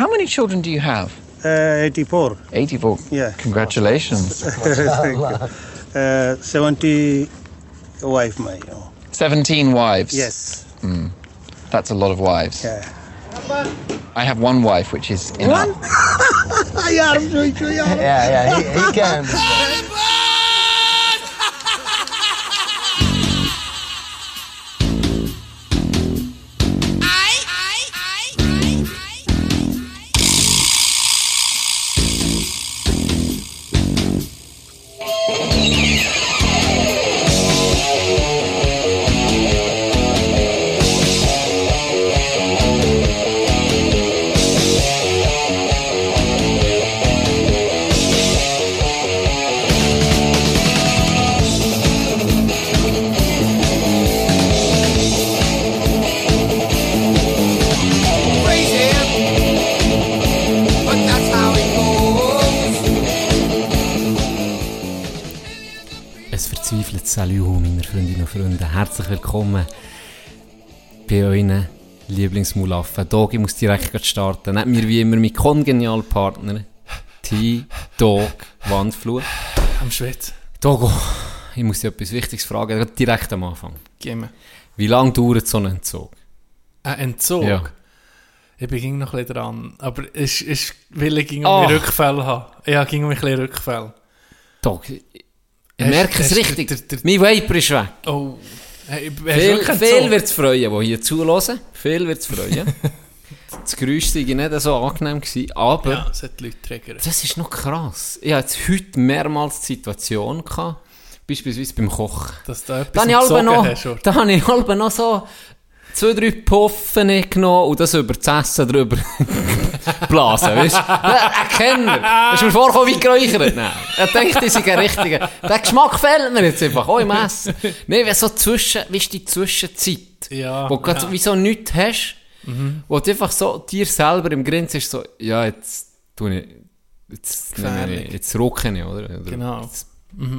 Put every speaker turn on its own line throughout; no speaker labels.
How many children do you have?
Uh, 84.
84.
Yeah.
Congratulations.
Thank you. Uh, 70 wife my.
17 wives.
Yes. Mm.
That's a lot of wives.
Yeah.
I have one wife, which is enough.
One?
yeah, yeah, he, he can.
willkommen bei euren Lieblingsmulaffen. Dog, ich muss direkt starten. Nicht mir wie immer mein kongenialer Partner, T-Dog Wandflur.
Am Schweiz.
Dogo, ich muss dir etwas Wichtiges fragen, direkt am Anfang.
Gib mir.
Wie lange dauert so ein Entzug?
Ein Entzug?
Ja.
Ich bin ging noch ein bisschen dran. Aber es ist, weil ich ging
Ah.
um Rückfälle habe. Ja, ging um ein bisschen Rückfälle.
Dog, ich, merke es richtig.
der- der-
mein Vaper ist weg.
Oh. Hey,
Viel, viel wird es freuen, die hier zuhören. Viel wird es freuen. das Geräusch sei nicht so angenehm gewesen, aber...
Ja, das hat die Leute triggern.
Das ist noch krass. Ich hatte heute mehrmals die Situation, gehabt, beispielsweise beim Kochen.
Dass du etwas
Da habe ich noch,
hast, oder?
da habe ich halb noch so zwei, drei Puffen genommen und das über das Essen drüber blasen, weißt du? Ein Kenner. Ist mir vorgekommen wie geräuchert? Nein. Er denkt, ich sei ein richtiger. Der Geschmack fehlt mir jetzt einfach, auch im Essen. Nein, wenn so zwischen, weißt du, die Zwischenzeit,
Ja,
wo du
ja. Mhm.
wie so nichts hast, wo du einfach so dir selber im Grinsen ist so, ja, jetzt tue ich, jetzt, nehme ich, jetzt rucke ich, oder? oder
Genau.
Jetzt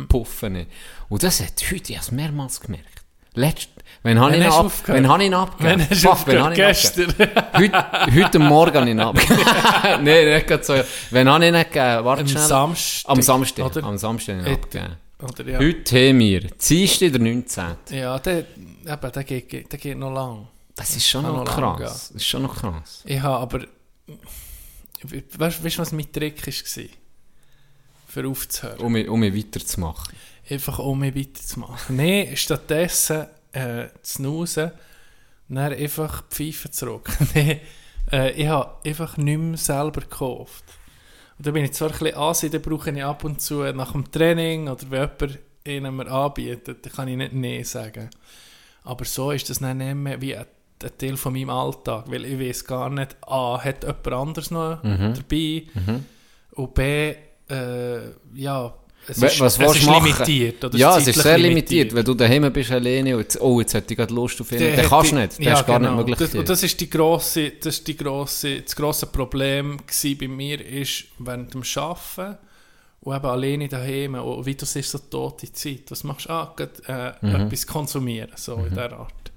puffe ich. Und das hat heute, ich habe es mehrmals gemerkt. Letzt, wenn habe ich ihn ab, wenn habe ich ihn abgegeben?
Wenn
Fuck, wenn habe ich ihn abgegeben?
Gestern.
Heute, heute Morgen habe ich ihn abgegeben. Nein, nicht gerade so. Wenn habe ich ihn gegeben? Warte
Am
schnell.
Samstag.
Am Samstag.
Oder?
Am Samstag habe ich ihn abgegeben.
Oder ja.
Heute haben wir Dienstag, der 19.
Ja, der, eben, der, geht, der geht noch lang.
Das ist schon
Kann
noch
noch lang
krass. Das ist schon noch krass.
Ich habe aber... Weißt du, was mein Trick war? Für aufzuhören.
Um um mich weiterzumachen.
Einfach um mich weiterzumachen. Nein, stattdessen äh, zu snoozen und dann einfach die Pfeife zurück. nee, äh, ich habe einfach nicht mehr selber gekauft. Und da bin ich zwar ein bisschen ansehen, dann brauche ich ab und zu nach dem Training oder wenn jemand ihnen mir anbietet, dann kann ich nicht Nein sagen. Aber so ist das dann nicht mehr wie ein, ein Teil von meinem Alltag, weil ich weiß gar nicht, A, hat jemand anderes noch
Mhm.
dabei und B, äh, ja, es ist,
was
es ist limitiert. Oder
ja, es ist sehr limitiert. Wenn du daheim bist alleine und jetzt, oh, jetzt hätte ich gerade Lust auf ihn. Dann
hat
kannst du nicht. Das
ja,
ist gar
genau.
nicht möglich.
Das, und das ist die grosse, das ist die grosse, das grosse Problem bei mir ist während dem Arbeiten und eben alleine daheim und wie du siehst, so tote Zeit. Was machst du? Ah, grad, äh,
Mhm.
etwas konsumieren, so in dieser Art.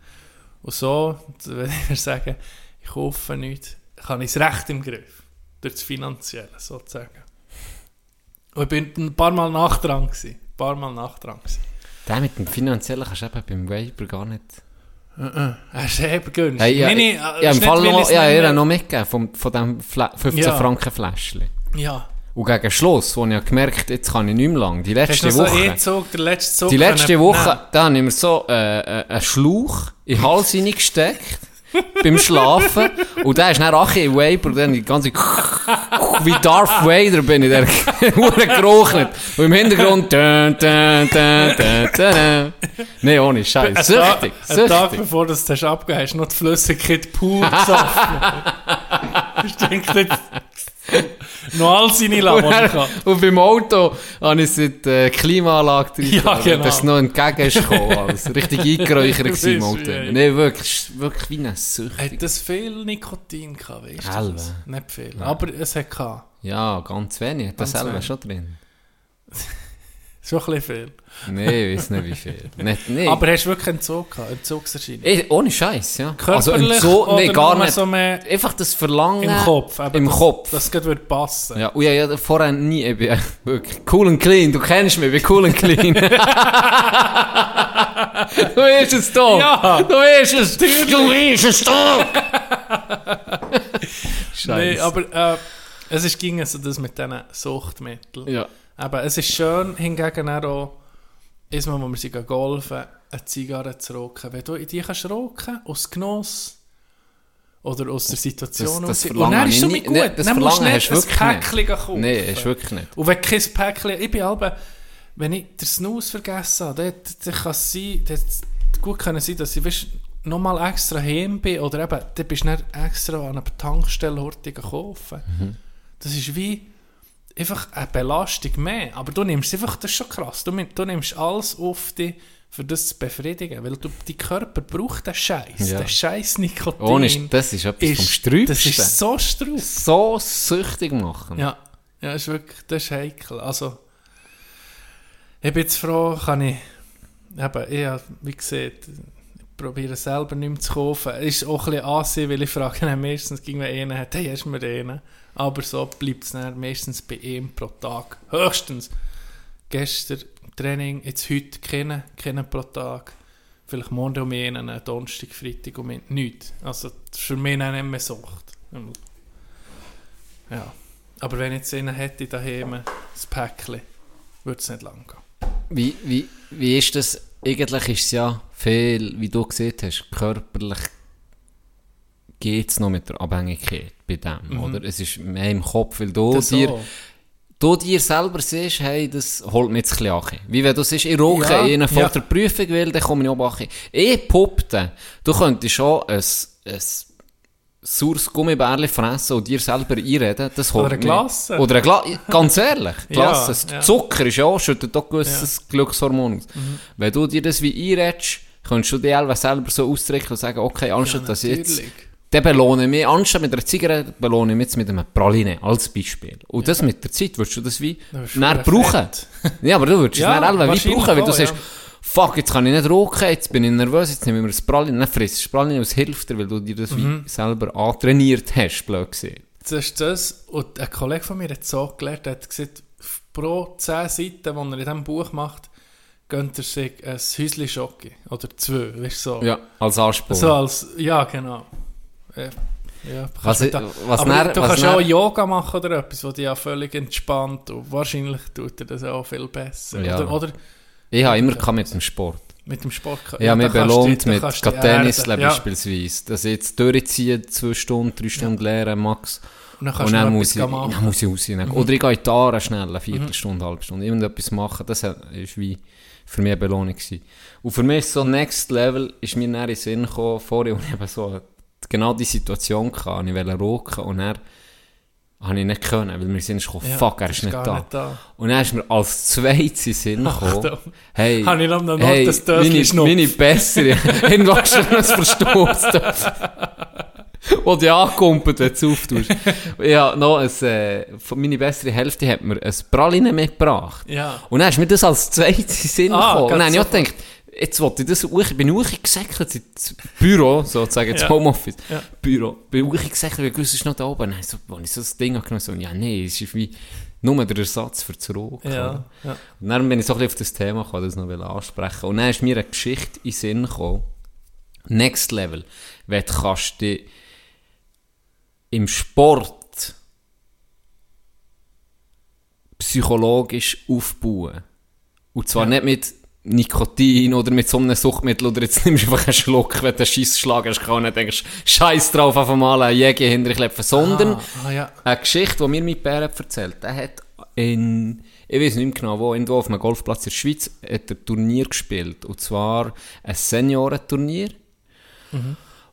Und so, wenn ich sagen, ich kaufe nichts, kann ich es recht im Griff. Durch das Finanzielle, sozusagen. Und ich bin ein paar Mal nachdran gewesen. Ein paar Mal nachdran gewesen.
Der mit dem Finanziellen kannst du eben beim Vaper gar nicht.
Er ist eben günstig.
Hey, ja,
äh,
ja,
ist
im Fall noch, ja,
mehr-
noch mitgegeben vom, von dem Fla 15
Ja.
Franken Fläschchen.
Ja.
Und gegen Schluss, wo ich habe gemerkt jetzt kann ich nicht mehr lang. Die letzte
noch so
Woche.
E-Zug, der letzte Zug
die letzte Woche,
nehmen?
da habe ich mir so äh, äh, einen Schlauch in den Hals hineingesteckt. Beim Schlafen. Und dann ist dann Achi im Vaper und dann die ganze wie Darth Vader bin ich der Hure gerochnet. Und im Hintergrund dun, dun, dun, dun, dun. Nee, ohne Scheiß.
Ein
Süchtig,
Tag, einen Tag
süchtig.
bevor du es hast abgegeben hast, noch die Flüssigkeit pur gesoffen. ich denke jetzt noch all seine
Und,
habe.
und beim Auto habe ich seit äh, Klimaanlage drin.
Ja, genau.
Dass es noch entgegen ist gekommen. Also richtig eingeräuchert gewesen im Auto. Nee, wirklich, wirklich wie ein Süchtig.
Hat das viel Nikotin gehabt, weißt du? Das? Nicht viel. Aber es hat gehabt.
Ja, ganz wenig. Hat das
Ganz
selber
wenig.
schon drin.
Schon ein bisschen viel.
Nein, ich weiß nicht wie viel. Nicht, nee.
Aber hast du wirklich Entzug gehabt? Entzugserscheinung?
Ey, ohne Scheiß, ja.
Körperlich
so,
oder
nee, gar nicht.
so
Einfach das Verlangen.
im Kopf?
Im
dass,
Kopf.
Es gerade würde passen.
Ja, und ja, ja, vorher nie, ich bin wirklich cool und clean, du kennst mich, ich bin cool und clean. du weißt es doch.
Ja.
Du weißt es. Du weißt es doch. Scheiße.
Nee, aber äh, es ist ging also das mit diesen Suchtmitteln.
Ja.
Aber es ist schön hingegen auch, ist mal, wo wir gehen golfen, eine Zigarre zu rauchen. Wenn du in die kannst rauchen, aus Genuss oder aus der Situation
Das- das
und dann ist es
nie-
gut.
nee, das
dann musst du nicht
hast
ein
nicht.
Päckchen kaufen.
Nee, ist wirklich nicht.
Und wenn kein Päckchen, ich bin aber, wenn ich den Snooze vergessen habe, dann, dann kann es sein, gut können sein, dass ich weißt, nochmal extra heim bin oder eben, dann bist du nicht extra an einer Tankstelle kaufen.
Mhm.
Das ist wie einfach eine Belastung mehr. Aber du nimmst einfach, das ist schon krass, du, du nimmst alles auf dich, für das zu befriedigen, weil du, dein Körper braucht den Scheiß,
Ja.
den Scheiß Nikotin.
Ohne, das ist etwas vom
ist,
Strübsten.
Das ist so strub.
so süchtig machen.
Ja, ja, ist wirklich, das ist heikel. Also, ich bin jetzt froh, kann ich, eben, ich habe, wie gesagt, ich probiere selber nicht mehr zu kaufen. Ist auch ein bisschen ansehen, weil ich frage meistens, ging mir einen hat, hey, hast du mir einen? Aber so bleibt es meistens bei ihm pro Tag. Höchstens. Gestern Training, jetzt heute kennen, kennen pro Tag. Vielleicht morgen um einen, Donnerstag, Freitag um einen. Nichts. Also, das ist für mich nicht mehr Sucht. Ja. Aber wenn ich jetzt einen hätte daheim, das Päckchen, würde es nicht lang gehen.
Wie, wie, wie ist das? Eigentlich ist es ja viel, wie du gesehen hast, körperlich geht es noch mit der Abhängigkeit bei dem, oder? Es ist mehr im Kopf, weil du
Das
dir, du dir selber siehst, hey, das holt mich jetzt ein bisschen an. Wie wenn du siehst, ich rauche
Ja,
einen vor
ja.
der Prüfung will, dann komme ich auch an. Ich puppte, du könntest schon ein, ein saures Gummibärli fressen und dir selber einreden, das holt
Oder eine Glasse.
Oder eine Glasse, ganz ehrlich, Glasse.
Ja, ja.
Zucker ist ja auch, schüttet auch gewisses Glückshormon aus.
Mhm.
Wenn du dir das wie einredest, kannst du dir selber selber so ausdrücken und sagen, okay, anstatt dass ich jetzt. Dann belohne ich mich, anstatt mit einer Zigarette, belohne ich mich jetzt mit einem Praline, als Beispiel. Und das mit der Zeit würdest du das wie näher brauchen. Ja, aber du würdest
Ja,
es näher wie brauchen, weil du
auch,
sagst,
ja.
fuck, jetzt kann ich nicht rauchen, jetzt bin ich nervös, jetzt nehme ich mir das Praline, dann frisst das Praline es hilft dir, weil du dir das
Mhm.
wie selber antrainiert hast, blöd gesehen.
Das ist das. Und ein Kollege von mir hat so gelernt, er hat gesagt, pro 10 Seiten, die er in diesem Buch macht, gönnt er sich ein Häuschen Schocke. Oder zwei, weißt du so.
Ja, als Ansporn.
So als, ja, genau. Ja,
Was
da-
was
aber
dann-
du
was
kannst
dann-
auch Yoga machen oder etwas, was dich ja völlig entspannt und wahrscheinlich tut dir das auch viel besser.
Ja.
Oder, oder
Ich habe immer gehabt mit dem Sport.
mit dem Sport.
Ich habe mich
du
belohnt mit
du
Tennisle
erden. Ja.
beispielsweise. Dass ich jetzt durchziehe, zwei Stunden, drei Stunden lehren, max.
Und dann
Und dann muss, ich,
machen. Mhm.
dann muss ich raus. Oder ich gehe in die Aare schnell, eine Viertelstunde, halbe Stunde. Irgendetwas machen, das war wie für mich eine Belohnung. Gewesen. Und für mich so Next Level ist mir dann in den Sinn gekommen, vorher, und ich eben so genau die Situation hatte, ich wollte rauchen und dann habe ich nicht können, weil mir sind gekommen,
Ja,
fuck, er ist
ist
nicht da.
nicht da.
Und dann ist mir als zweites in Sinn gekommen, hey,
Habe ich noch noch
hey
das
meine, meine bessere, hast du noch ein Verstoß wo die angekumpelt, wenn du es auftust. Ja, noch ein, äh, von- meine bessere Hälfte hat mir ein Praline mitgebracht.
Ja.
Und dann ist mir das als zweites in Sinn
Ah,
gekommen. Und dann habe ich auch gedacht, jetzt wollte ich das, ich bin hochgesäckelt ins Büro, sozusagen, ins
Ja.
Homeoffice.
Ja.
Büro. Bin hochgesäckelt, weil ich wusste, es ist noch da oben. Dann so, als ich so das Ding angenommen so, ja, nee, es ist wie nur der Ersatz für das Rauchen.
Ja, ja.
Und dann bin ich so ein bisschen auf das Thema gekommen, das noch ansprechen. Und dann ist mir eine Geschichte in den Sinn gekommen. Next Level. Wenn du kannst dich im Sport psychologisch aufbauen. Und zwar
Ja.
nicht mit Nikotin oder mit so einem Suchtmittel oder jetzt nimmst du einfach einen Schluck, wenn du einen Scheissschlag hast, kann und denkst, Scheiß drauf, auf einmal einen Jäger hinterher klepfen, sondern
Ah, ah, ja.
eine Geschichte, die mir mein Bär hat erzählt der hat in, ich weiß nicht mehr genau wo, irgendwo auf einem Golfplatz in der Schweiz, hat er ein Turnier gespielt. Und zwar ein Seniorenturnier,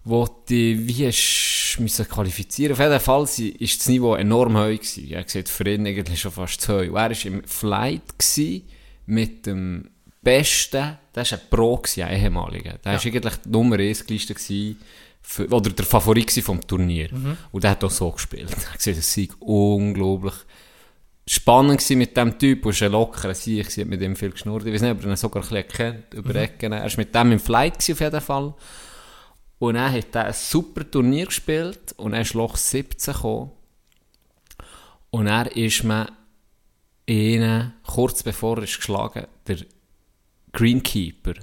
wo die, wie hast müssen qualifizieren. Auf jeden Fall ist das Niveau enorm hoch gewesen. Er gesagt, für ihn eigentlich schon fast zu hoch. Und er war im Flight gewesen mit dem Besten, der war ein Pro, gewesen, ein ehemaliger. Der war eigentlich die Nummer 1 gelistet für, oder der Favorit vom Turnier. Und der hat auch so gespielt. Er hat gesagt, es sei unglaublich spannend mit dem Typ, er ist ein lockerer Sieg, sie hat mit ihm viel geschnurrt. Ich weiß nicht, ob er ihn sogar ein bisschen kennt, über Ecken. Er war mit dem im Flight auf jeden Fall. Und er hat ein super Turnier gespielt und er ist Loch 17 gekommen. Und er ist mir ihnen, kurz bevor er ist geschlagen, der Greenkeeper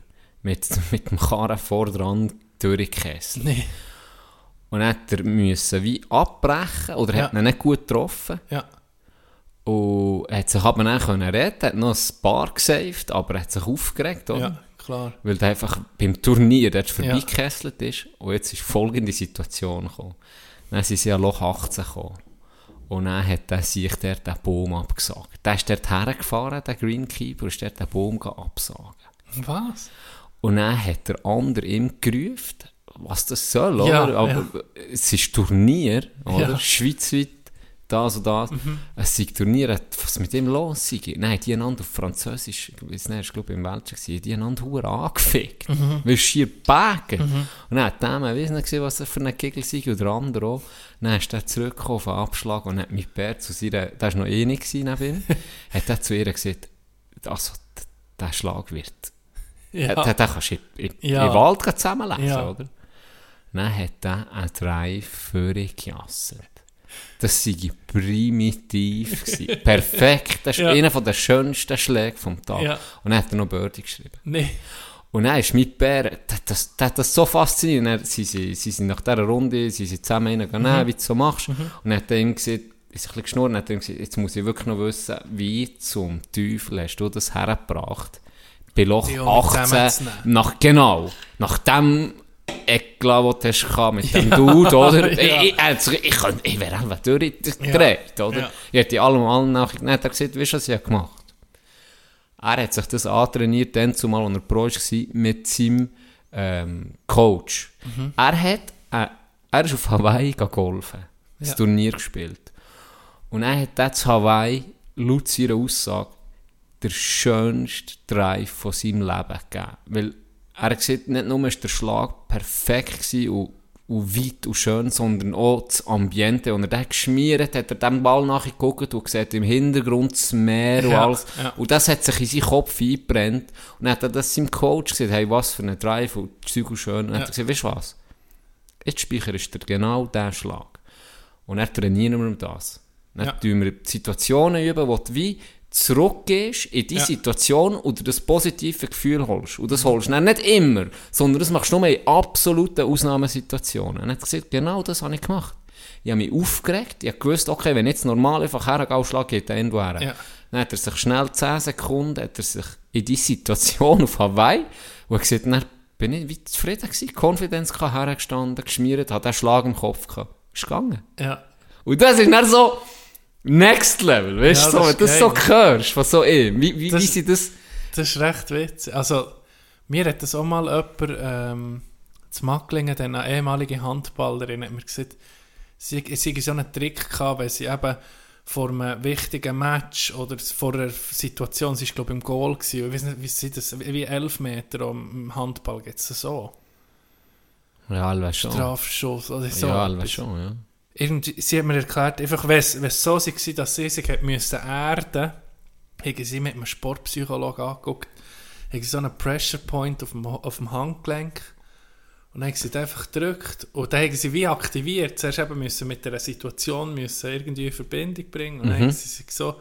mit, mit dem Karren vor dran durchgekesselt.
Nee.
Und dann hat er müssen wie abbrechen oder
Ja.
hat ihn nicht gut getroffen.
Ja.
Und hat sich aber dann können reden, hat noch ein paar gesaved, aber er hat sich aufgeregt, oder?
Ja, klar.
Weil der einfach beim Turnier dort
Ja.
vorbeigekesselt ist. Und jetzt ist folgende Situation gekommen. Dann sind sie an Loch 18 gekommen. Und dann hat er sich dort den Baum abgesagt. Der ist dort hergefahren, der Greenkeeper, und ist dort den Baum absagen.
Was?
Und dann hat der andere ihm gerufen, was das soll,
Ja,
oder? Aber es ist Turnier, oder?
Ja. Mhm.
Schweizweit, das und das. Es ist Turnier, was mit ihm los sei. Nein, die einander auf Französisch, ich weiß glaube im Welschen, gewesen, die einander hure angefickt.
Mhm.
Weil schier bagen. Und dann hat der, ich weiß nicht, was er für ein Gegel sei, oder der andere auch. Dann ist er zurückgekommen auf den Abschlag und hat mit Bär zu seiner, der war noch eh nicht gewesen hat er zu ihr gesagt, also, der Schlag wird
Ja.
Den kannst du in, in,
Ja.
im Wald zusammenlesen,
Ja.
oder? Dann hat er einen Drei für gejasset. Das war primitiv. gewesen. Perfekt. Das ist
Ja.
einer der schönsten Schläge vom Tag.
Ja.
Und dann hat er noch Birdie geschrieben.
Nee.
Und dann ist mit Bär, das, hat das so fasziniert. Und dann, sie, sie, sie sind nach dieser Runde, sie sind zusammen reingegangen, wie du so machst. Und dann hat er ihm gesagt, ist ein bisschen geschnurrt, hat er ihm gesagt, jetzt muss ich wirklich noch wissen, wie zum Teufel hast du das hergebracht? Bei Loch
Jungs
18,
zusammenzunehmen.
nach, genau, nach dem Eklat, den du hast mit dem Dude, oder?
Ja.
Ich, ich, ich, ich wäre einfach durchgedreht, oder?
Ja.
Ich hätte allem allen nachher er gesagt, weißt du, was ich habe gemacht er hat sich das antrainiert, dann zumal, als er Pro war, mit seinem ähm, Coach. Er hat, äh, er ist auf Hawaii golfen, das
Ja.
Turnier gespielt. Und er hat dort Hawaii, laut seiner Aussage, der schönste Drive von seinem Leben gegeben. Weil er gesagt, nicht nur war der Schlag perfekt und, und weit und schön, sondern auch das Ambiente. Und er den geschmiert hat, er dem Ball nachgeguckt und sieht im Hintergrund das Meer und
Ja,
alles.
ja.
Und das hat sich in seinen Kopf eingebrennt. Und dann hat er das seinem Coach gesagt, hey, was für ein Drive und Zeug und schön. Und dann hat er gesagt, weißt du was? Jetzt speicherst du genau diesen Schlag. Und dann trainieren wir das. Dann
Ja.
tun wir die Situationen üben, wo du wie zurückgehst in die
Ja.
Situation und dir das positive Gefühl holst. Und das holst du nicht immer, sondern das machst du nur in absoluten Ausnahmesituationen. Und er hat gesagt, genau das habe ich gemacht. Ich habe mich aufgeregt, ich habe gewusst, okay, wenn ich jetzt normal einfach hergehe, Schlag geht er irgendwo her.
Ja.
Dann hat er sich schnell 10 Sekunden, hat er sich in die Situation auf Hawaii, wo er gesagt hat, dann bin ich wie zufrieden gewesen, gehabt, hergestanden, geschmiert, hat einen Schlag im Kopf gehabt. Ist gegangen.
Ja.
Und das ist dann so Next Level, weißt
Ja,
du, so, wenn du das so hörst, von so ihm. Wie, wie,
Das-
wie sie das...
Das ist recht witzig. Also, mir hat das auch mal jemand ähm, zu Macklingen, dann eine ehemalige Handballerin, hat mir gesagt, sie, sie hätte so einen Trick gehabt, weil sie eben vor einem wichtigen Match oder vor einer Situation, sie war glaube ich im Goal gewesen, ich weiß nicht, wie sie das, wie elf Meter im Handball geht es so,
Ja, alle schon.
Strafschuss oder so.
ja, alle
etwas.
schon, ja.
Irgendwie, sie hat mir erklärt, einfach, wenn es so war, dass sie sich hat müssen erden haben sie mit einem Sportpsychologen angeguckt, haben sie so einen Pressure Point auf dem, auf dem Handgelenk und dann haben sie einfach gedrückt und dann haben sie wie aktiviert. Zuerst eben müssen mit der Situation müssen irgendwie in Verbindung bringen und dann haben sie sich so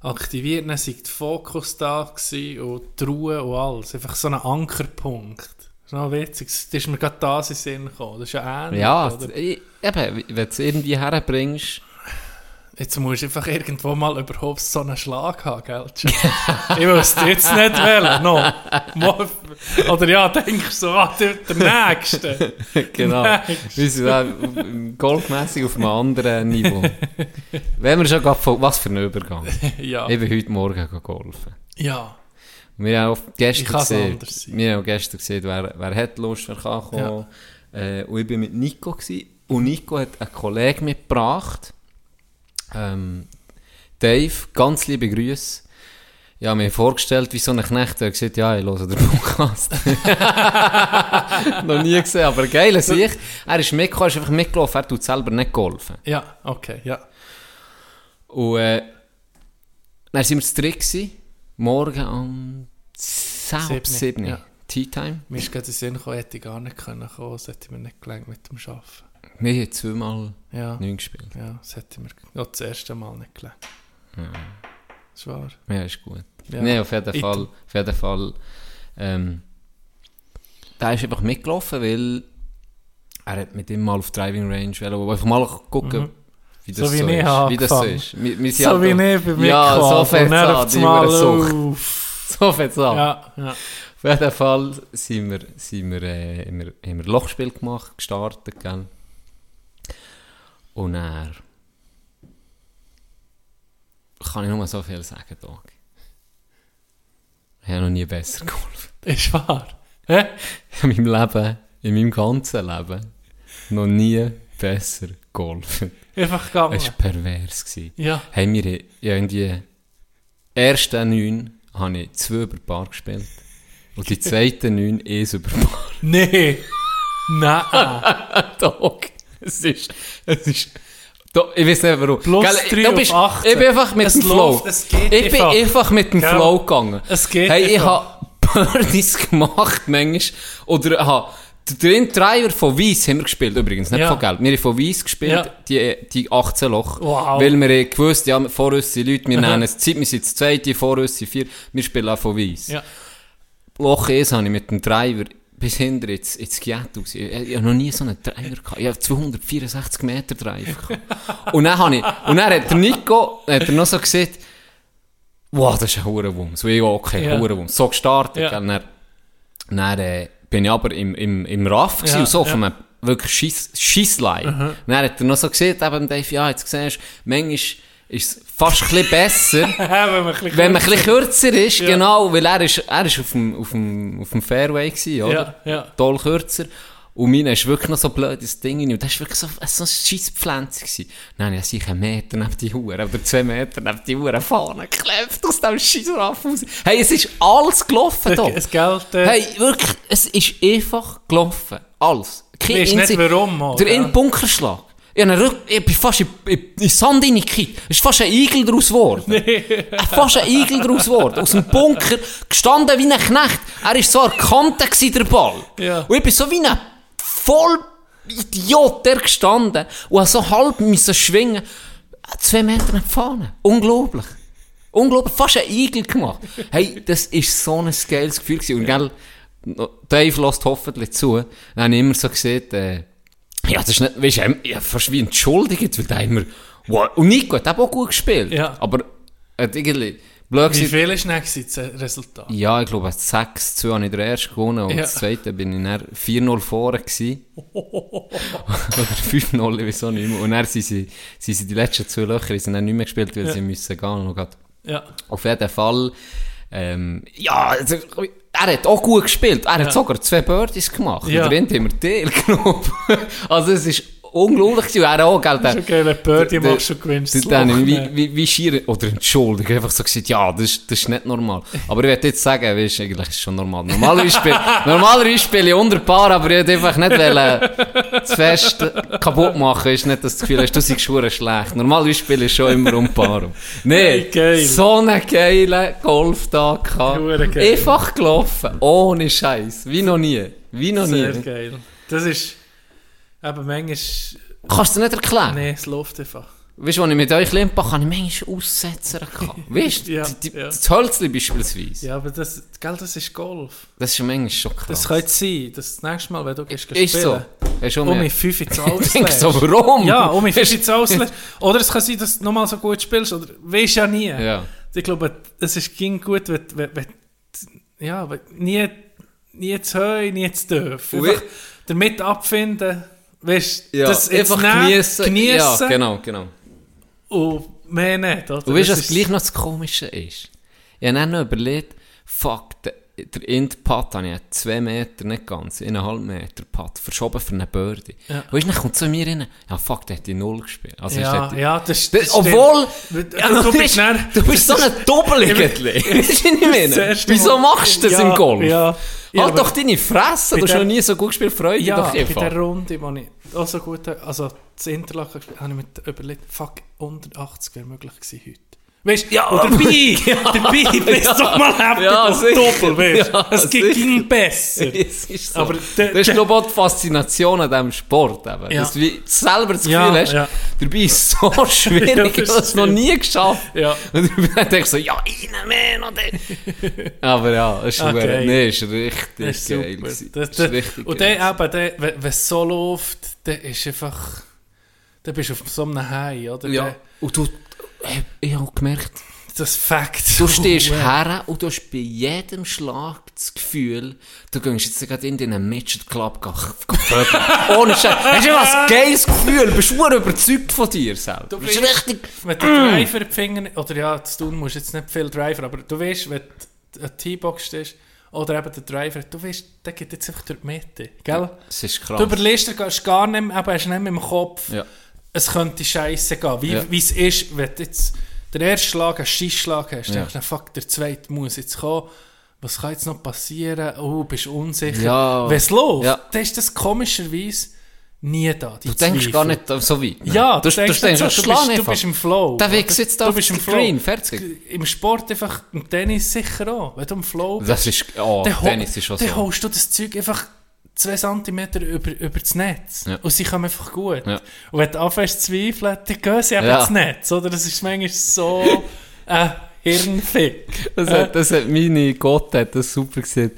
aktiviert, dann war der Fokus da gewesen und die Ruhe und alles. Einfach so ein Ankerpunkt. Noch witzig. Das ist mir gerade das in den Sinn gekommen. Das ist ja ähnlich.
Ja,
oder?
ich- eben, wenn du es irgendwie herbringst,
Jetzt musst du einfach irgendwo mal überhaupt so einen Schlag haben, gell? Ich wüsste jetzt nicht wählen, no. Oder ja, denkst du so, ah, der, Nächste.
genau, wir sind da golfmässig auf einem anderen Niveau. wenn wir schon was für ein Übergang.
Ja,
Ich bin heute Morgen golfen.
ja,
Wir haben auch gestern gesehen, wir haben auch gestern gesehen, wer, wer hat Lust, wer kann kommen. Äh, und ich bin mit Nico gewesen, und Nico hat einen Kollegen mitgebracht, ähm, Dave, ganz liebe Grüße. Ja, mir vorgestellt, wie so ein Knecht, der gesagt, ja, ich höre den Podcast. Noch nie gesehen, aber geil, sich. Er ist mitgekommen, ist einfach mitgelaufen, er tut selber nicht golfen.
ja, okay, ja.
Und äh, Dann sind wir zu dritt gewesen. Morgen um 7
Siebni,
7
ja.
Tea Time.
Mir ist gerade in den Sinn gekommen, hätte ich gar nicht können kommen, das hätte mir nicht gelangt mit dem Arbeiten.
Wir haben zweimal
Ja,
neun gespielt.
ja das hätte mir auch das erste Mal nicht gelangt. Das ist wahr.
Ja, ist gut.
Ja.
Nee, auf jeden Fall, auf jeden Fall, ähm, der ist einfach mitgelaufen, weil er hat mit ihm mal auf Driving Range wollen, wo einfach mal gucken, wie das.
So
so,
wie ich
ist. Wie das so ist. Wir, wir
So wie ich bei mir
Ja, so fängt's
dann
an, die. So fängt's an.
Ja, ja.
Auf jeden Fall sind wir, sind wir, äh, haben wir, haben wir Lochspiel gemacht, gestartet, gell? Und er kann ich nur so viel sagen, Doc. Ich habe noch nie besser geholfen.
Ist wahr. Hä?
In meinem Leben, in meinem ganzen Leben, noch nie besser geholfen.
Einfach gegangen.
Es war pervers. Gewesen.
Ja.
Haben wir in die ersten neun habe ich zwei über Paar gespielt. Und die zweiten neun eins über Paar.
Nee. Nein.
Dog. Es ist, es ist, Do, ich weiß nicht warum.
Plus
Gell,
drei
du bist-
auf 18.
Ich bin einfach mit
Es
dem Flow.
läuft,
ich bin
einfach.
mit dem
Gell?
Flow gegangen.
Es geht
Hey, ich habe Birdies gemacht, manchmal. Oder habe den Driver von Weiss haben wir gespielt, übrigens, nicht
Ja.
von Geld. Wir haben von Weiss gespielt,
Ja.
die, die 18 Loch.
Wow.
Weil wir gewusst, ja, vor uns sind Leute, wir nennen es Zeit, wir sind das zweite, vor uns sind vier, wir spielen auch von Weiss.
Ja.
Loch 1 habe ich mit dem Driver bis hinter ins, ins Gietto. Ich, ich habe noch nie so einen Driver gehabt. Ich habe 264 Meter Drive gehabt. und dann habe ich, und dann hat der Nico, hat er noch so gesagt, wow, das ist ein Hurenwumms. So, ich, okay,
Ja.
Hurenwumms. So gestartet,
Ja.
gell. Dann, dann äh, bin ich aber im, im, im Raff gewesen,
Ja,
und so
ja.
von einem wirklich Schiss, Schisslein. Dann hat er noch so gesagt, eben Dave, ja, jetzt siehst du, manchmal ist es fast ein bisschen besser,
wenn man ein bisschen
wenn man ein bisschen kürzer ist,
Ja.
genau, weil er ist, er ist auf dem, auf dem, auf dem Fairway gewesen, oder?
Ja, ja.
Toll kürzer. Und meine ist wirklich noch so blöd, das Ding. Und das war wirklich so, so ein scheiß Pflänzchen gewesen. Dann habe ich sicher einen Meter neben die Hure, oder zwei Meter neben die Hure Fahne geklebt aus dem scheiß Raff raus. Hey, es ist alles gelaufen da.
Das Geld, äh,
Hey, wirklich, es ist einfach gelaufen. Alles. Kein
Weisst nicht warum, mal,
Der Bunkerschlag. Ich, Rück- ich bin fast in, in, in Sand reingekippt. Es ist fast ein Igel daraus geworden. Fast ein Igel daraus geworden. Aus dem Bunker, gestanden wie ein Knecht. Er war so gewesen, der Ball.
Ja.
Und ich bin so wie ein voll Idiot der gestanden und habe so halb müssen schwingen. Zwei Meter vorne. Unglaublich. Unglaublich. Fast ein Igel gemacht. Hey, das ist so ein geiles Gefühl gewesen. Und gell, Dave lässt hoffentlich zu. Dann habe ich immer so gesehen, äh, ja, das ist nicht, weißt du, ja, fast wie entschuldigt, weil der immer, wow. Und Nico hat auch gut gespielt.
Ja.
Aber, hat irgendwie, blöd
Wie
gesagt,
viel ist denn gewesen, das Resultat?
ja, ich glaube, 6-2 habe ich den ersten gewonnen und
Ja.
das zweite bin ich dann 4-0 vorne gewesen. Oder 5-0, ich weiß auch nicht mehr. Und dann sind sie, sind sie die letzten zwei Löcher sind dann nicht mehr gespielt, weil
Ja.
sie müssen gehen. Und grad-
Ja.
auf jeden Fall, ähm, ja, also, er hat auch gut gespielt. Er hat sogar zwei Birdies gemacht.
Ja.
Drin haben wir Teil genommen. also es ist unglaublich gewesen. Er auch, gell,
Das ist okay, wenn du Birdie machst und gewinnst das
dann, wie, wie, wie schier, oder entschuldigung, einfach so gesagt, ja, das, ist- das ist nicht normal. Aber ich werde jetzt sagen, weißt, eigentlich ist schon normal. Normalerweise spiele, normalerweise spiele ich unter Paar, aber ich wollte einfach nicht wollen, zu fest kaputt machen. Ist nicht, dass du das Gefühl hast, du seist schon schlecht. Normalerweise spiele ich schon immer um Paar. Nee,
Hey,
so einen geilen Golftag gehabt. Einfach gelaufen. Ohne Scheiß. Wie noch nie. Wie noch
Sehr
nie.
geil. Das ist, eben manchmal,
Kannst du nicht erklären?
nee, es läuft einfach.
Weißt du, als ich mit euch Limpa kann ich manchmal Aussetzer. Weißt du,
Ja,
die- die-
ja.
das Hölzli beispielsweise.
Ja, aber das, gell, das ist Golf.
Das ist manchmal schon krass.
Das könnte sein, dass das nächste Mal, wenn du gehst
ist so.
spielen,
Hast du
um mich 5 ins
denke
Auslässt.
so, warum?
Ja, um mich 5 ins Auslässt. Oder es kann sein, dass du nochmal so gut spielst, oder weisst ja nie.
Ja.
Ich glaube, es ist ging gut, wenn, wenn, wenn ja, wenn, nie, nie zu heu, nie zu Einfach damit abfinden, weißt
Ja,
das
einfach
nehmen,
geniessen Ja, genau, genau.
und mehr nicht. Oder?
Und weißt du, was gleich noch das Komische ist? Ich habe dann noch überlegt, fuck, der, der Int-Putt habe ich 2 Meter, nicht ganz, 1,5 Meter Putt, verschoben für eine Birdie.
Ja.
Weißt du, dann kommt in mir rein, ja fuck, der hat die Null gespielt. Also
Ja,
der-
ja, das,
Das,
das stimmt.
obwohl,
Du-
ja,
du
du,
bist dann-
du bist so ein Doppelgätli. Weißt du, ich meine? Wieso machst du das
Ja,
im Golf?
ja. Ja,
halt doch deine Fresse, du hast noch nie so gut gespielt, freu dich
Ja,
doch
bei
einfach.
der Runde, wo ich auch so gut, also das Interlaken gespielt habe, ich mir überlegt, fuck, unter 80 wäre möglich gewesen heute. Weißt du, ja, und dabei, dabei bist du doch mal happy
Ja, sicher.
Doppel, weißt.
Ja,
Es geht
sicher.
ihm besser.
Es ist so.
Aber der-
das ist,
der-
glaube ich, die Faszination an diesem Sport. Eben.
Ja.
Dass du selber das Gefühl
Ja,
hast,
ja.
dabei ist es so schwierig,
Ja,
ich
das
habe es noch nie geschafft.
Ja.
Und dann denkst du so, ja, rein, mehr oder? Aber ja, das ist, okay. nee, ist richtig
Das ist
geil.
Das,
Das
das,
ist richtig
und
geil.
dann eben, dann, wenn es so läuft, dann ist einfach... Dann bist du auf so einem High, oder?
Ja, und du, ich habe gemerkt,
Das Fakt.
Du stehst
Oh,
her und du hast bei jedem Schlag das Gefühl, du gehst jetzt gerade in deinen Midget Club vögeln. Ohne Scheiß. Hast du ein geiles Gefühl? Bist du überzeugt von dir selber? Du bist richtig...
Wenn du Driver die Finger, oder ja, zu tun musst du jetzt nicht viel Driver, aber du weißt, wenn du eine T-Box stehst, oder eben der Driver, du weißt, der geht jetzt einfach durch die Mitte, gell?
Das ist krass.
Du überlegst dir gehst gar nicht mehr, eben, hast nicht mehr im Kopf,
Ja.
Es könnte scheiße gehen. Wie
Ja.
es ist, wenn du jetzt den ersten Schlag, einen Schissschlag hast,
Ja.
denkst du, fuck, der zweite muss jetzt kommen. Was kann jetzt noch passieren? Oh, bist unsicher.
Ja.
Wenn es läuft,
Ja.
dann ist das komischerweise nie da.
Du denkst
Zweifel.
gar nicht so weit.
Ja,
du,
du denkst,
du, denkst,
so,
du,
bist, du bist im Flow.
Der Weg sitzt da auf dem. Green, fertig.
Im Sport einfach, im Tennis sicher auch. Wenn du im Flow bist,
Das ist... Oh,
dann,
Tennis ist schon
dann
so.
holst du das Zeug einfach zwei Zentimeter über, über das Netz.
Ja.
Und sie kommen einfach gut.
Ja.
Und wenn du anfängst zu zweifeln, dann gehen sie eben
Ja.
ins Netz. Oder? Das ist manchmal so ein Hirnfick.
Das hat, das hat meine Gott hat das super gesehen.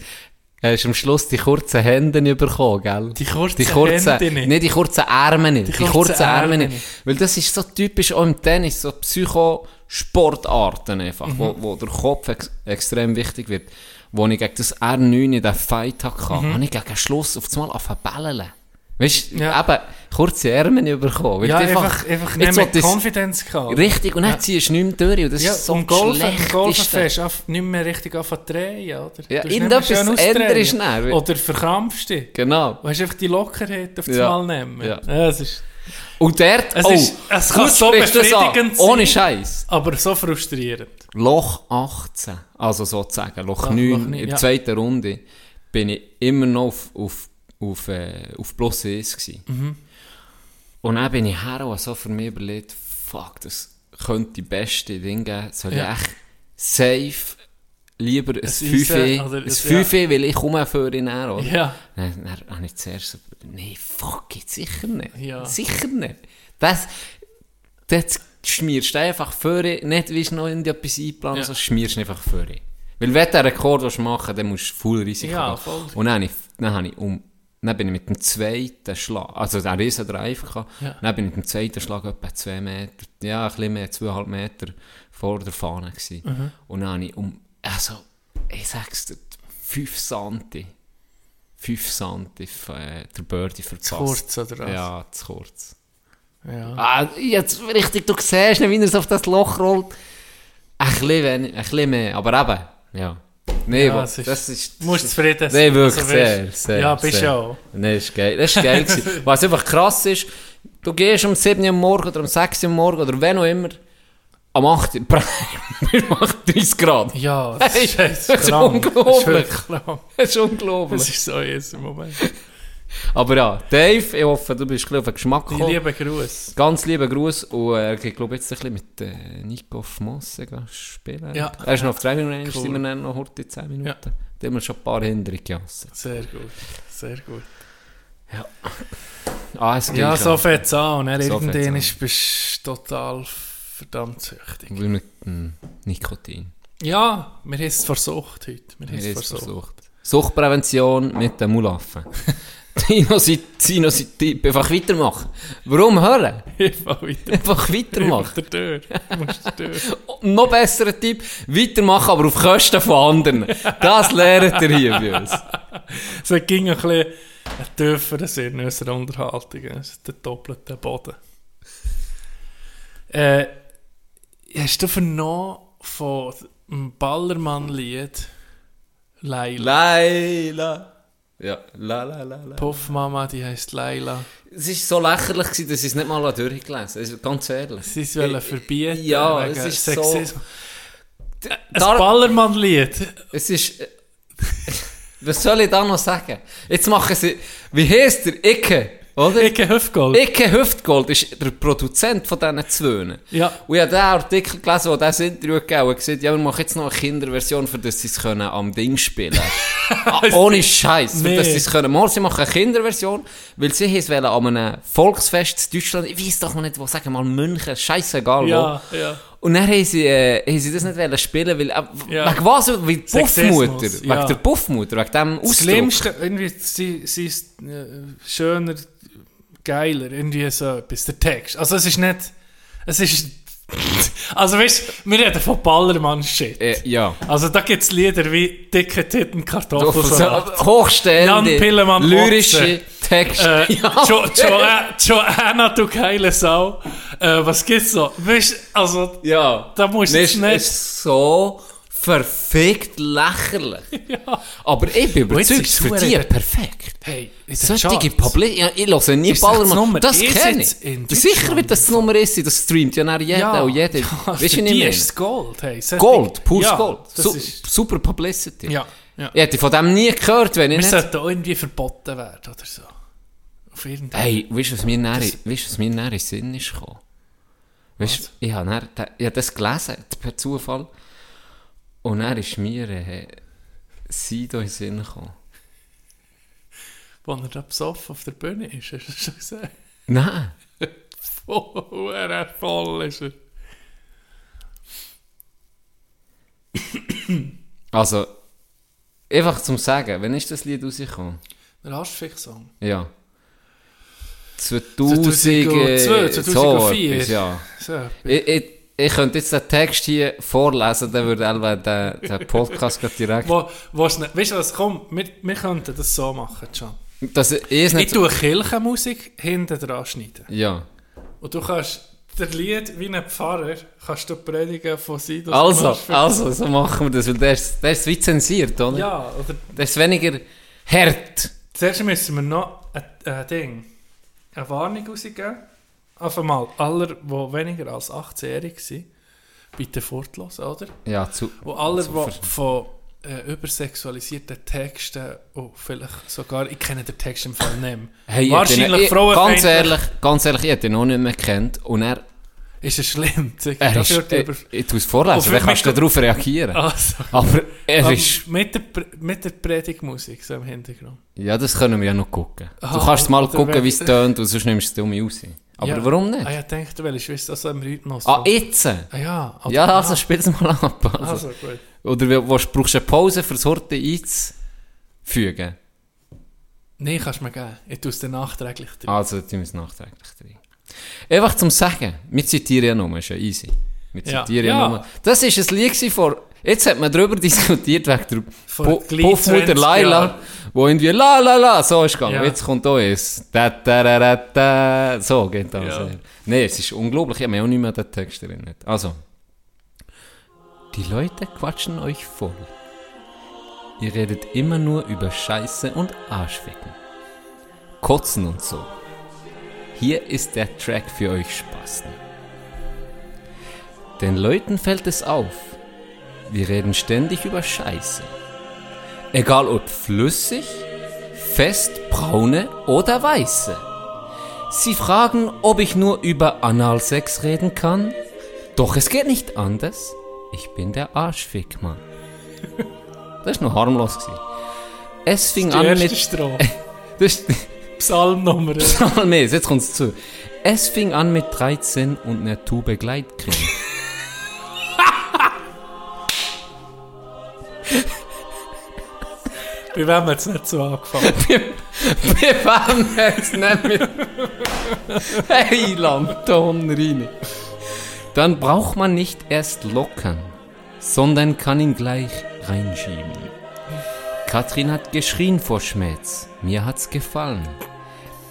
Er hast am Schluss die kurzen Hände nicht bekommen, gell?
Die kurzen
die kurzen,
Hände nicht.
nicht. die kurzen Ärmel nicht. Die,
kurzen
kurzen Ärmel nicht.
nicht.
Weil das ist so typisch auch im Tennis, so Psychosportarten einfach,
Mhm.
wo, wo der Kopf ex extrem wichtig wird. Wo ich gegen das R9 in den Fight hatte, habe ich gegen Schluss auf einmal angefangen Weißt du,
Mhm. Ja.
eben, kurze Ärmel nicht bekommen. weil
Ja,
du
einfach, einfach nicht mehr Confidence gehabt.
Richtig, und dann
Ja.
ziehst du nicht mehr durch. Und das
Ja,
ist so
und
das
Golfen
Schlechteste.
fährst nicht mehr richtig zu drehen, oder?
Ja,
Du
irgendetwas
ausdrehen.
ist dann.
Oder verkrampfst dich.
Genau.
Du hast einfach die Lockerheit auf das
Ja.
Mal nehmen.
Ja.
es ist,
Und dort,
Es
oh,
ist- es kann so
du an,
befriedigend
Ohne
sein.
Scheiß.
aber so frustrierend.
Loch 18, also sozusagen, Loch
Loch
9,
neun,
in der
ja.
zweiten Runde, bin ich immer noch auf, auf, auf, äh, auf plus 1 gewesen.
Mhm.
Und dann bin ich her und so für mich überlegt, fuck, das könnte die beste Ding geben. Soll
Ja.
ich echt safe lieber ein
Eisen
5
oder
ein
ein-
5 weil ich komme für ihn her, oder?
Ja.
Dann, dann habe ich zuerst so, nee, fuck, jetzt sicher nicht.
Ja.
Sicher nicht. Das, das schmierst du einfach vor, nicht wie noch in etwas einplanen,
Ja.
so schmierst du einfach vor. Weil wenn du einen Rekord willst machen dann musst du voll Risiko
Ja,
gehen.
voll.
Und dann, ich, dann, habe ich um, dann bin ich mit dem zweiten Schlag, also der riesen Drive gehabt,
Ja.
dann bin ich mit dem zweiten Schlag etwa zwei Meter, ja, ein bisschen mehr, zweieinhalb Meter vor der Fahne gewesen.
Mhm.
Und dann habe ich um, also, ich sag's dir, 5 Santi, 5 Santi äh, der Birdie verpasst.
Zu kurz, oder was?
Ja, zu kurz.
Ja.
Ah, jetzt richtig, du siehst nicht, wie er so auf das Loch rollt. Ein bisschen, wenig, ein bisschen mehr, aber eben, ja. Nee,
Ja, es ist-
das ist...
Du musst zufrieden
Nee, wirklich
Also,
sehr, sehr.
Ja, bist du auch.
Das ist geil. Das ist geil gewesen. Was einfach krass ist, du gehst um 7 Uhr am Morgen oder um 6 Uhr am Morgen oder wenn auch immer, am 8 Uhr, bei 38 Grad.
Ja, das ist,
Hey,
das ist,
das ist unglaublich.
Das.
Das ist unglaublich.
Das ist so jetzt im Moment.
Aber ja, Dave, ich hoffe, du bist ein auf den Geschmack gekommen.
lieben Gruß.
Ganz lieben Gruß und äh, ich glaube jetzt ein bisschen mit äh, Nico Mosse spielen.
Ja.
Er ist noch auf 3 Minuten,
Cool.
sind wir dann noch heute 10 Minuten.
Ja.
Da haben wir schon ein paar Hinderungen gelassen.
Sehr gut. Sehr gut.
Ah, es
Ja,
geht
so
schon.
fährt's an. Und dann
So
irgendwann bist du total verdammt süchtig.
Weil mit dem Nikotin.
Ja, wir haben es versucht heute. Wir
Wir
es
haben es
versucht.
versucht. Suchtprävention mit dem Mulaffen. Tino, sein Tino, sein Tipp. Einfach weitermachen. Warum hören?
Einfach weiter.
Einfach weitermachen.
Der Tür.
Noch besserer Tipp, weitermachen, aber auf Kosten von anderen. Das lernt ihr hier bei uns.
Es ging ein bisschen ein tieferer Sinn in unserer Unterhaltung. Es ist der doppelte Boden. Äh, hast du vernommen von dem Ballermann-Lied Leila?
Laila. Ja, la la la la.
Puffmama, die heisst Leila.
Es war so lächerlich, gewesen, dass ich es nicht mal durchgelesen habe. Ganz ehrlich.
Sie wollen
Äh,
verbieten.
ja, es ist
Sexismus.
so-
Ein Ballermann-Lied.
Es ist... äh, Was soll ich da noch sagen? Jetzt machen sie... Wie heisst der? Icke. Oder?
Icke Hüftgold.
Icke Hüftgold ist der Produzent von diesen Zwöhnen.
Ja.
Und ich habe den Artikel gelesen, wo das Interview gegeben hat, gesagt, ja, wir machen jetzt noch eine Kinderversion, für das sie es können am Ding spielen. ah, ohne Scheiß, für
Nee.
das sie es können. Mal, sie machen eine Kinderversion, weil sie es wollen an einem Volksfest in Deutschland, ich weiß doch noch nicht, wo, sagen wir mal München, scheißegal
Ja,
wo.
ja.
Und dann haben sie, äh, haben sie das nicht wollen spielen, weil, äh,
Ja.
wegen was? Wegen der Puffmutter.
ja.
Wegen der Puffmutter, wegen dem
Das
Ausdruck.
Schlimmste, irgendwie, sie, sie ist äh, schöner, geiler, irgendwie so etwas, der Text. Also es ist nicht, es ist, also weißt du, wir reden von Ballermann-Shit.
Äh, ja.
Also da gibt es Lieder wie «Dicke Titten, Kartoffelsalat». Pillemann
lyrische. Texte.
Äh, jo, jo, Joanna, du geile Sau. Äh, was gibt's so? Weißt du, also,
Ja.
da musst du nicht...
ist so verfickt lächerlich. Aber ich bin überzeugt,
ist
für die
verdammt-
perfekt.
Hey,
Solche
Charts.
Publi ja, ich höre nie
Ist das
Ballermann. Das
eins
kenne ich. Sicher wird das das Nummer sein, das streamt ja nach jeder und jeder.
Ja,
weißt du,
die
meine?
ist Gold. Hey,
Gold, pures
ja,
Gold.
Das
Su
ist,
super Publicity.
ja, ja.
Ich hätte von dem nie gehört, wenn ich
Wir
nicht...
sollten auch irgendwie verboten werden oder so. Auf irgendeinen
Hey, weißt du, was mir näher, in den Sinn ist gekommen? Weißt du, ich habe das gelesen, per Zufall. Und dann ist mir äh, Sido in den Sinn gekommen.
Wo er da besoffen auf der Bühne ist, hast du das schon gesehen?
Nein.
Er voll ist er.
Also, einfach zum Sagen, wann ist das Lied rausgekommen?
Der Aschfick-Song.
Ja. 2000,
2002,
äh,
2004.
So ja.
So.
Ich, ich, ich könnte jetzt den Text hier vorlesen, dann würde Elva den, den Podcast direkt...
Wo, weißt du was, komm, wir, wir könnten das so machen, Can.
Das ist
Ich
nicht...
tue Kirchenmusik hinten dran schneiden.
Ja.
Und du kannst der Lied wie ein Pfarrer, kannst du predigen von Sido.
Also, also, so machen wir das, weil der ist, der ist wie zensiert, oder?
Ja, oder
Der ist weniger hart.
zuerst müssen wir noch ein, ein Ding, eine Warnung rausgeben. Auf einmal, alle, die weniger als 18-jährig sind, bitte fortlassen, oder?
Ja, zu...
Und alle,
zu
die von äh, übersexualisierten Texten, oh, vielleicht sogar, ich kenne den Text im Fall nicht mehr.
Hey,
Wahrscheinlich
ich,
frauenfeindlich.
Ganz ehrlich, ganz ehrlich, ich hätte ihn noch nicht mehr gekannt. Und er,
Ist es schlimm?
Er ist... Ich,
über-
ich tue es vorlesen, dann kannst du darauf reagieren.
Also,
Aber er ist...
mit, der, mit der Predigtmusik so im Hintergrund.
Ja, das können wir ja noch gucken. du
Aha,
kannst mal gucken, wie es tönt, und sonst nimmst du es dumm raus. Aber
Ja.
warum nicht?
Ah, ich dachte, du willst wissen, also im Rhythmus.
Ah,
von-
jetzt?
Ah, ja. oder-
Ja, also spiel es mal ab. Also.
Also, gut.
Oder wo, brauchst du eine Pause, für das Horte einzufügen?
Nein, kannst du mir geben. Ich tue es dir nachträglich drin.
Also, tun wir es nachträglich drin. Einfach zum Sagen, wir zitieren ja nur, ist ja easy. Wir zitieren ja,
Ja.
nur. Das ist ein Lied vor, jetzt hat man darüber diskutiert, wegen der Puffmutter
20
Laila, wo irgendwie la la la, so ist gegangen.
Ja.
Jetzt kommt auch eins. Da, da, da, da, da, so geht das.
Ja.
Nee, es ist unglaublich, ich habe mich auch nicht mehr an den Text erinnert. Also, die Leute quatschen euch voll. Ihr redet immer nur über Scheiße und Arschficken. Kotzen und so. Hier ist der Track für euch Spasten. Den Leuten fällt es auf. Wir reden ständig über Scheiße. Egal ob flüssig, fest, braune oder weiße. Sie fragen, ob ich nur über Analsex reden kann. Doch es geht nicht anders. Ich bin der Arschfickmann. Das war noch harmlos. gewesen. Es fing an mit...
Strophe.
Das ist
Psalmnummer.
Psalmes, jetzt kommt's zu. Es fing an mit 13 und einer Tube Gleitcreme.
Wem hat es nicht so angefangen?
Wir waren jetzt nicht mehr. Hey, Lanton rein. Dann braucht man nicht erst lockern, sondern kann ihn gleich reinschieben. Katrin hat geschrien vor Schmerz. Mir hat's gefallen.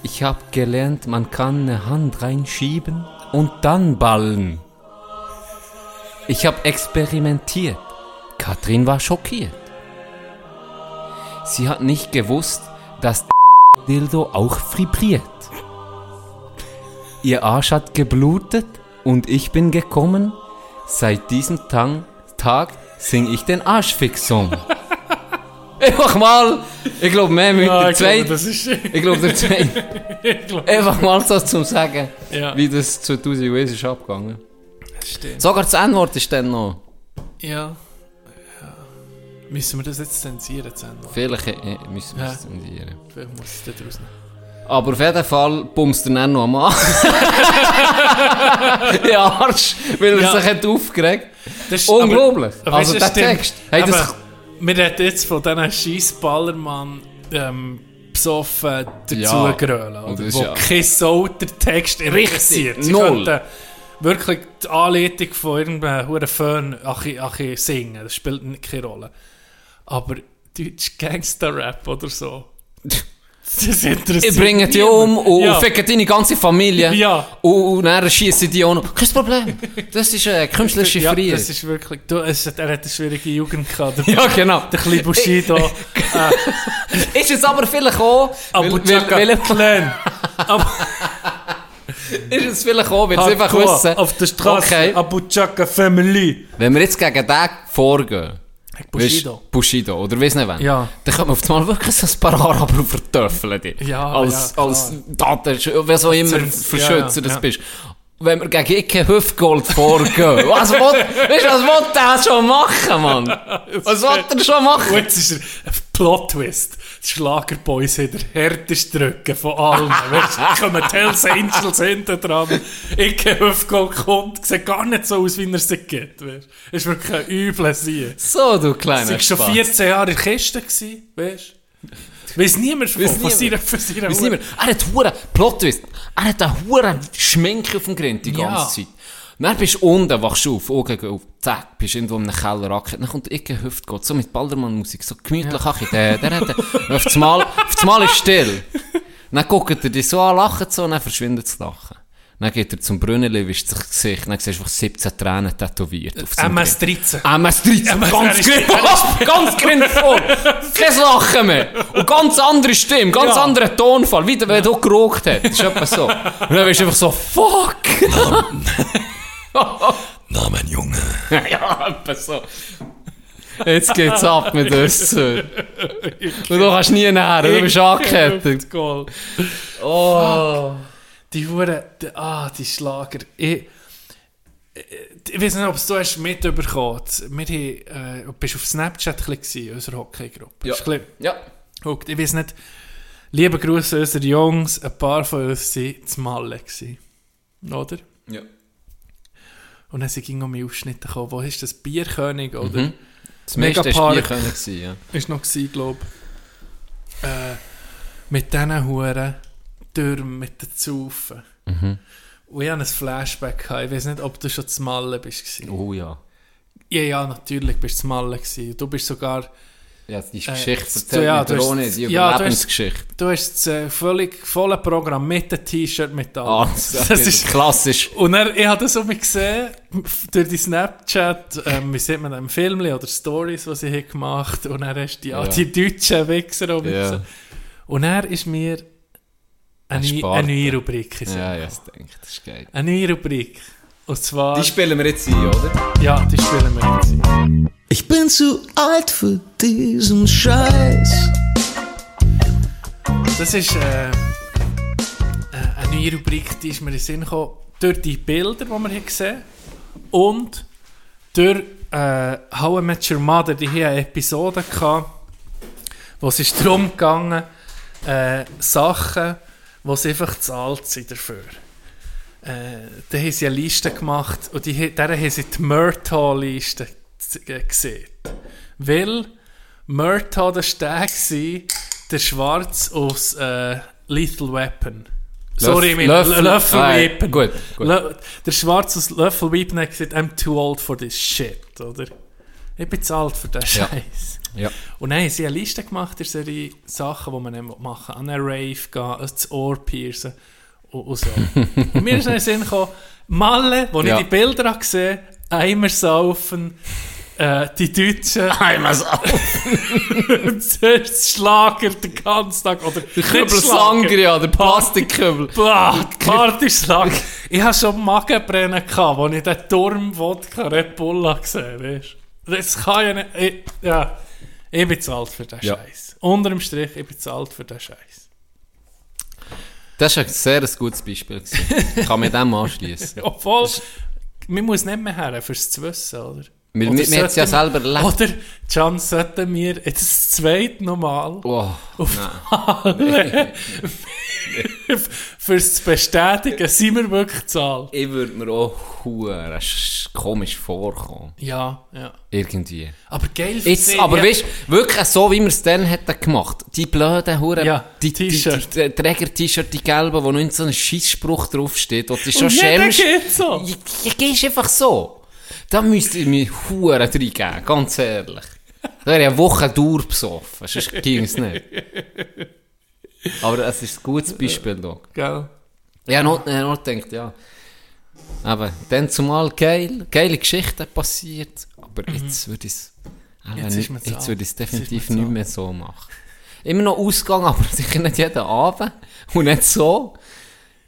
Ich hab gelernt, man kann eine Hand reinschieben und dann ballen. Ich hab experimentiert. Katrin war schockiert. Sie hat nicht gewusst, dass Dildo auch vibriert. Ihr Arsch hat geblutet und ich bin gekommen. Seit diesem Tag, Tag sing ich den Arschfix-Song. Einfach mal, ich glaube, mehr mit
Ja,
der
ich glaube,
zweiten. Ich glaube, der zweite. Einfach mal so zum Sagen,
ja,
wie das 2001 ist abgegangen.
das stimmt.
Sogar das N-Wort ist dann noch.
Ja. Müssen wir das jetzt zensieren, das Ende?
Vielleicht äh, müssen wir
Ja.
es zensieren.
Vielleicht muss es da draus nehmen.
Aber auf jeden Fall bummst du dann noch am An. ja, Arsch, weil er
Ja.
sich hat aufgeregt.
Das ist-
Unglaublich.
aber- aber
also der
das.
Text. Hey, das,
Aber wir reden jetzt von diesen scheiß Ballermann ähm, besoffen dazu
Ja.
oder?
das
Wo
ja-
kein der Text interessiert. Sie
null.
könnten wirklich die Anleitung von irgendeinem Föhn singen, das spielt keine Rolle. Aber Deutsch Gangster-Rap oder so, das interessiert
ich bringe dich um und,
ja.
und ficken deine ganze Familie.
Ja.
Und, und dann schießen die auch noch. Kein Problem. Das ist eine künstlerische
ja,
Freiheit.
das ist wirklich, du, es, er hat eine schwierige Jugend gehabt. Der,
ja, genau.
der kleine Bushido.
Ist es aber vielleicht auch,
Aber Clan. Aber
ist es vielleicht auch, weil sie einfach wissen,
auf der Straße,
okay,
Abu Chaka Family.
wenn wir jetzt gegen den vorgehen,
Bushido.
Weisst, Bushido, oder weiss nicht wen.
Ja.
Dann können wir auf einmal wirklich so ein paar Araber verteufeln. Die.
Ja,
als,
ja,
als Daten, was auch immer,
Zum-
Verschützer
ja,
das bist. Wenn wir gegen Icke Hüftgold vorgehen, was will, weißt, was will der schon machen, Mann? Was will er schon
Und
machen?
jetzt ist er ein Plot-Twist. Die Schlagerboys haben den härtesten Drücken von allen. weißt du, kommen die Hells Angels hinten dran. Icke Hüftgold kommt, sieht gar nicht so aus, wie er sie gibt. Weißt. Ist wirklich ein übler Sie.
So, du kleiner
Sie war schon
Spatz.
14 Jahre in der Kiste, weißt du? Weiss niemand
Weiss
von seiner, von seiner
niemand. Er hat hure Plot Twist. Er hat einen hure Schminke auf dem Grind die ganze
Ja.
Zeit. Und dann bist du unten, wachst du auf, Augen gehen auf, zack, bist irgendwo in einem Keller angehört. Dann kommt Icke Hüftgott, so mit Baldermann-Musik, so gemütlich, ach, der, der. Und auf das Mal, auf das Mal ist still. Dann guckt er dich so an, lacht so, und dann verschwindet das Lachen. Dann geht er zum Brunnen, wischt sich das Gesicht, dann siehst du einfach 17 Tränen tätowiert auf seinem Grind.
MS-13.
MS-13,
MS
ganz grind, ganz grind vor. Kein Lachen mehr. Und ganz andere Stimme, ganz
Ja.
anderer Tonfall, wie wenn du geraucht hast. Das ist etwa so. Und dann bist du einfach so, fuck.
Na, mein Junge.
ja, etwa so. Jetzt geht's ab mit uns. Und du kannst nie näher, du bist angekettet. Oh.
Die Hure, die, ah, die Schlager. Ich, ich weiß nicht, ob du hast mitbekommen hast. Wir haben, äh, du bist auf Snapchat in unserer Hockeygruppe.
Ja. Ja.
Guckt, ich weiß nicht, liebe Grüße an unsere Jungs, ein paar von uns waren zu Malle. gewesen. Oder?
ja.
Und dann sind um meine Ausschnitte gekommen. Wo ist das Bierkönig? Oder?
Mhm. Das war
Megapark.
Gewesen, ja.
Ist noch glaube ich. Äh, mit diesen Huren Türmen mit den Zaufen.
Mhm.
Und ich hatte ein Flashback. Gehabt. Ich weiß nicht, ob du schon zu Malle bist. gewesen.
Oh ja.
Ja, ja, natürlich bist du zu Malle. Gewesen. Du bist sogar...
Ja, die
Äh,
Geschichte
so,
erzählt
ja, du hast-
ohne, die
ja, du hast-
Überlebensgeschichte.
Du hast das äh, völlig volle Programm mit dem T-Shirt, mit allem.
Ah, das, ist klassisch.
Und er, ich habe das auch mal gesehen, durch die Snapchat, ähm, wie sieht man das im Film oder Stories, die haben gemacht Und dann hast du die,
Ja.
die deutschen Wichser
Ja.
Und er ist mir eine,
Ein
neue-
Sparte.
eine neue Rubrik.
Ja, ja, das denke ich, das ist geil.
Eine neue Rubrik. Und zwar...
Die spielen wir jetzt ein, oder?
ja, die spielen wir jetzt. ein.
Ich bin zu alt für diesen Scheiß.
Das ist äh, äh, eine neue Rubrik, die ist mir in den Sinn gekommen, durch die Bilder, die wir hier gesehen und durch äh, How I Met Your Mother, die hier eine Episode gehabt, wo es ist darum gegangen, äh, Sachen, wo sie einfach zu alt sind dafür. Äh, da haben sie eine Liste gemacht und die, der haben sie die Murtaugh-Liste äh, gesehen. Weil Murtaugh, das war der, der Schwarz aus äh, Lethal Weapon. Sorry, ich meine,
Löffel-
Löffel
Ah,
Weapon.
gut, gut.
Lö- der Schwarz aus Löffel Weapon hat gesagt, I'm too old for this shit, oder? Ich bin zu alt für den. Scheiß.
Ja.
Und dann haben sie eine Liste gemacht, der Serie Sachen, die man machen. An eine Rave gehen, ans Ohr piercen und, und so. und mir ist dann in den Sinn gekommen, Malle, wo
Ja.
ich die Bilder habe gesehen Eimer saufen, äh, die Deutschen,
Einmal so.
zuerst Schlager den ganzen Tag, oder
Der Kübel Sangria, der Plastikkübel.
Partyschlag. ich hatte schon Magenbrennen, gehabt, als ich den Turm Wodka Red Bull habe gesehen habe. Das kann ja nicht... Ich, ja. Ich bin zu alt für den
Ja.
Scheiß. Unter dem Strich, ich bin zu alt für den Scheiß.
Das war ein sehr ein gutes Beispiel. Ich kann mit dem anschließen.
Obwohl, man muss nicht mehr her, fürs zu wissen, oder?
Wir, wir, wir haben es ja selber erlebt.
Oder, Can, sollten wir jetzt das zweite nochmal
Oh,
fürs zu bestätigen, sind wir wirklich zu alt?
ich würde mir auch hure sch- komisch vorkommen.
Ja, ja.
Irgendwie.
Aber geil für
Jetzt,
sie,
aber
ja.
weißt du, wirklich so, wie wir es dann hätten gemacht. Die blöden Huren,
Ja,
die, die, die,
T-Shirt.
die Träger-T-Shirt, die gelben, wo noch so ein Scheissspruch draufsteht, wo du dich schon schämst.
geht so.
Ja, ja, gehst einfach so. Da müsste ich mir Huren reingeben, ganz ehrlich. Da wäre ich eine Woche durchbesoffen, sonst ging es nicht. Aber es ist ein gutes Beispiel da.
Gell?
Ja, noch, noch denkt, ja. Aber dann zumal geil, geile Geschichten passiert, aber jetzt würde ich es
Mhm. Jetzt
jetzt
alt.
würde ich
Jetzt
definitiv nicht mehr so machen. Immer noch Ausgang, aber sicher nicht jeden Abend und nicht so.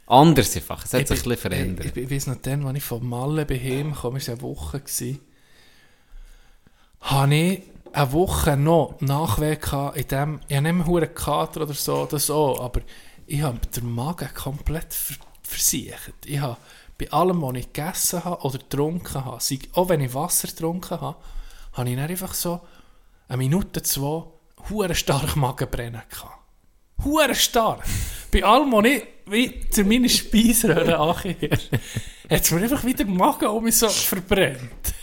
Anders einfach, es hat sich ein bisschen verändert.
Ich, ich, ich weiss noch, dann, als ich von Malle bei ihm kam, war es eine Woche, gewesen, habe ich eine Woche noch Nachweg gehabt, in dem, ich habe nicht mehr einen Kater oder so, das auch, aber ich habe den Magen komplett ver versichert. Ich habe bei allem, was ich gegessen habe oder getrunken habe, sei, auch wenn ich Wasser getrunken habe, habe ich dann einfach so eine Minute, zwei, hure stark Magenbrennen gehabt. Hure stark. Bei allem, was ich wie zu meiner Speiseröhre angehöre, hat es mir einfach wieder den Magen um mich so verbrennt.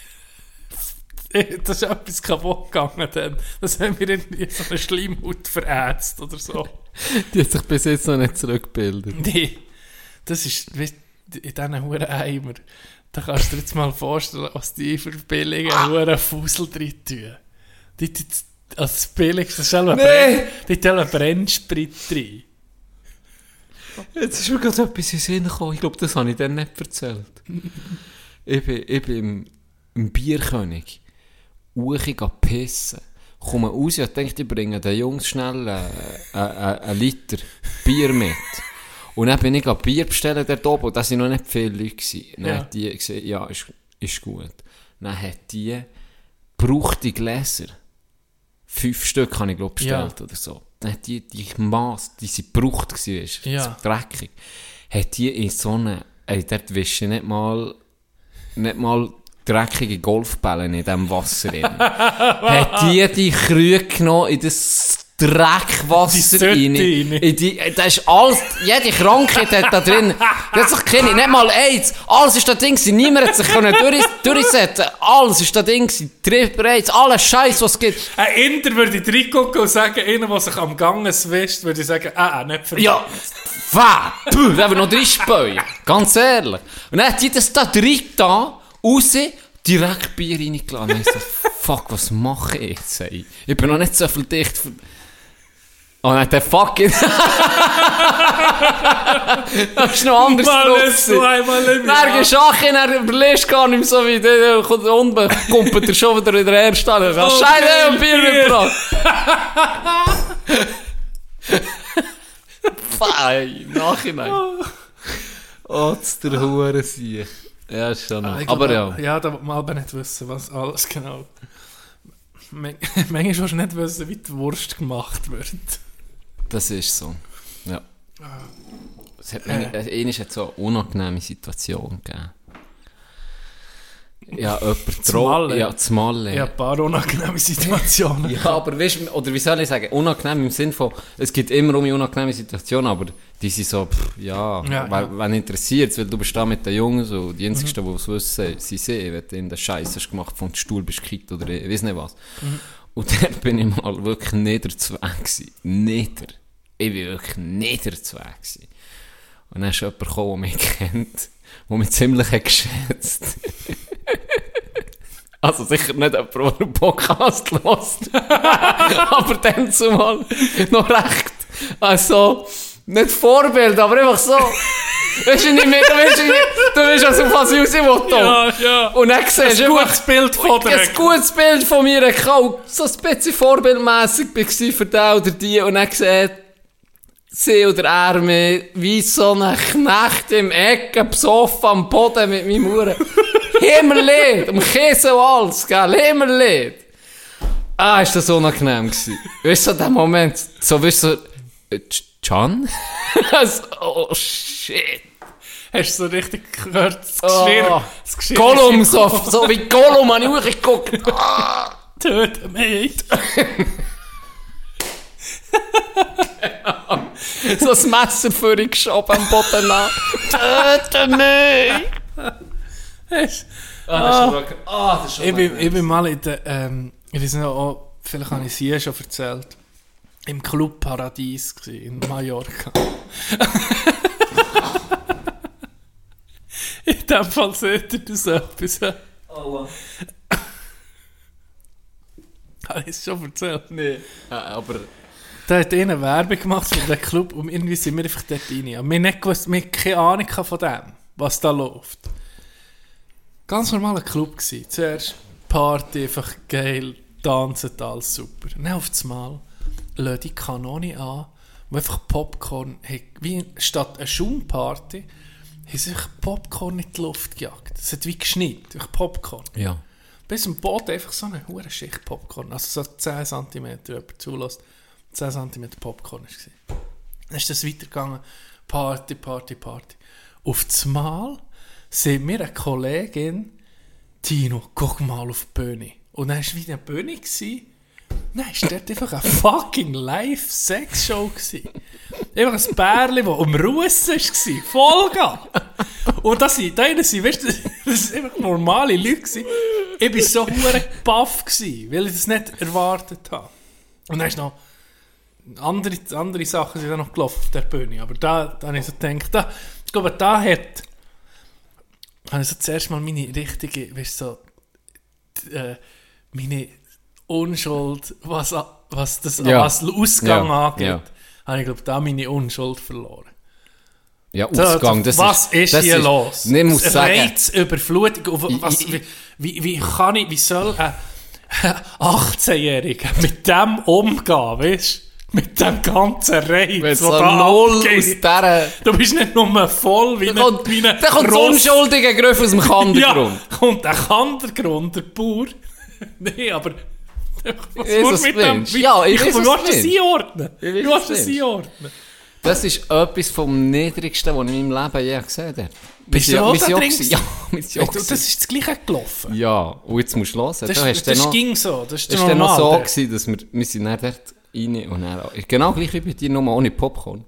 Das ist etwas kaputt gegangen dann. Das haben wir irgendwie so eine Schleimhaut verätzt oder so.
Die hat sich bis jetzt noch nicht zurückgebildet.
Nee, das ist weißt, in diesen huren Eimer. Da kannst du dir jetzt mal vorstellen, was die für billige huren Fusel drin tun. Die, die, das billigste, das selber
Nee.
Die einen Brennsprit drin.
Jetzt ist mir gerade etwas in den Sinn gekommen. Ich glaube, das habe ich dir nicht erzählt. ich bin, ich bin im, im Bierkönig. Gehen pissen. Komme raus und denke, ich bringe den Jungs schnell äh, äh, äh, einen Liter Bier mit. Und dann bin ich ein Bier bestellen dort oben. Und da waren noch nicht viele Leute. gewesen. Dann
Ja.
hat die gesagt, ja, ist, ist gut. Dann hat die gebrauchte Gläser. Fünf Stück habe ich, glaube bestellt oder so. Die, die Maß, die sie gebraucht war, ist
Ja.
so dreckig, hat die in so eine, ey, dort wische ich nicht mal, nicht mal dreckige Golfbälle in diesem Wasser hat die die Krüge genommen in das Dreckwasser rein. In die, da ist alles, jede Krankheit hat da drin, das sich keine, nicht mal AIDS, alles ist da drin gewesen, niemand hat sich können durch, durchsetzen, alles ist da drin gewesen, Triple AIDS, alles Scheiß, was es gibt.
Ein Inder würde ich reingucken und sagen, einer, der sich am Gang wischt, würde ich sagen, ah, nicht für
Ja, fuck, puh, da wir noch drin späuen. Ganz ehrlich. Und dann hat die das da drin da, raus, direkt Bier reingeladen. Und ich so, fuck, was mache ich jetzt? Ey? Ich bin noch nicht so viel dicht für... Oh nein, der fucking... das ist noch anders
Mal
drauf
einmal im
Sache, dann überlegst du gar nicht so wie der, der unten kumpelt er schon wieder in der ersten. Oh, Scheiße, ich hab ein Bier mitgebracht. Fein, Nachhinein. Oh, das der Hure sie. Ja, ist schon noch.
Ich
Aber ja.
Ja, da man aber nicht wissen, was alles genau... Man- Manchmal willst du nicht wissen, wie die Wurst gemacht wird.
Das ist so. Ja. Es hat mir, äh. hat so eine unangenehme Situation gegeben. Ja, jemand droht. Ja, zu Malle.
Ich habe ein paar unangenehme Situationen.
Ja, aber weißt oder wie soll ich sagen, unangenehm im Sinn von, es gibt immer um unangenehme Situationen, aber die sind so, pff, ja,
Ja,
weil,
ja.
wenn interessiert weil du bist da mit den Jungs und die einzigen, die es wissen, sind sie, wenn du in der Scheiße hast gemacht, vom Stuhl bist gekickt oder ich weiß nicht was. Und dann bin ich mal wirklich niederzweg gewesen. Nieder. Ich bin wirklich niederzweg gewesen. Und dann ist jemand gekommen, der mich kennt, der mich ziemlich hat geschätzt Also sicher nicht jemand, der einen Podcast hört. aber dann zumal noch recht. Also, nicht Vorbild, aber einfach so. Weißt du nicht mehr, du weißt nicht, du weißt also was ich raus will.
Ja, ja.
Und dann siehst du
Ein gutes Bild von dir.
ein gutes Bild von mir gehabt. So ein bisschen vorbildmässig war für den oder die. Und dann sieht sie oder er mich wie so ein Knecht im Ecke, besoffen am Boden mit meinem Uhren. Himmerlied, um Käse und alles, gell, Himmerlied. Ah, ist das unangenehm gewesen. Weißt du, so der Moment, so weißt du, so, äh, Can? so, oh shit.
Hast du so richtig gehört, das
Oh.
Geschirr, das Geschirr
Gollum, so, so wie Gollum habe ich hochgeguckt.
Töten mich.
so das Messer für ihn geschoben am Boden an. Töte mich! Ah, das ah, das ist schon
Ich bin, ich bin mal in der, ähm, ich weiß nicht, auch, vielleicht habe ich es hier schon erzählt, im Club Paradies gewesen, in Mallorca. in dem Fall seht ihr das etwas.
Oh,
Habe ich es schon erzählt?
nee. Ah, aber...
Da hat einer Werbung gemacht für den Club und irgendwie sind wir einfach dort rein. Wir haben nicht gewusst, wir hatten keine Ahnung von dem, was da läuft. Ganz normaler Club gsi. Zuerst Party, einfach geil, tanzen, alles super. Und dann auf das Mal lassen die Kanone an, wo einfach Popcorn, hat, wie statt einer Schaumparty, haben sie sich Popcorn in die Luft gejagt. Es hat wie geschnitten, durch Popcorn.
Ja.
Bis am Boden einfach so eine hohe Schicht Popcorn. Also so 10 cm, jemand zulässt, 10 cm Popcorn war. Dann ist das weitergegangen. Party, Party, Party. Auf das Mal sehen wir eine Kollegin, Tino, guck mal auf die Bühne. Und dann war wieder eine Bühne. gewesen. Nein, es war dort einfach eine fucking Live-Sex-Show. Einfach ein Bärli, das um Russen war. Vollgas. Und das sind, da sind, weißt du, das sind einfach normale Leute. gewesen. Ich war so hure baff, weil ich das nicht erwartet habe. Und dann ist noch andere, andere Sachen sind dann noch gelaufen auf der Bühne. Aber da, da habe ich so gedacht, da, ich glaube, da hat, habe ich so zuerst mal meine richtige, weißt du, so, die, äh, meine Unschuld, was, was das
Ja.
als Ausgang
Ja.
angeht,
Ja.
habe ich glaube da meine Unschuld verloren.
Ja, Ausgang, das
was ist,
das
hier los?
Ich muss sagen...
Reizüberflutung. Was, wie, wie, wie kann ich, wie soll ein 18-Jähriger mit dem umgehen, weißt? Mit dem ganzen Reiz, was
so
da
null aus dieser...
Du bist nicht nur voll wie
Da kommt,
ein, wie ein
da kommt das
Ross.
unschuldige Griff aus dem Kandergrund.
Ja, kommt der Kandergrund, der Bauer. nee, aber... Was
weiß,
muss mit
du
dem? Wie,
Ja, ich
ich
weiß,
du
was
willst
du
das
meinst.
einordnen.
Ich
Du
du
das einordnen.
Das ist etwas vom Niedrigsten, was ich in meinem Leben je gesehen habe.
Bist du auch da drin?
Ja, sind auch
Das ist das Gleiche gelaufen.
Ja, und jetzt musst du hören.
Das,
da
das,
hast du noch,
ging so. Das ist
das
der
ist dann noch so
normal.
gewesen, dass wir, wir sind dann dort rein und dann, genau gleich wie bei dir, nur ohne Popcorn.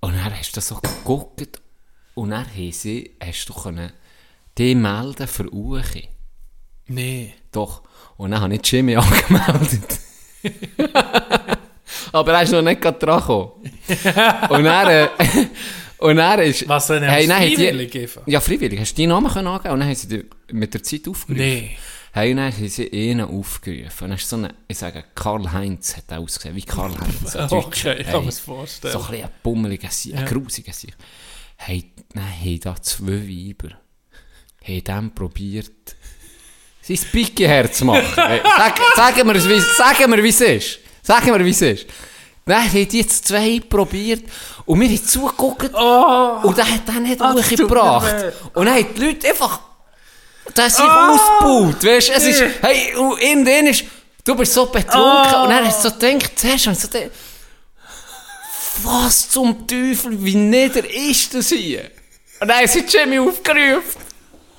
Und dann hast du so geguckt und dann haben sie, hast du können, die melden für Uche.
Nee.
Doch. Und dann habe ich Jimmy angemeldet. Aber er ist noch nicht gerade dran gekommen. Und dann, äh, und dann ist...
Was, dann
hey, dann die-
freiwillig einfach?
Ja, freiwillig. Hast du deinen Namen können angeben und dann haben sie mit der Zeit aufgerufen.
Nee.
Hey, und dann haben sie ihn aufgerufen. Und dann ist so eine, ich sage, Karl-Heinz hat er ausgesehen, wie Karl-Heinz. ein.
Okay, ich
Hey,
kann mir das vorstellen.
So ein bisschen ein bummeliger Sieg, ein grusiger Sieg. Hey, dann haben da zwei Weiber, haben dann probiert, sein Picke zu machen. Sag, sagen wir, wie, sagen wir, wie es ist. Sagen wir, wie es ist. Dann haben jetzt zwei probiert und wir haben zugeguckt und dann hat er nicht
mir
hochgebracht.
weh.
Und dann haben die Leute einfach das sich ausgebaut, weißt du, es ist, hey, und in denen ist, du bist so betrunken, und dann hast du so gedacht, zuerst ich so gedacht, was zum Teufel, wie nieder ist das hier? Und dann haben sie Jimmy aufgerufen.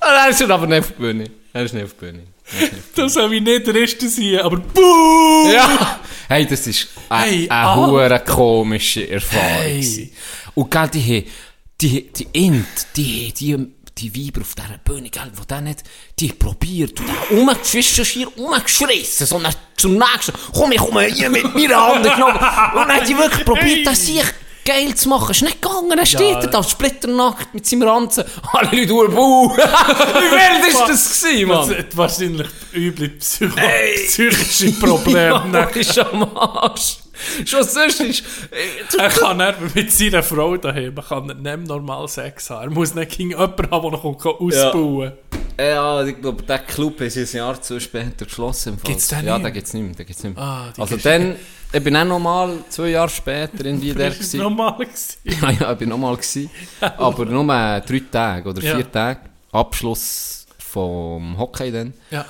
Und dann ist er aber nicht Bühne. Er ist nicht auf die Bühne. Auf
Das habe ich nicht der Erste sein, aber BOOM!
Ja! Hey, das ist eine
Hey,
hure komische Erfahrung.
Hey.
Und gell, die die, die Int, die, die, die Weiber auf dieser Bühne, gell, die dann nicht, die probiert und dann umgeschwissen, schier umgeschrissen, sondern zum nächsten, komm, ich komme hier mit meiner Hand genommen. Und dann haben die wirklich probiert, das sich geil zu machen. Ist nicht gegangen, dann steht er da, splitternackt mit seinem Ranzen. Alle Leute, buh. Wie wild ist das gewesen,
Das
Mann?
hat wahrscheinlich üble Psycho psychische Probleme.
Ja, ist am Arsch. Schon sonst ist...
er kann nicht mit seiner Frau daheim, er kann nicht normal Sex haben. Er muss nicht gegen jemanden haben, der noch ausbauen kann.
Ja, ich glaube, der Club ist ein Jahr zu später geschlossen. im Fall.
Gibt's den
Ja, den gibt es nicht mehr. Den gibt's nicht mehr.
Ah,
also
Geschichte.
dann, ich bin auch noch mal zwei Jahre später in der
Das war
gewesen.
normal. gewesen.
Ja, ja, ich bin noch mal gewesen. Aber nur drei Tage oder vier
Ja.
Tage. Abschluss vom Hockey dann.
Ja.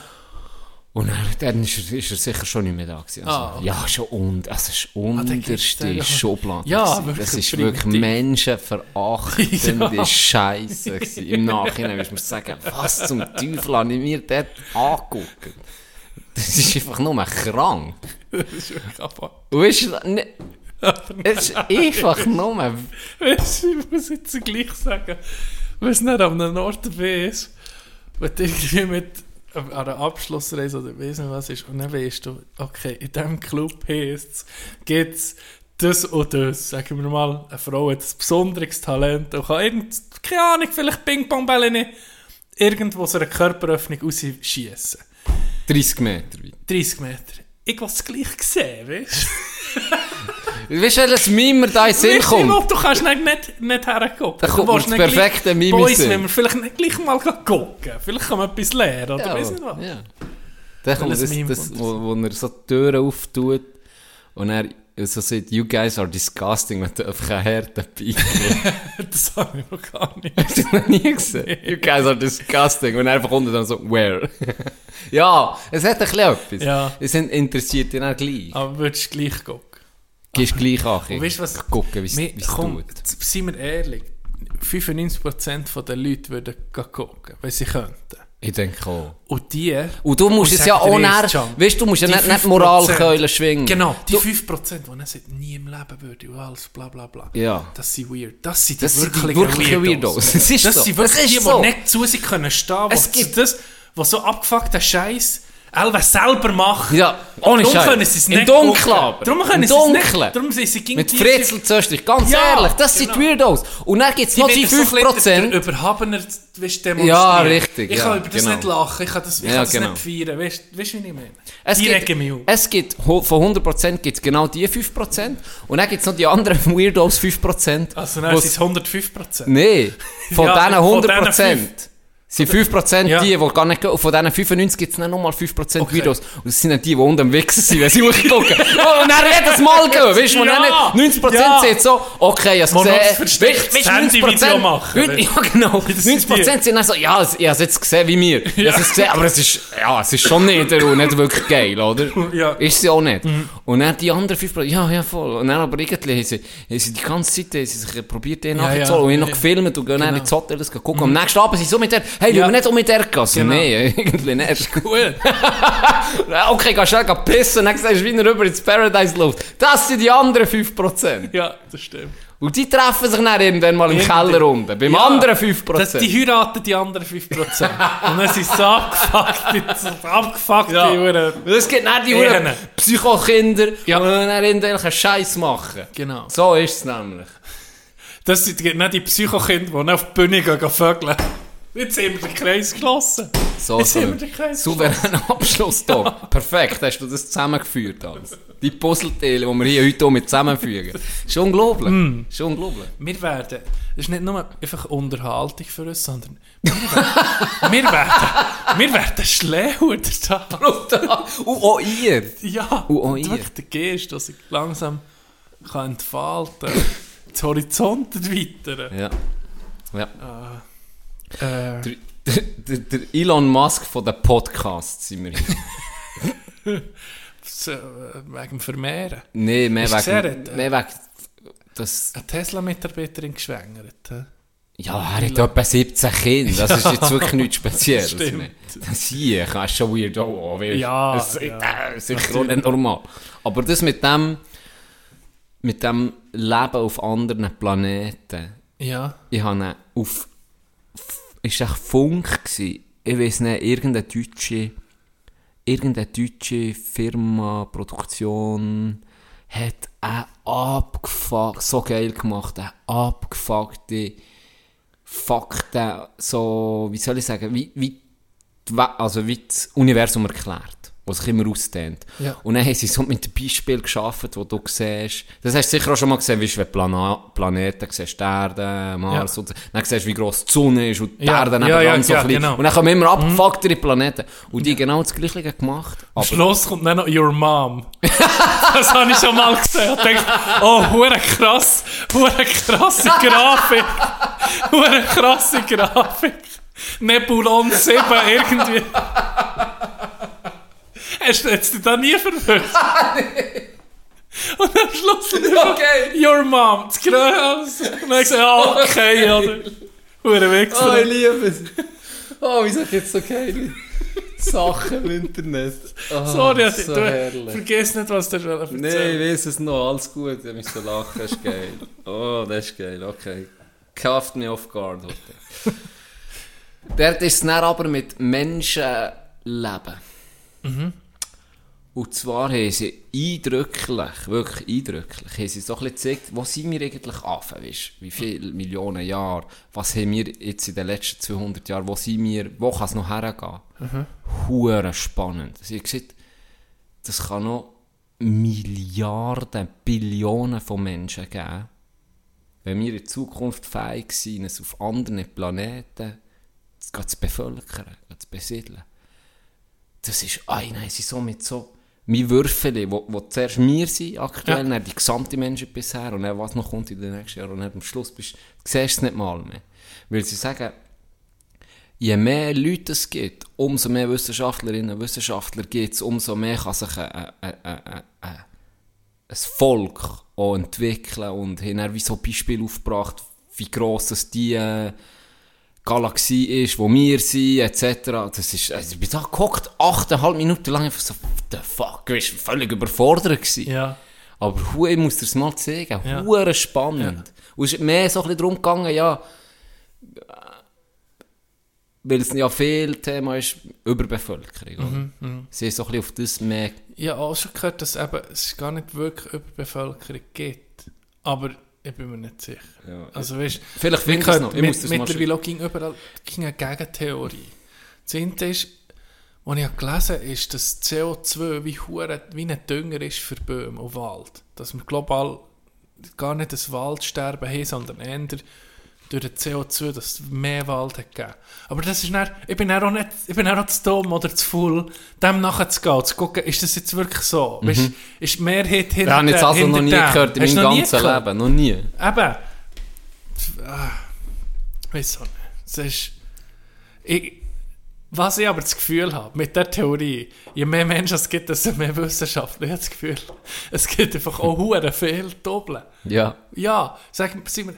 Und dann, dann ist, er, ist er sicher schon nicht mehr da gewesen. Also,
Ah, okay.
Ja, schon und, also es ist unterste
den-
Schublade.
Ja,
gewesen.
wirklich
Das ist wirklich menschenverachtende
Ja.
Scheiße gewesen. Im Nachhinein du mir sagen, was zum Teufel habe ich mir dort angeguckt? Das ist einfach nur krank.
Das ist wirklich abfuck.
Es ist, ne, es ist einfach nur...
Weißt du, ich muss jetzt gleich sagen, wenn es nicht an einem Ort ist, wenn du irgendwie mit an einer Abschlussreise oder weiss nicht was ist, und dann weißt du, okay, in diesem Club heisst gibt es das und das. Sagen wir mal, eine Frau hat ein besonderes Talent und kann irgend, keine Ahnung, vielleicht Ping-Pong-Bälle nicht irgendwo so eine Körperöffnung rausschießen.
30 Meter weit.
30 Meter. Ich will es gleich sehen, weißt du?
Weißt du, welches Meme da in Sinn
Weißt du,
kommt?
Mo, du kannst nicht, nicht, nicht hergucken.
Da kommt das perfekte Meme
Boys,
Sinn.
wenn wir vielleicht nicht gleich mal gucken. Vielleicht kann man etwas lernen, oder
Ja,
weiss nicht was.
ja. Dann kommt das, das wo, wo er so die Türen auftut und er so sagt, you guys are disgusting, wenn du einfach einen harten Bein
Das habe ich noch gar nicht.
Hast du noch nie gesehen? You guys are disgusting. Und er einfach unten dann so, where? ja, es hat ein bisschen etwas.
Ja.
Es interessiert dich dann gleich.
Aber würdest du gleich gucken?
Gehst gleich an.
Und weißt was?
Gucken, wie es tut.
Seien wir ehrlich. 95% der Leute würden gucken, wenn sie könnten.
Ich denke auch.
Und die...
Und du musst es ja auch weißt du, musst ja nicht, nicht
5%,
Moralkeulen schwingen.
Genau, die
Du-
5%, die er sagt, nie im Leben würde und alles, bla bla bla.
Ja.
Das sind weird. Das sind die
Das die
wirklichen Weirdos.
Es ist
das
so.
sind wirklich
Es ist
die, die
so.
nicht zu sich können stehen,
Es
was
gibt-
das, was so abgefuckten Scheiß Elva selber machen.
Ja, ohne
Darum
Scheiß.
können sie es
Im
nicht
Dunkeln
gucken.
aber.
Darum können
Im
sie es nicht.
Dunkeln.
Darum sind sie gegen
Mit Fritzel Zöstlich, ganz
Ja,
ehrlich, das sind
genau.
die Weirdos. Und dann gibt es noch die
wieder so ein bisschen
5%.
Der, der Überhabener weißt, demonstrieren.
Ja, richtig,
Ich
ja,
kann über das
genau.
nicht lachen, ich kann das, ich
Ja,
kann das
genau.
nicht feiern. Weißt du, wie ich meine?
Es
die
gibt,
regen mich auf.
es gibt von 100% gibt es genau die 5%. Und dann gibt es noch die anderen Weirdos 5%.
Also dann sind es 105%.
Nee, von
Ja,
diesen
von
100%
diesen fünf.
Sind 5%
Ja.
die, die gar nicht gehen. Von diesen 95 gibt es dann nochmal 5%
Okay.
Videos. Und das sind dann die, die unten am Wichsen sind, wenn sie hochgucken. und dann jedes Mal gehen. Weißt du,
Ja.
dann nicht 90%
Ja.
sind so, okay, ich habe es gesehen. Weisst du,
Handyvideo machen,
Neun- Ja, genau.
Das sind
90% sind dann so, ja, ich habe es jetzt gesehen wie mir. Ich habe es gesehen, aber es ist, ja, es ist schon nicht, nicht wirklich geil, oder?
Ja.
Ist sie auch nicht. Und dann die anderen 5%, ja, ja, voll. Und dann aber irgendwie haben sie, haben sie die ganze Zeit haben sie sich probiert, den
Ja,
nachzuholen.
ja.
und haben noch
Ja.
gefilmt und gehen dann
Genau.
ins Hotel das gucken. Am nächsten Abend sind sie so mit der, hey,
Ja.
wir nicht um mit. So,
Genau.
nee, irgendwie nicht.
Gut.
okay, gehst schnell pissen, dann sagst du wieder rüber ins Paradise Luft. Das sind die anderen 5%.
Ja, das stimmt.
Und die treffen sich dann irgendwann mal im. Keller unten, beim
Ja.
anderen 5%.
Das, die heiraten die anderen 5%. Und dann sind sie abgefuckt, so abgefuckt,
Ja.
die Huren.
Und es gibt dann die. Huren Psychokinder,
Ja.
die dann irgendwelchen Scheiß machen.
Genau.
So ist es nämlich.
Das sind die- die Psychokinder, die auf die Bühne gehen, gehen vögeln. Jetzt haben wir den Kreis geschlossen.
So,
Jetzt
so
haben wir
ein
den Kreis
souveräner Abschluss hier. Perfekt, hast du das zusammengeführt alles. Die Puzzleteile, die wir hier heute mit zusammenfügen. Ist unglaublich.
Mm.
Ist unglaublich.
Wir werden, das ist nicht nur einfach Unterhaltung für uns, sondern wir werden, wir werden, wir werden schlauer da.
Und auch ihr.
Ja,
Und auch ihr.
wirklich der Geist, dass ich langsam kann entfalten kann. Das Horizont erweitern.
Ja. ja.
Äh,
Der, der, der Elon Musk von den Podcasts sind wir hier.
so, äh, wegen dem Vermehren.
Nee, mehr
Hast
wegen,
gesehen,
mehr wegen das...
Eine Tesla-Mitarbeiterin geschwängert. hä?
Ja, er hat etwa 17 Kinder. Das ist jetzt wirklich nichts Spezielles.
Stimmt.
Das hier kannst du schon weird auch, weißt.
Ja,
Das ist
ja.
äh, sicher auch nicht normal. Aber das mit dem, mit dem Leben auf anderen Planeten,
Ja.
ich habe auf, ist echt Funk gewesen. Ich weiß nicht, irgendeine deutsche, irgendeine deutsche Firma, Produktion, hat eine abgefuckt, so geil gemacht, eine abgefuckte Fakten, so, wie soll ich sagen, wie, wie, also wie das Universum erklärt, was sich immer ausdehnt.
Ja.
Und dann haben sie so mit Beispielen geschaffen, wo du siehst, das hast du sicher auch schon mal gesehen, wie du Plana Planeten siehst, die Erde, Mars
Ja.
und so. Dann siehst du, wie gross die Sonne ist und die
Ja,
Erde
ja, ja,
so
ja,
klein.
genau.
Und dann kommen immer abgefucktere Planeten. Und die genau das Gleiche gemacht.
Am Schluss kommt dann noch Your Mom. das habe ich schon mal gesehen. Ich denke, oh, hure krass, hure krasse Grafik. Hure krasse Grafik. Nebulon 7 irgendwie. Hast du jetzt da nie verwirrt? Und am Schluss okay. Your Mom, das Gröhaus. Und dann gesagt, ah, okay, oder? Hure Wichser.
liebe es. Oh, wieso gibt es so geile Sachen im Internet? Oh,
Sorry,
so
du,
herrlich.
vergiss nicht, was du erzählt
Nein, ich weiß es noch, alles gut. Ich muss so lachen, das ist geil. Oh, das ist geil, okay. Kauft mich off guard heute. Dort ist es dann aber mit Menschenleben. Und zwar haben sie eindrücklich, wirklich eindrücklich, haben sie so ein bisschen gezeigt, wo sind wir eigentlich weißt, wie viele Millionen Jahre, was haben wir jetzt in den letzten 200 Jahren, wo sind wir, wo kann es noch hergehen? Hure spannend. Sie haben gesagt, das kann noch Milliarden, Billionen von Menschen geben, wenn wir in Zukunft fähig sind, es auf anderen Planeten zu zu bevölkern, zu besiedeln. Das ist, ah, nein, sie so mit so, mein Würfel, wo, wo zuerst wir sind, aktuell, dann die gesamte Menschheit bisher, und dann was noch kommt in den nächsten Jahren, und dann am Schluss bist, siehst du es nicht mal mehr. Weil sie sagen, je mehr Leute es gibt, umso mehr Wissenschaftlerinnen und Wissenschaftler gibt es, umso mehr kann sich ein, ein, ein, ein Volk auch entwickeln und haben dann wie so Beispiele aufgebracht, wie gross das die äh, Galaxie ist, wo wir sind, etc. Das ist, also ich bin da gehockt, achteinhalb Minuten lang einfach so, what the fuck, ich war völlig überfordert gewesen.
Ja.
Aber hu, ich muss dir das mal zeigen.
Ja.
Spannend. Und es ist mehr so ein bisschen darum gegangen, ja, weil es ja viel Thema ist, Überbevölkerung. oder? Sie ist so ein bisschen auf das mehr...
Habe auch schon gehört, dass eben, es gar nicht wirklich Überbevölkerung gibt. Aber ich bin mir nicht sicher.
Ja.
Also weißt,
Vielleicht finde ich es noch. Ich
mit, mittlerweile ging überall ging eine Gegentheorie. Das eine ist, was ich gelesen habe, ist, dass CO2 wie, hure, wie ein Dünger ist für Bäume und Wald. Dass wir global gar nicht das Waldsterben haben, sondern eher durch das CO2, dass es mehr Wald hat gegeben. Aber das ist dann, ich bin dann auch nicht, ich bin auch zu dumm oder zu faul, dem nachzugehen, zu gucken, ist das jetzt wirklich so? Weißt, ist die Mehrheit hinter
Ich habe jetzt also noch nie
dem?
gehört in
Hast
meinem ganzen? Leben. Noch nie.
Eben. Ah, Weiss auch nicht. Es ist, ich, was ich aber das Gefühl habe, mit der Theorie, je mehr Menschen es gibt, desto mehr Wissenschaftler. Ich habe das Gefühl, es gibt einfach auch hure viel Doppeln.
Ja.
Ja, sag sind wir,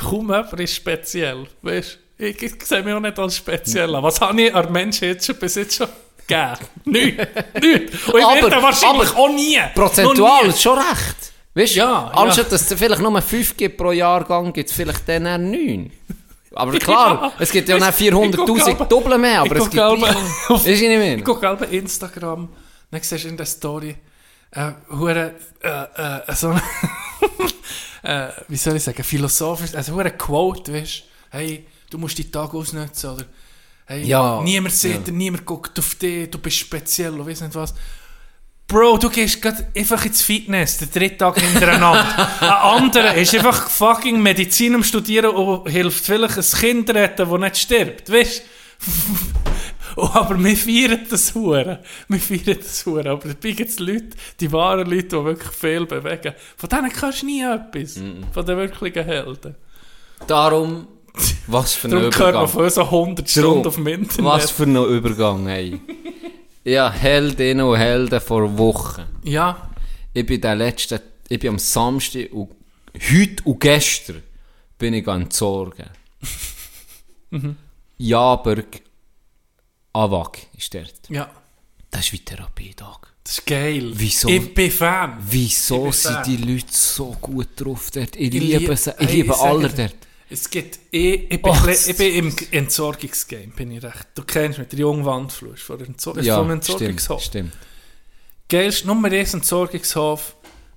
kaum jemand ist speziell. Weißt du, ich, ich sehe mich auch nicht als speziell an. Was habe ich an Menschen jetzt schon bis jetzt schon gegeben? Nichts. Nichts. Und ich
Aber-
werde wahrscheinlich
aber
auch nie.
Prozentual
Noch
ist schon recht. Weißt du,
Ja,
anstatt
ja.
dass es vielleicht nur 5 gibt pro Jahrgang, gibt es vielleicht dann eher 9. Aber klar,
Ja.
es gibt ja
gucke
400'000
aber-
Doppel mehr, aber es gibt
auf-
ich
gucke bei Instagram, dann siehst du in der Story, äh, hure, äh, äh, so äh, wie soll ich sagen, philosophisch, also hure Quote, weißt hey, du musst die Tag ausnutzen, oder hey,
Ja,
niemand sieht dir, niemand guckt auf dich, du bist speziell, und weiss nicht was. Bro, du gehst grad einfach ins Fitness, den dritten Tag hintereinander. Ein anderer ist einfach fucking Medizin am Studieren und hilft vielleicht ein Kind retten, das nicht stirbt, weißt Oh, aber wir feiern das Hure. Wir feiern das Hure. Aber dabei gibt es Leute, die wahren Leute, die wirklich viel bewegen. Von denen kannst du nie etwas. Von den wirklichen Helden.
Darum, was für ein
Darum hört man
Übergang.
von so 100 Stunden auf dem Internet.
Was für ein Übergang, hey. Ja, Heldinnen und Helden vor Wochen.
Ja,
Ich bin der letzte, ich bin am Samstag und heute und gestern bin ich entsorgen. Jaberg Avag ist dort.
ja.
Das ist wie Therapietag.
Das ist geil.
Wieso?
Ich bin Fan.
Wieso
bin
sind
Fan.
die Leute so gut drauf dort? Ich,
Ich
liebe
lieb-
sie, ich liebe alle dort.
Es gibt, ich, ich, bin, bisschen- ich bin im Entsorgungsgame, bin ich recht. Du kennst mich, der junge Wandfluss von der Entzor
Ja, stimmt,
Entsorgungshof.
stimmt.
Geilst, Nummer 1 Entsorgungshof,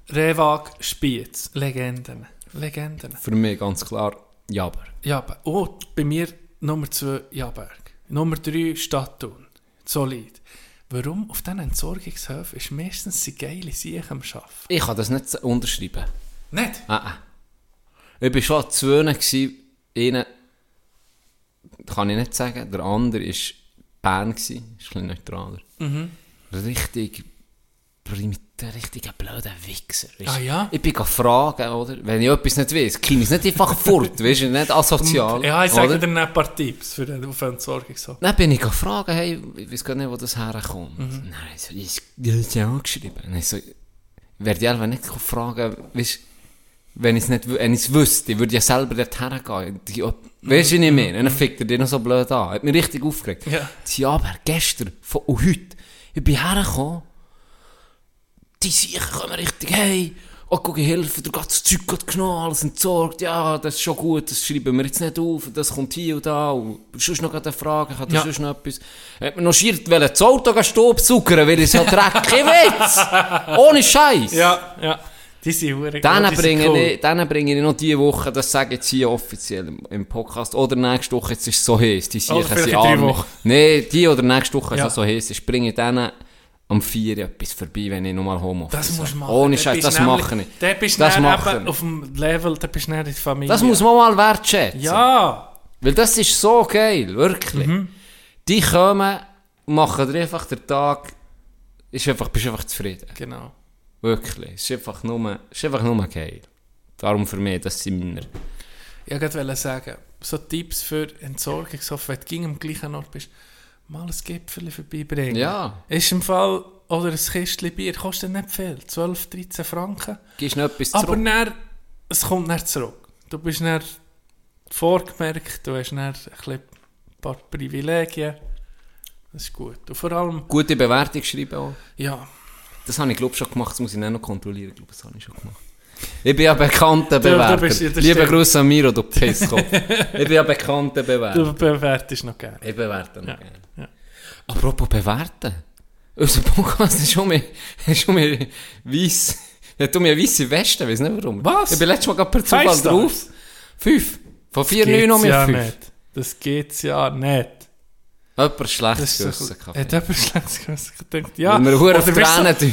Rewag, Spiez. Legenden. Legenden.
Für mich ganz klar Jaber.
Ja, aber- oh, bei mir Nummer 2 Jaberg. Nummer 3 Stadtun. Solid. Warum auf diesen Entsorgungshöfen ist meistens die geile Sieg am Arbeiten?
Ich kann das nicht unterschreiben.
Nicht?
Ah, ah. Ich war schon an zwei. Einer kann ich nicht sagen. Der andere war Bern. Ist ein bisschen neutraler.
Mhm.
Richtig mit den richtigen blöden Wichser. weisst.
Ah, ja?
Ich bin fragen, oder? Wenn ich etwas nicht weiß, kriege ich nicht einfach fort, weißt du, nicht asozial.
Ja, ich sage
oder?
dir ein paar Tipps für den auf Entsorgung. So.
Dann bin ich ga fragen, hey, ich weiß gar nicht, wo das herkommt.
Mhm.
Nein, so, ich habe es ja angeschrieben. Ich so, werde ich einfach nicht fragen, weißt wenn ich es nicht, wenn ich es wüsste, ich würde ja selber dort hergehen. Die, weißt du nicht mehr? Dann fickt er dich noch so blöd an. Hat mich richtig aufgeregt.
Mhm. Ja.
Ja, aber gestern von, und heute, ich bin hergekommen, die sicher kommen richtig, hey, oh, guck, du hast das Zeug gerade genommen, alles entsorgt, ja, das ist schon gut, das schreiben wir jetzt nicht auf, das kommt hier und da, und sonst noch eine Frage, ich habe
Ja.
sonst noch etwas, hat mir noch schiert, wollen das Auto staubsaugern, weil ich so dreckig Witz, ohne Scheiß.
Ja, ja. Die sind hure
Dann bringe,
cool.
ich, dann bringe ich noch diese Woche, das sage ich jetzt hier offiziell im, im Podcast, oder nächste Woche, jetzt ist es so heiß, die sicher sind
in drei
arme.
Wochen.
Nee, die oder nächste Woche,
Ja.
ja. so heiß ist, bringe ich dann am 4 etwas vorbei, wenn ich nochmal Homeoffice
Das musst du machen.
Ohne Scheiß, das mache ich.
Dann bist
Das mache ich.
auf dem Level, dann bist du dann in der Familie.
Das muss man mal wertschätzen.
Ja.
Weil das ist so geil, wirklich.
Mhm.
Die kommen, machen dir einfach den Tag, ist einfach, bist einfach zufrieden.
Genau.
Wirklich. Es ist einfach nur, ist einfach nur geil. Darum für mich, das sind meine.
Ich wollte sagen, so Tipps für Entsorgung, so, wenn du am gleichen Ort bist, mal ein Gipfel vorbeibringen.
Ja.
Ist im Fall, oder ein Kistchen Bier, kostet nicht viel, 12, 13 Franken.
Gibst noch etwas
Aber
zurück?
dann, es kommt nicht zurück. Du bist dann vorgemerkt, du hast dann ein, ein paar Privilegien. Das ist gut. Und vor allem,
Gute Bewertung schreiben auch.
ja,
Das habe ich glaube schon gemacht, das muss ich nicht noch kontrollieren. Ich glaube, das habe ich schon gemacht. Ich bin ja bekannter
Du- du
Bewerter.
bist ja der
Liebe
Stimmt.
Grüße an Miro, du Pisskopf. ich bin ja bekannter Bewerter.
du bewertest noch gerne.
Ich bewerte noch
Ja,
gerne.
ja.
Apropos bewerten. Unser Podcast ist schon mehr, ist schon mehr weiss. Der tut mir eine weisse Weste, weiß nicht warum.
Was?
Ich bin letztes Mal gerade per Zufall drauf. Fünf. Von vier, neun noch mehr
ja
fünf.
nicht. Das geht's ja nicht.
Jemand schlechtes
ist
Gewissen gehabt.
hat jemand schlechtes Gewissen gedacht? Ja.
Weil wir hure
Oder wirst
Tränen
so,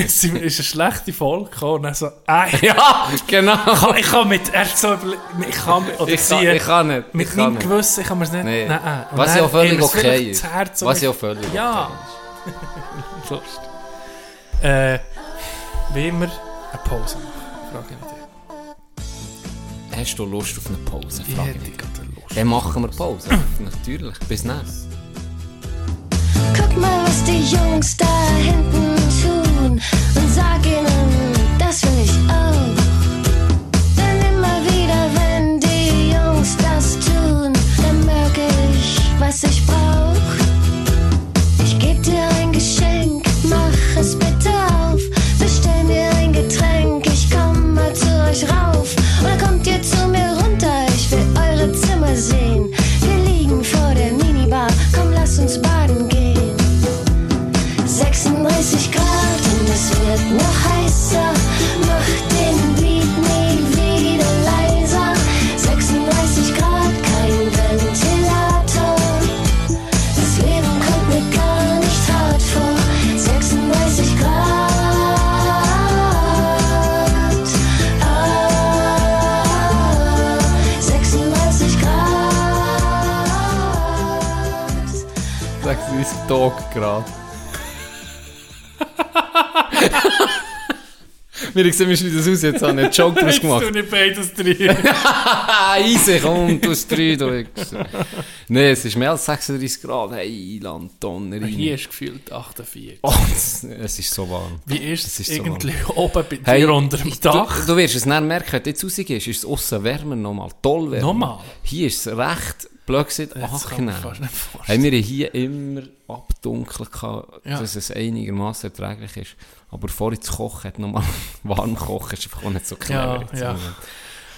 es ist eine schlechte Folge gekommen und dann so, äh,
Ja, genau.
ich kann mit, er so, ich kann, oder
Ich kann,
sie,
ich kann nicht.
mit
ich kann
meinem
nicht.
Gewissen, ich kann mir es nicht,
Nee.
nein, Und
Was ja auch völlig okay ist.
das Herz so
Was ja auch völlig
Ja.
okay
Lust. Äh, wie immer eine Pause machen, frage ich dich.
Hast du Lust auf eine Pause?
Ich
Frage ich dich. Dann machen wir Pause. Natürlich. Bis dann.
Guck mal, was die Jungs da hinten tun und sag ihnen, das will ich auch. Denn immer wieder, wenn die Jungs das tun, dann merke ich, was ich brauch.
Tag gerade. Wir sehen, wir schneiden das aus, jetzt habe ich einen Joke draus
Jetzt
gemacht.
tue ich beides drin.
Easy, komm, du hast drei, du Wichser. Nee, es ist mehr als 36 Grad. Hey, Landtonner rein.
Hier ist gefühlt 48.
Oh, es, ist so warm.
Wie ist
Es
es
ist so
irgendwie oben bei dir
Hey,
unter dem Dach?
Du, du wirst es dann merken, wenn du jetzt rausgehst, ist es aussen wärmer nochmal, toll wärmer.
Nochmal?
Hier ist es recht, blöd gesagt,
Das kann man
angenehm. Haben wir hier immer abdunkelt, gehabt,
Ja.
dass es einigermaßen erträglich ist. Aber vorher zu kochen, nochmal warm kochen, ist einfach auch nicht so clever.
Ja, ja.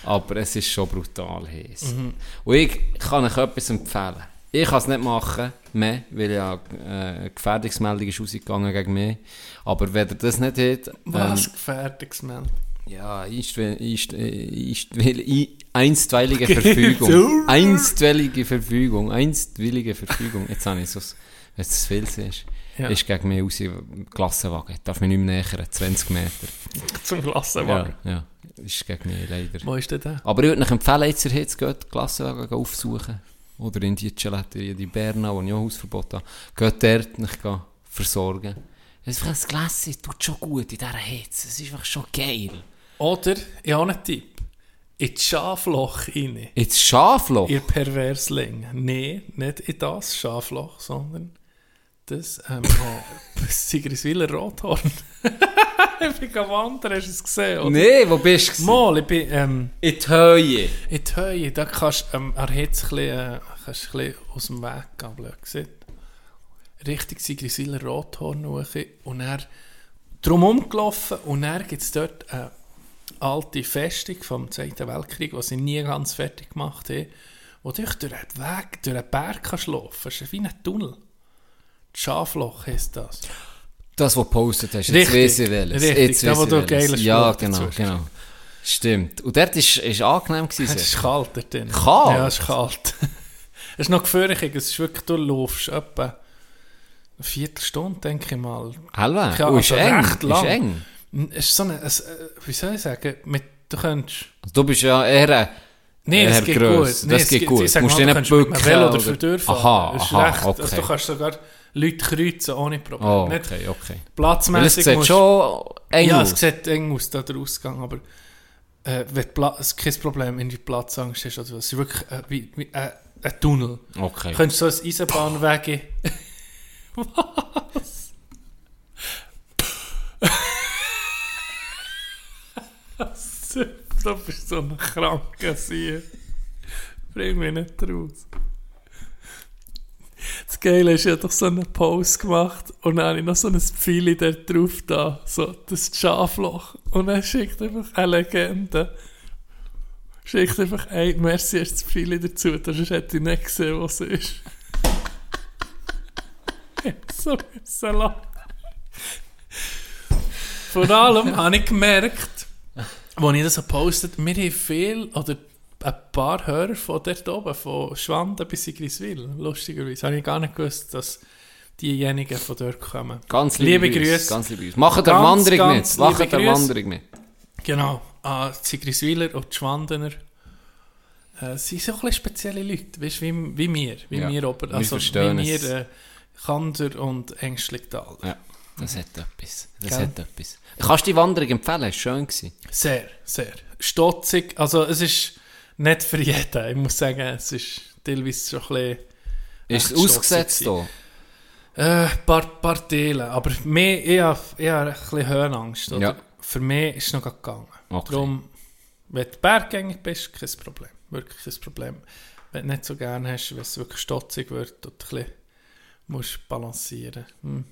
Aber es ist schon brutal heiß.
Mhm.
Und ich kann euch etwas empfehlen. Ich kann es nicht machen, mehr, weil ja äh, eine Gefährdungsmeldung ist rausgegangen gegen mich. Aber wenn ihr das nicht habt, ähm,
Was Gefährdungsmeldung?
Ja, einstwe- einst- einstwe- ein- einstweilige Verfügung. Einstweilige Verfügung. Einstwillige Verfügung. Jetzt habe ich so, wenn es zu viel ist.
Ja.
Ist gegen mich raus, Klassenwagen. Ich darf mich nicht mehr nähern, 20 Meter.
Zum
Ja,
Klassenwagen.
ja. Ist gegen mich leider.
Wo ist denn der?
Aber ich würde euch empfehlen, jetzt ihr geht, die Klassenwagen aufsuchen. Oder in die Gelaterie, die Bernau, wo ich auch Hausverbot habe. Geht dort, nicht versorgen. Ein Gläschen tut schon gut in dieser Hitze. Es ist einfach schon geil.
Oder, ich habe einen Tipp. In das Schafloch rein.
Jetzt Schafloch.
Ihr Perversling. Nein, nicht in das Schafloch, sondern das, ähm, äh, das Sigriswiler Rothorn. ich bin am wandern, hast du es gesehen? Oder?
Nee, wo bist du?
Mal, ich bin ähm,
In die Höhe.
in die Höhe, da kannst du ähm, an der Hitze ein bisschen, äh, kannst ein bisschen aus dem Weg gehen, blöd gesagt. Richtig Sigriswiler Rothorn hoch und er drum umgelaufen und dann gibt es dort eine alte Festung vom Zweiten Weltkrieg, die sie nie ganz fertig gemacht haben, wo du durch den Weg, durch einen Berg kannst laufen. Es ist wie ein Tunnel. Das Schafloch heisst das.
Das, was du gepostet hast. Jetzt weiss ich welches.
richtig.
Jetzt
Da, wo du einen geilen
Ja, genau,
hast.
genau. Stimmt. Und dort ist, ist angenehm
Es ist kalt dort drin.
Kalt?
Ja, es ist kalt. es ist noch gefährlich. Es ist wirklich, du laufst etwa eine Viertelstunde, denke ich mal.
Hellweg.
Ja,
oh, ist
also
eng.
recht lang.
Ist eng.
Es ist so eine, es, äh, wie soll ich sagen, mit, du könntest...
Also, du bist ja eher...
Nein, das geht
gross.
gut.
Das
es
geht gut.
sagen
Musst du nicht
kannst mit
bücken
Velo
oder-
durchfahren.
Aha,
Das
aha,
recht,
okay.
also, du kannst sogar Leute kreuzen ohne Probleme.
Oh, okay, okay. Es
platzmäßig
sieht
musst-
schon eng
Ja,
aus.
es sieht eng aus, da der Ausgang, aber äh, wenn Pla es kein Problem, wenn du Platzangst hast was. Es ist wirklich äh, wie, wie äh, ein Tunnel.
Okay.
Du könntest so ein Eisenbahnwege... Was? Du bist so ein kranker Sie. Bring mich nicht raus. Das Geile ist, ich habe doch so einen Post gemacht und dann habe ich noch so ein Pfeil da drauf da, so das Schafloch. Und dann schickt einfach eine Legende. Schickt einfach ein Merci erst das Pfeil dazu, sonst hätte ich nicht gesehen, was es ist. So müssen lachen. Vor allem habe ich gemerkt, als ich das so postet, wir haben viel, oder ein paar Hörer von dort oben, von Schwanden bis Sigriswil, lustigerweise. Habe ich gar nicht gewusst, dass diejenigen von dort kommen.
Ganz liebe,
Liebe
Grüße.
Grüße.
Ganz liebe Grüße. Macht der Wanderung mit. Macht der. Wanderung mit.
Genau, an Sigriswiler und die Schwandener. Äh, sie sind so ein bisschen spezielle Leute, weißt, wie, wie wir, wie
Ja,
wir, oben,
wir
also wie
verstehen
wir äh, Kander und Ängstlichtal.
Ja, das hat etwas. Das
Gell?
hat etwas. Kannst du die Wanderung empfehlen? War schön. Gewesen.
Sehr, sehr. Stotzig, also es ist nicht für jeden, ich muss sagen, es ist teilweise schon ein bisschen...
Ist es ausgesetzt hier?
Äh, paar, paar Teile, aber mehr, ich habe, ich habe ein bisschen Höhenangst. Oder?
Ja.
Für mich ist es noch gegangen.
Okay.
Darum, wenn du berggängig bist, kein Problem. Wirklich kein Problem. Wenn du nicht so gerne hast, wenn es wirklich stotzig wird und ein bisschen musst balancieren hm,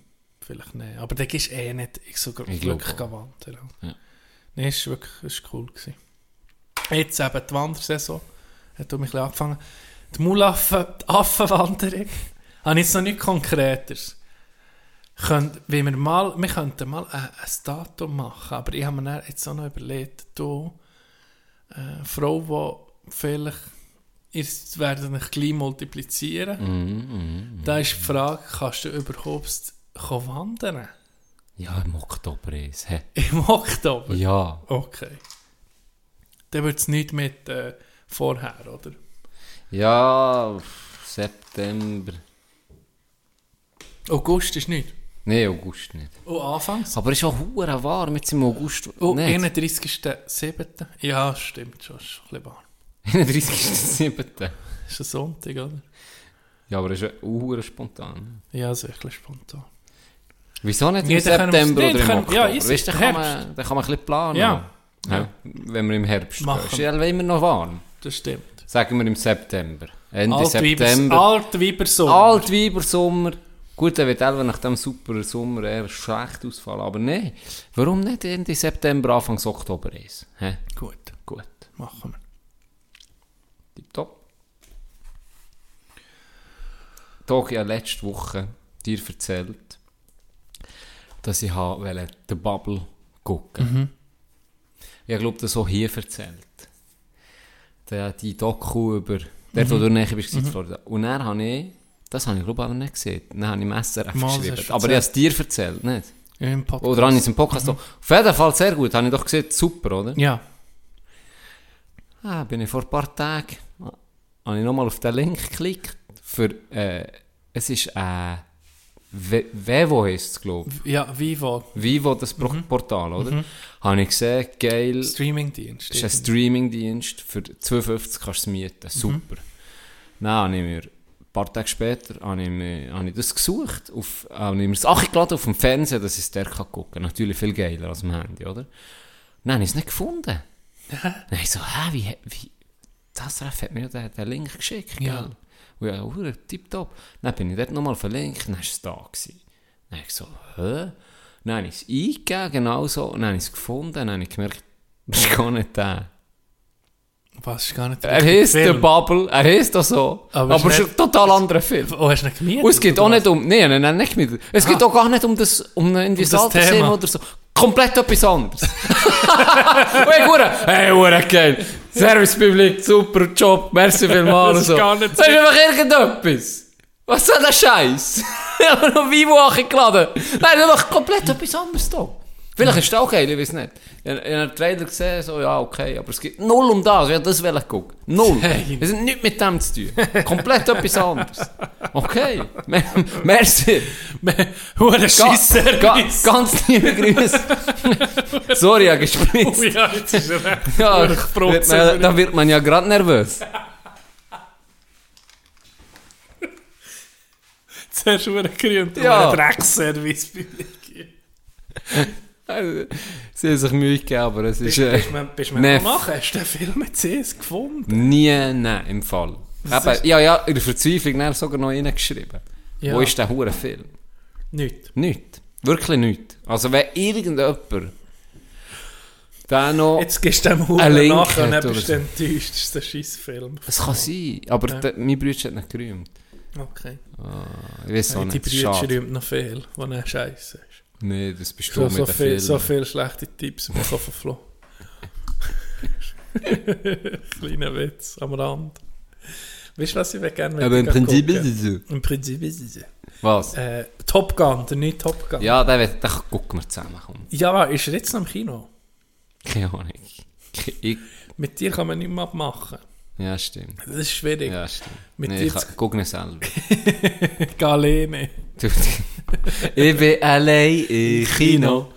vielleicht nicht. Aber gehst du eh nicht so
Ich
wirklich
glaube
wandern.
Ja.
Nein, es war wirklich war cool. Gewesen. Jetzt eben die Wandersaison hat mich ein bisschen angefangen. Die Mulaffen, die Affenwanderung, habe ich jetzt noch nicht Konkretes. Könnt, wir, mal, wir könnten mal ein, ein Datum machen, aber ich habe mir jetzt auch noch überlegt, du, äh, Frau, die vielleicht, ihr werdet euch gleich multiplizieren.
Mhm,
Da ist die Frage, kannst du überhaupt wandern?
Ja, im Oktober ist es.
Im Oktober?
Ja.
Okay. Dann wird es nicht mit äh, vorher, oder?
Ja, September.
August ist nicht.
Nein, August nicht.
Oh, Anfangs?
Aber es ist auch hure warm jetzt im August.
Oh,
nicht.
31.07. Ja, stimmt schon. Ist schon ein bisschen warm.
31.07.
Ist ein Sonntag, oder?
Ja, aber es ist auch hure spontan.
Ja, ist wirklich spontan.
Wieso nicht im
Nee, dann
September oder
dann
im
können- ja, ist
weißt, dann, kann man, dann kann man ein bisschen planen.
Ja.
Ja. Wenn wir im Herbst
Machen.
Ist ja immer noch warm.
Das stimmt.
Sagen wir im September. Ende
Altweibers,
September.
Altweibersommer.
Altweibersommer. Gut, der wird selber nach dem super Sommer eher schlecht ausfallen. Aber nein, warum nicht Ende September, Anfang Oktober ist? Hä?
Gut,
Gut.
machen wir.
Tipptopp. Ich habe letzte Woche dir erzählt, dass ich wollte The Bubble gucken. Ich glaube, das auch hier erzählt. Der, die Doku über, der, wo du nachher bist, in Florida. Und dann habe ich, das habe ich glaube ich aber nicht gesehen, dann habe ich
das
geschrieben. Aber ich habe es dir erzählt, nicht?
Ja, Im Podcast.
Oder habe ich es im Podcast auch. Auf jeden Fall sehr gut, habe ich doch gesehen, super, oder?
Ja.
Ah, bin ich vor ein paar Tagen, habe ich nochmal auf den Link geklickt, für, äh, es ist ein V- Vevo heisst es, glaube ich.
Ja, Vivo.
Vivo, das Pro Portal, oder? Habe ich gesehen, geil.
Streamingdienst.
Das ist ein Streamingdienst. Für 2,50 kannst du es mieten. Super. Dann habe ich mir, ein paar Tage später, habe ich, mir, habe ich das gesucht. Auf, habe ich mir das angeladen auf dem Fernseher, dass ich es der kann gucken kann. Natürlich viel geiler als am Handy, oder? Dann habe ich es nicht gefunden. Dann habe ich so, hä, wie, wie, das Ref hat mir den, den Link geschickt,
Ja.
Und ja, hure tipptopp. Dann bin ich dort nochmal verlinkt, dann war es da. Gewesen. Dann habe ich so, hä? Dann habe ich es eingegeben, genau so, dann habe ich es gefunden, dann habe ich gemerkt, das ist gar nicht der.
Was ist gar nicht
Er heisst der. Bubble, er heisst auch so,
Aber
aber, es ist ein total anderer Film.
Oh, hast du nicht gemietet?
Und es geht auch nicht um, nee, nein, nein, nicht mit. Es geht auch gar nicht um das, um irgendwie
Um
das
das
Altersthema
Thema.
oder so. Komplett etwas anderes. Ich hure, hey, hure geil. Servicepublik, super Job, merci vielmals.
Das ist
so.
gar nicht
Das ist einfach irgendetwas. Was soll der Scheiß? Ich habe noch Vivo angeladen. Nein, das ist doch komplett etwas anderes da. Vielleicht ist es auch geil, ich weiß nicht. Ich ich habe einen Trailer gesehen, so, ja, okay, aber es geht null um das, ich habe das wollen gucken. Null.
Hey.
Es hat nichts mit dem zu tun. Komplett etwas anderes. Okay. Mer- Merci.
Hure
Ga- ga- ganz liebe Grüße. Sorry, ich habe
Oh
gespritzt.
ja, jetzt ist er recht.
Ja, wird man, da wird man ja gerade nervös.
Zuerst hure gerühmt.
Ja.
Ja. Dreckservice bei mir.
Sie haben sich Mühe gegeben, aber es ist... Äh,
Bist du bist du mir machen? Hast du den Film mit CS gefunden?
nie, nein, im Fall. Eben, ja, ja, in der Verzweiflung dann sogar noch reingeschrieben.
Ja.
Wo ist der hure Film?
Nicht.
Nicht. Wirklich nicht. Also wenn irgendjemand da noch...
Jetzt gehst du dem Huren nach und dann bist du enttäuscht. Das ist ein Scheissfilm.
Es kann sein, aber
Ja.
der, mein Bruder hat nicht gerühmt.
Okay.
Ich weiß auch
die
nicht,
Brüder
schade.
rühmt noch viel, wo er scheiße ist.
Nee, das bist du
So, so, viel, so viele schlechte Tipps bekommen von Flo. Kleiner Witz am Rand. Weißt du, was ich gerne mit
Aber im Prinzip
gucken?
ist es so.
Im Prinzip ist es so.
Was?
Äh, Top Gun, der neue Top Gun.
Ja, den, den gucken wir zusammen. Komm.
Ja, ist er jetzt noch im Kino?
Keine Ahnung. Ich,
Mit dir kann man nicht mehr abmachen.
ja, stimmt.
Das ist schwierig.
Ja, stimmt.
Mit
nee,
dir
ich
zu-
kann- guck nicht selber.
Galene.
Ich bin allein im Kino.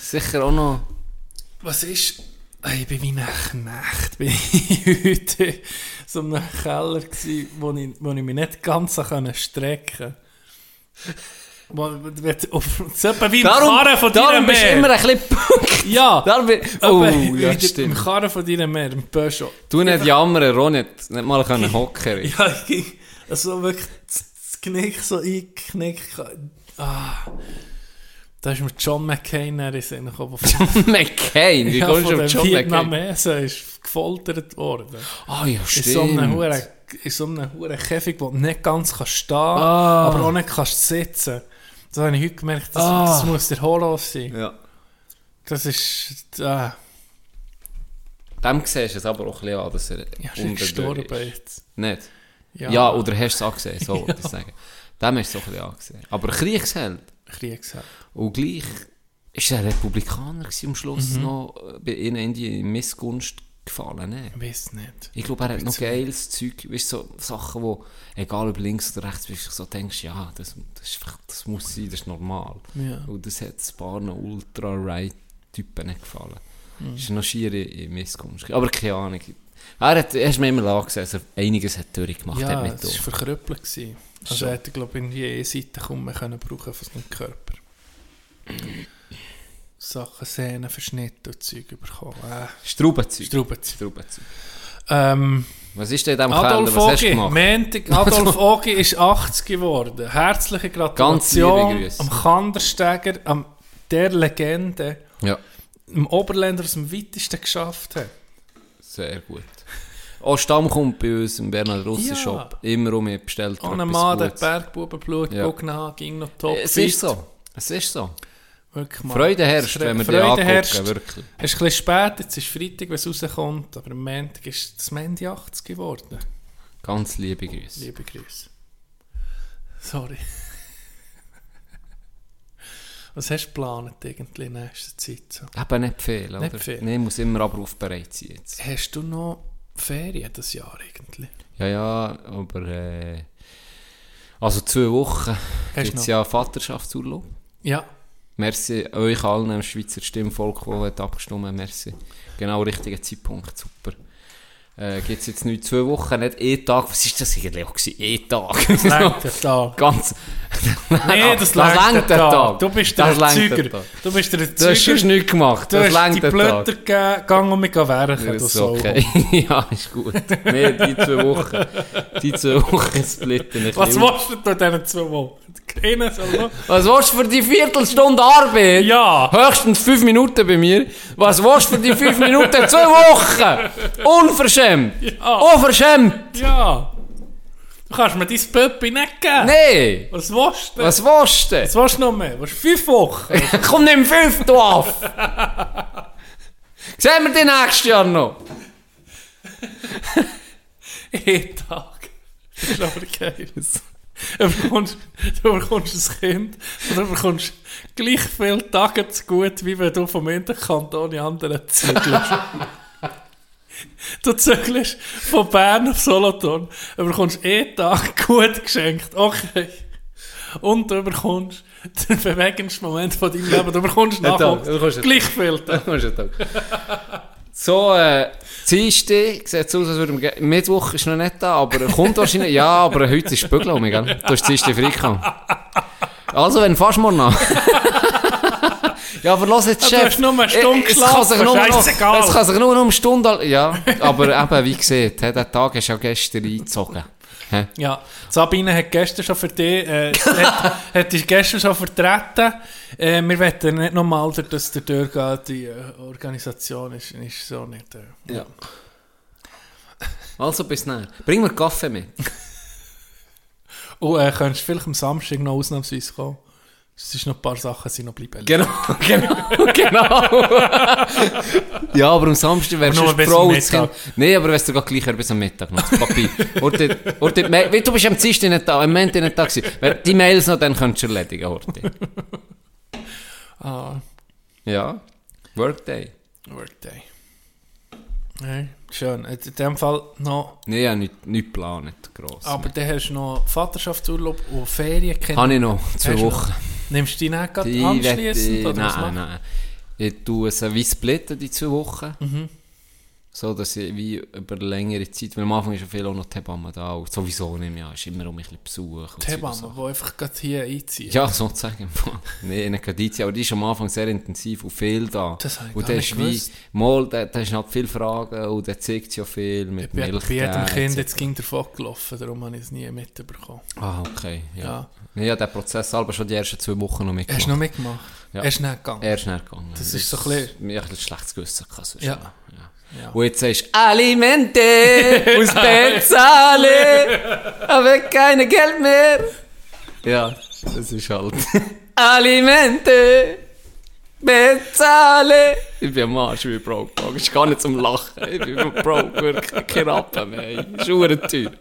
Sicher auch noch.
Was ist... Ich bin wie ein Knecht. Bin ich heute so in einem Keller gsi, wo ich, wo ich mich nicht ganz so können strecken konnte. Auf- So wie im Karren von deiner
darum bist du immer ein bisschen.
Ja,
Darum oh,
etwa
ja,
wie Im
stimmt.
Karren von deiner Mehr, im Peugeot.
Du nicht jammern, Ronit. Nicht mal können hocken.
Ja, ich ging also wirklich das das Knick so eingeknickt. Ah. Da ist mir John McCain in den Sinn gekommen. von-
McCain, wie
ja,
kommst du auf John McCain?
Vietnamesen ist gefoltert worden.
Ah ja,
In
stimmt.
so einem Huren, in so einem Huren Käfig, wo du nicht ganz kannst stehen
Ah.
aber auch nicht kannst sitzen. Da habe ich heute gemerkt, das,
Ah.
das muss der Horror sein.
Ja.
Das ist... Äh,
Dem siehst du es aber auch ein bisschen an, dass er
ja, ist gestorben
ist.
jetzt.
Nicht? Ja. oder hast du es angesehen, so
Ja.
ich sagen. Dem hast du es auch ein bisschen angesehen. Aber Kriegsheld.
Kriegsheld.
Und gleich ist er Republikaner am Schluss
Mhm.
noch äh, bei ihnen in Missgunst gefallen. Ne?
Ich weiß nicht.
Ich glaube, er hat noch geiles Zeug, weißt, so Sachen, wo, egal ob links oder rechts bist, du so denkst, ja, das, das, ist das muss sein, das ist normal.
Ja.
Und das hat ein paar Ultra-Right-Typen nicht gefallen.
Mhm.
Das ist noch schier in, in Missgunst. Aber keine Ahnung. Er hat, er ist mir immer dass er einiges hat durchgemacht
Ja,
hat
es war verkrüppelt. gewesen. Also er hätte, glaube ich, in jede Seite kaum mehr können brauchen von seinem Körper. Sachen, Sehnen, verschnitten und Zeug bekommen. Äh,
Straubenzeug.
Straubenzeug.
Straubenzeug.
Ähm,
Was ist denn in diesem
Adolf?
Was du
Ogi? Montag, Adolf Ogi ist 80 geworden. Herzliche Gratulation am Kandersteiger, am der Legende,
Ja,
dem Oberländer, der es am weitesten geschafft hat.
sehr gut. Auch Stamm kommt bei uns im Bernhard Russi
Ja.
Shop. Immer um mich bestellt.
Ohne Mann, der. Bergbubenblut,
Ja.
nach, ging noch top.
Es
fit.
ist so. Es ist so.
Wirklich.
Freude herrscht, wenn wir die
Freude
angucken,
herrscht.
wirklich.
Es ist ein bisschen spät, jetzt ist Freitag, wenn es rauskommt, aber am Montag ist das Mandy 80 geworden.
Ganz liebe Grüße.
Liebe Grüße. Sorry. Was hast du geplant irgendwie in nächster Zeit? So?
Eben nicht viel, oder?
Nicht viel.
Nee, muss immer abrufbereit sein jetzt.
Hast du noch Ferien das Jahr irgendwie?
Ja, ja, aber äh, Also zwei Wochen gibt es ja Vaterschaftsurlaub.
Ja.
Merci euch allen im Schweizer Stimmvolk, die abgestimmt haben. Merci. Genau richtiger Zeitpunkt, super. Äh, gibt es jetzt nicht zwei Wochen, nicht eh Tag. Was ist das eigentlich auch gewesen? Eh Tag.
Lenkt der Tag.
Ganz.
Nee, das,
das
lenkt
lenkt
der Tag.
Tag.
Du bist der
Das. Tag.
Du bist der
Du hast sonst nichts gemacht.
Du
Das
hast die
der
Blätter
Tag.
gegeben, gang und mich werken. Du
ist okay. ja, ist gut. Nee, die zwei Wochen. Die zwei Wochen splitten.
Was willst du in diesen zwei Wochen?
Was willst du für die Viertelstunde Arbeit?
Ja.
Höchstens fünf Minuten bei mir. Was willst du für die fünf Minuten? Zwei Wochen! Unverschämt! Unverschämt!
Ja. Du kannst mir dein Pöppi nicht geben.
Nee!
Was willst du?
Was willst du?
Was willst du noch mehr? Was fünf Wochen?
Komm, nimm fünf, du Aff! Sehen wir die nächstes Jahr noch?
Jeden Tag. Das ist aber geil. Du bekommst, du bekommst ein Kind und du bekommst gleich viele Tage zu gut, wie wenn du vom einen Kanton in den anderen zügelst. du zügelst von Bern auf Solothurn, du bekommst jeden Tag gut geschenkt. Okay. Und du bekommst den bewegendsten Moment von deinem Leben. Du bekommst
einen
gleich viel.
So, äh, Dienstag sieht aus, als würden wir... Mittwoch ist noch nicht da, aber er kommt wahrscheinlich... Ja, aber heute ist Bügelung, gell? Du hast Dienstag freigekommen. Also, wenn fast morgen noch. Ja, aber los jetzt,
Ja, du
Chef.
hast nur eine Stunde
Äh, es kann sich nur noch. Es kann sich nur noch um Stunde... Ja, aber eben, wie gesagt, der Tag ist ja gestern eingezogen. Hä?
Ja, Sabine hat gestern schon für dich, äh, hat, hat dich gestern schon vertreten. Äh, wir wollen nicht nochmal, dass der durchgeht, die äh, Organisation ist, ist so nicht. Äh.
Ja. Also, bis näher. Bring mir Kaffee mit.
Und äh, könntest du vielleicht am Samstag noch ausnahmsweise kommen? Es ist noch ein paar Sachen, sind noch bleiben.
Genau, genau, genau. ja, aber am Samstag wärst du Frau
am
und Kind.
Mittag.
Nein, aber weißt du geht gleich bis am Mittag noch Horti, me- weil du bist am Dienstag nicht da, am Montag nicht da gewesen. Wenn Die Mails noch, dann könntest du erledigen, Horti.
Ah,
Ja, Workday.
Workday. Nee, schön. In dem Fall noch.
Nein, ja, nicht, nicht geplant, gross.
Aber dann hast du noch Vaterschaftsurlaub und Ferien.
Habe ich noch, zwei
Hast du noch? Nimmst du die nicht gerade anschliessend? oder
Nein, nein. Ich tue es wie splitten, die zwei Wochen.
Mhm.
So, dass ich wie über längere Zeit, weil am Anfang ist ja viel auch noch die Hebamme da, und sowieso nicht mehr, ist immer um mich ein bisschen Besuch.
Die Hebamme, die einfach gerade hier einziehen.
Ja, sozusagen. Nein, nicht gerade einziehen, aber die ist am Anfang sehr intensiv und viel da.
Das habe ich
und
gar nicht
ist wie, mal, der, der ist halt viele Fragen und der zeigt ja viel mit
Bei,
Milch.
bei jedem Kind jetzt ging davon gelaufen, darum habe ich es nie mitbekommen.
Ah, okay, ja.
Ja.
ja. ja, der Prozess selber schon die ersten zwei Wochen noch mitgemacht.
Hast du noch mitgemacht?
Ja.
Hast du nicht gegangen?
Er ist näher gegangen.
Das ist so ein bisschen-
Mir ein bisschen schlechtes Gewissen
Ja.
ja.
Ja.
Und jetzt sagst du, Alimente, muss bezahlen, aber kein Geld mehr. Ja, das ist halt. Alimente, bezahlen. Ich bin am Arsch, ich bin broke. Dog. ist gar nicht zum Lachen. Ich bin broke, wirklich. Kein Rappen mehr. Schuhe teuer.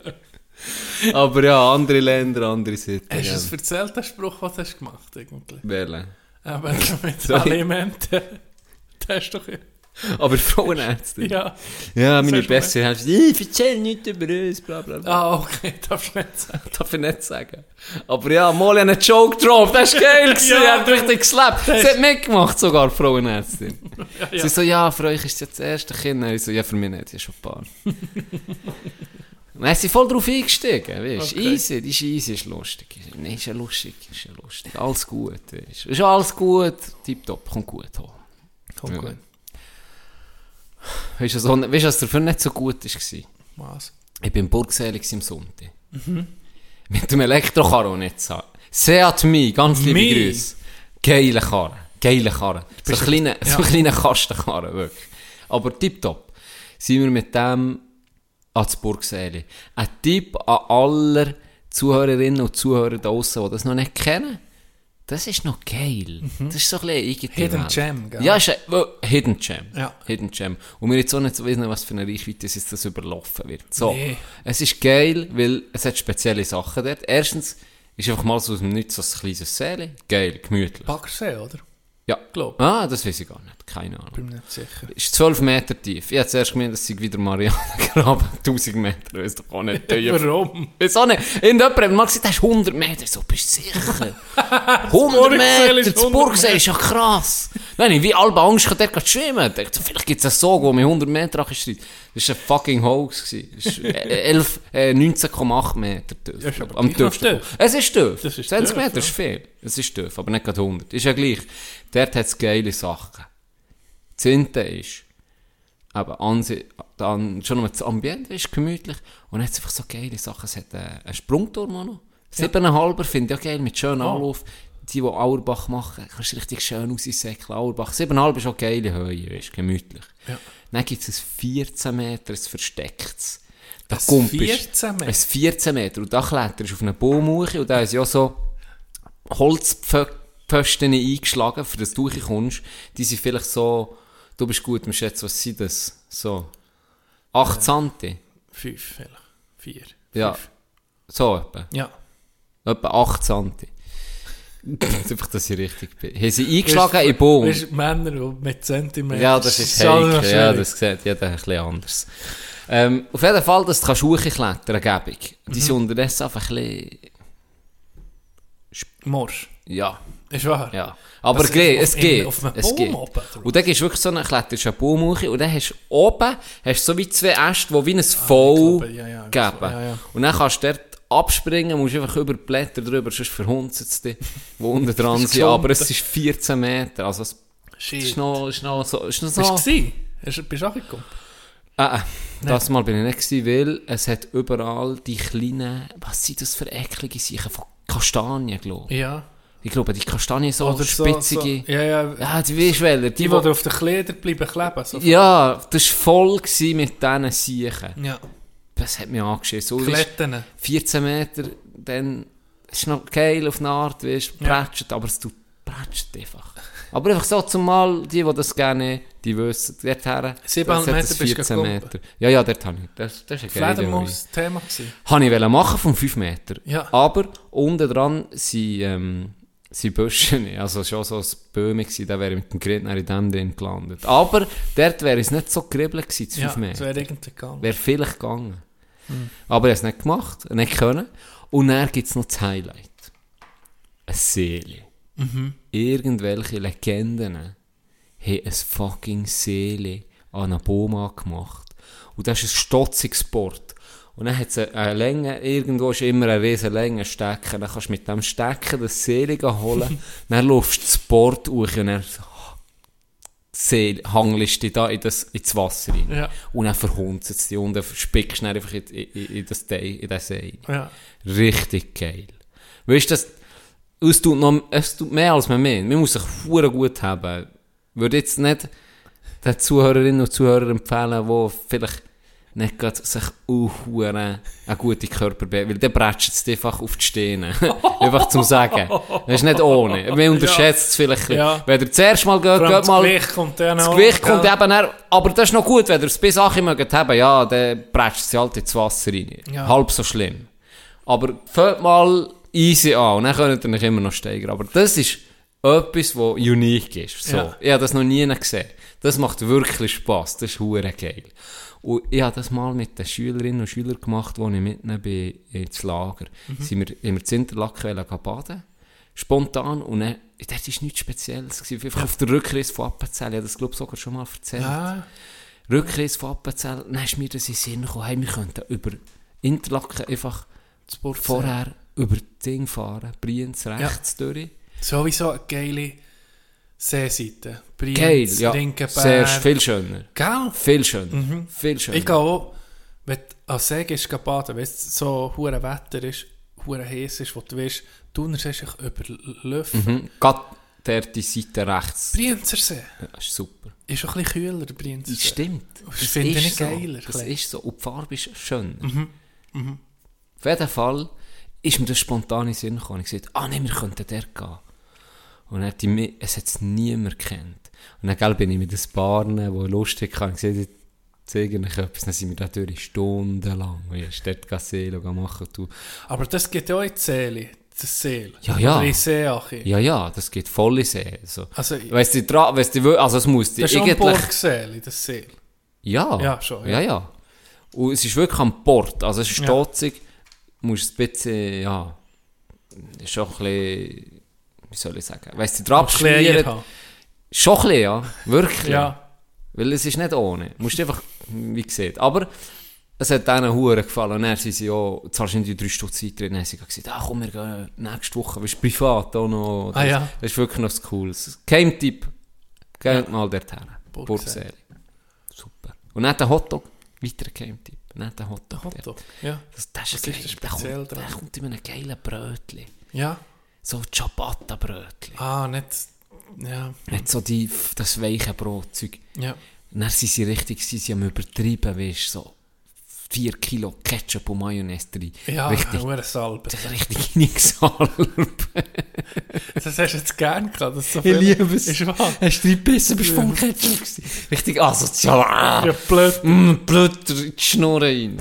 Aber ja, andere Länder, andere Sitten.
Hast du es erzählt, den Spruch, was hast du gemacht eigentlich?
Wählen.
Aber mit
Sorry.
Alimenten, das hast du doch...
Aber Frauenärztin.
Ja.
Ja, meine beste Hälfte. Ich erzähl nichts über uns, bla bla bla.
Ah, okay, darfst du nicht sagen.
Darf ich nicht sagen. Aber ja, mal einen Joke drauf, das war geil. gewesen.
Ja.
Sie hat richtig geslappt. Sie hat mitgemacht, sogar Frauenärztin.
ja.
Sie so, ja, für euch ist es jetzt das erste Kind. Ich so, ja, für mich nicht, ich schon ein paar. Dann ist sie voll drauf eingestiegen, weißt du.
Okay.
Easy, die ist easy, ist lustig. Nein, ist ja lustig, ist ja lustig. Alles gut, weißt du. Ist alles gut, tipptopp, kommt gut hoch.
Kommt
Ja.
gut.
Weißt du, so, weißt was dafür nicht so gut war?
Was?
Ich bin in Burgselig am Sonntag. Mit dem Elektrokarren so. Seat Mi, ganz liebe
Mi.
Grüße. Geile Karre. Geile Karre. So ein kleiner, so ein kleiner Kastenkarren, wirklich. Aber tipptopp. Sind wir mit dem ans Burgseli. Ein Tipp an alle Zuhörerinnen und Zuhörer da draussen, die das noch nicht kennen. Das ist noch geil. Das ist so ein bisschen
Hidden
Welt.
Gem, gell?
Ja, ist ein well, Hidden Gem.
Ja.
Hidden Gem. Und wir jetzt auch nicht so wissen, was für eine Reichweite es jetzt das überlaufen wird. So.
Nee.
Es ist geil, weil es hat spezielle Sachen dort. Erstens ist einfach mal so aus dem Nichts so ein kleines Säle. Geil, gemütlich.
Baggersee, oder?
Ja.
Glaub.
Ah, das weiß ich gar nicht. Keine Ahnung.
Bin mir nicht sicher.
Ist 12 Meter tief. Ich hätte zuerst gemeint, das sei wieder Marianengraben. 1000 Meter, ist doch auch nicht tief.
Warum?
Wieso nicht? Irgendjemand hat mal gesagt, das ist 100 Meter. So, bist du sicher? 100
Burgseel
Meter, das
100
Burgsee ist ja krass. Nein, ich wie Alba Angst, kann der gerade schwimmen. Ich dachte, vielleicht gibt es einen Sog, der mit 100 Meter anschreit. Das war ein fucking Hoax. Das äh, 11, äh, 19,8 Meter tief.
Ja, ist
Am tiefsten.
tief.
Es ist tief.
Das ist
20
tief,
Meter ist viel. Es ist tief, aber nicht gerade 100. Ist ja gleich. Dort hat es geile Sachen. Zehnte ist, aber Ansi dann schon noch das Ambiente ist gemütlich und hat einfach so geile Sachen. Es hat äh, einen Sprungturm auch noch. Siebeneinhalber finde ich auch geil, mit schönem
Oh.
Anlauf. Die, die Auerbach machen, kannst du richtig schön raussäckeln. Auerbach. Siebeneinhalb ist auch geile Höhe, weißt, gemütlich.
Ja.
Dann gibt es ein 14 Meter, ein verstecktes. Da
Ein
kommt
14 Meter?
Ein 14 Meter. Und da kletterst du auf eine Baum hoch und da ist ja so Holzpfosten eingeschlagen, für das du kommst. Die sind vielleicht so, du bist gut im Schätzen, was sind das? So 8 cm.
Fünf vielleicht. Vier.
Ja.
Fünf.
So etwa.
Ja.
Etwa 8 cm. Einfach, dass ich richtig bin. Haben sie eingeschlagen in den Baum?
Weißt, Männer mit Zentimetern.
Ja, das ist heikel. Ja, das sieht jeder ein bisschen anders. Ähm, auf jeden Fall, dass du kannst hochklettern kannst,
Mhm.
Die sind unterdessen einfach ein bisschen...
Morsch.
Ja.
Ist wahr?
Ja. Aber es geht. Es geht.
auf einem
es geht.
oben,
Und dann gehst du wirklich so einen kletterst einen Baum hoch und dann hast du oben hast du so wie zwei Äste, die wie ein V
glaube, ja, ja,
geben.
ja.
Und dann kannst du dort abspringen, musst einfach über die Blätter drüber, sonst verhunzt es dich, die unten dran
ist
sind. Aber es ist 14 Meter. Also es
Shit.
ist noch, ist noch so... Ist noch
Bist du
so
gewesen? Hast- Bist du auch gekommen?
Ah, ah, das Mal bin ich nicht gewesen, weil es hat überall die kleinen, was sind das für eklige Sachen von Kastanien, glaube ich.
Ja.
Ich glaube, die Kastanien so
Oder so-
spitzige.
So, ja, ja.
Ja, die welche?
Die, die
wo-
auf den Kleidern bleiben kleben. So
Ja, das war voll mit diesen Siechen.
ja.
Das hat mich angeschissen. Es
Kletten.
14 Meter, dann ist noch geil auf eine Art, weißt du,
Ja.
prätscht, aber es tut prätscht einfach. Aber einfach so zumal, die, die das gerne, die wissen, dort her.
Siebeneinhalb
das hat
Meter
das
bist du
14
gekommen.
Meter. Ja, ja, dort habe ich. Das, das ist eine geile Höhe.
Fledermaus-Thema gewesen.
Habe ich machen von 5 Meter.
Ja.
Aber unten dran sind, ähm, sind Büschen, also schon so ein Böhme gewesen, da wäre ich mit dem Gerät in dem drin gelandet. Aber dort wäre es nicht so geribbelt gewesen, zu 5
Ja, das
Meter.
wäre irgendwie gegangen.
Wäre vielleicht gegangen. Aber er hat es nicht gemacht, nicht können. Und dann gibt es noch das Highlight. Eine Seele. Irgendwelche Legenden haben ein fucking Seele an einer Baum angemacht. Und das ist ein stotziges Sport. Und dann hat es eine, eine Länge, irgendwo ist immer eine riesen Länge Stecken. Dann kannst du mit dem Stecken das Seele holen. dann laufst du das Sport hoch und dann See, hangelst dich da in das, ins Wasser rein.
Ja.
Und dann verhunzt es dich und dann spickst du dann einfach in, in, in, das, Dei- in den See.
Ja.
Richtig geil. Weißt du, es tut, noch, es tut mehr als man meint. Man muss sich hure gut haben. Würde jetzt nicht den Zuhörerinnen und Zuhörern empfehlen, die vielleicht nicht gerade sich auch hure eine gute Körper weil dann bretscht es einfach auf die Steine. einfach zum Sagen. Das ist nicht ohne. Man unterschätzt es vielleicht.
Ja.
Wenn ihr zuerst mal geht, geht
das
mal...
Gewicht kommt dann
Das
auch,
Gewicht kommt
gell?
eben dann, aber das ist noch gut, wenn ihr es bis Sache mögt haben, ja, dann bretscht sie halt ins Wasser rein.
Ja.
Halb so schlimm. Aber fängt mal easy an und dann könnt ihr euch immer noch steigern. Aber das ist etwas, was unique ist. So.
Ja.
Ich habe das noch nie gesehen. Das macht wirklich Spass. Das ist hure geil. Und ich habe das mal mit den Schülerinnen und Schülern gemacht, als ich mitnehmen bin ins Lager.
Mhm.
Sind wir in Zinterlaken baden. Spontan. Und dann, das war nichts Spezielles. gewesen. Einfach auf der Rückreise von Appenzell. Ich habe das, glaube ich, sogar schon mal erzählt.
Ja.
Rückreise von Appenzell. Dann ist mir das in den Sinn gekommen, hey, wir könnten über Interlaken einfach vorher über das Ding fahren. Brienz rechts durch.
Sowieso eine geile Seeseite. Brienz,
Geil, ja.
Rinkenberg.
Sehr, viel schöner.
Gell?
Viel schöner. Viel schöner.
Ich gehe auch, wenn du an See gehst, geh baden, wenn es so hure Wetter ist, hure heiß ist, wo du weißt, du hast dich über Löffel.
Mhm. Gerade der die Seite rechts.
Brienzer See
Ja, ist super.
ist schon ein bisschen kühler, der Brienzer
Das
See.
stimmt.
Das finde ich
ist so.
geiler,
Das
ein
ist so. Und die Farbe ist schöner.
Mhm.
Auf jeden Fall ist mir das spontan in den Sinn gekommen. Ich gesagt, ah nein, wir könnten dort gehen. Und dann hat die, es hat es niemand kennt. Und dann gell, bin ich mit den Paaren, die lustig waren, ich gesagt, ich zeige euch etwas. Dann sind wir natürlich stundenlang, weißt du, dort Seele machen. Du.
Aber das geht ja auch in die Seele. das Seel.
Ja, ja.
Oder in Seeache.
Ja, ja, das geht voll in See. Also, weißt du, dra- weißt du, also es muss
das ist schon
eigentlich...
Burgseel, das Seel.
Ja,
Ja, schon,
Ja,
ja.
ja. Und es ist wirklich am Port, also es ist
Ja.
stotzig. Du musst ein bisschen, ja, ist schon ein bisschen, wie soll ich sagen, weißt du, die
ein haben.
schon ein bisschen, ja, wirklich.
Ja.
Weil es ist nicht ohne, du musst einfach, wie gesagt, aber es hat denen Huren gefallen und dann sind sie ja, zahlst du in die drei Stunden Zeit drin, dann haben sie gesagt, ah komm, wir gehen nächste Woche, bist privat auch noch.
Ah, ja.
Das ist wirklich noch das Cooles. Keim-Tipp, geht mal dorthin.
Burgseel.
Super. Und dann der Hotdog, weiterer Keim-Tipp, dann der Hotdog.
Hotdog. Ja.
Das, das ist,
Was
geil.
ist da
der, kommt, der kommt in einem geilen Brötchen.
Ja.
So Ciabatta-Brötchen.
Ah, nicht. Ja.
Nicht so die, das weiche Brotzeug.
Ja.
Und dann sind sie richtig, sie sind am übertrieben, weißt so 4 Kilo Ketchup und Mayonnaise drin.
Ja,
richtig,
nur Salbe.
das ist richtig Nixalb.
Das hast du jetzt gern gehabt. Das so
Ich liebe es.
Ist wahr.
Hast du reingebissen, bist du vom Ketchup gewesen. Richtig asozial.
Ja, blöd.
mm, in die Schnur rein.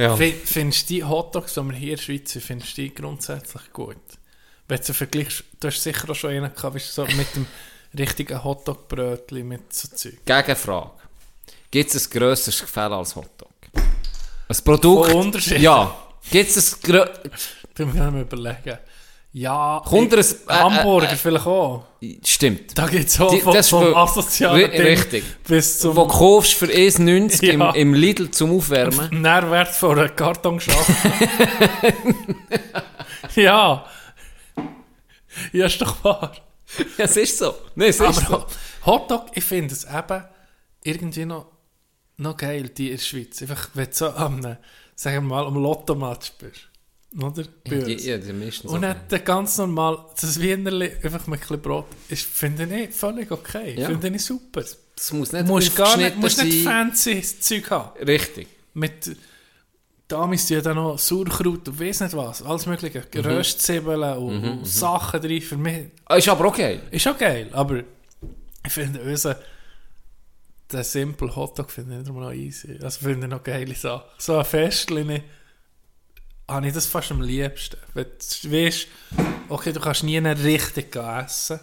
Ja.
Fin- Findest du die Hotdogs, die wir hier in der Schweiz haben, findest du die grundsätzlich gut? Wenn du vergleichst, du hast sicher auch schon einen gehabt, so mit dem richtigen Hotdog-Brötchen mit so Zeug.
Gegenfrage. Gibt es ein grösseres Gefälle als Hotdog? Ein Produkt?
Von Unterschieden?
Ja. Gibt es ein grö
Bin mir am überlegen. Ja,
Kommt
ich-
ein- äh,
Hamburger
äh, äh,
vielleicht auch.
Stimmt.
Da gibt es auch
Die-
von,
das
vom asozialen Ding
richtig.
bis zum
Wo kaufst für 1,90 im,
Ja.
im Lidl zum Aufwärmen.
Nährwert von einer Kartonschachtel. ja. Ja, ist doch wahr.
Ja, es ist so. Nein, es ist
Aber
so.
Ho- Hotdog, ich finde es eben irgendwie noch, noch geil, die in der Schweiz. Einfach, wenn du so am, äh, sagen wir mal, am Lottomatch bist. Oder? Bei
Ja,
uns.
ja, die meisten
Und dann der ganz normal, das Wienerli einfach mit ein bisschen Brot, ist, finde ich völlig okay.
Ja.
Finde ich super.
Das muss nicht
musst gar nicht, musst nicht fancy Zeug haben.
Richtig.
Mit, damals ja dann noch Sauerkraut und weiss nicht was, alles mögliche.
Mhm.
Röstzwiebeln und, und Sachen drin. Für mich
Ah, ist aber okay.
ist auch geil, aber ich finde unseren, den Simple Hotdog finde ich immer noch easy. Also finde ich noch geile Sachen. So ein Festchen habe ich das fast am liebsten. Wenn du weißt, okay, du kannst nie richtig essen.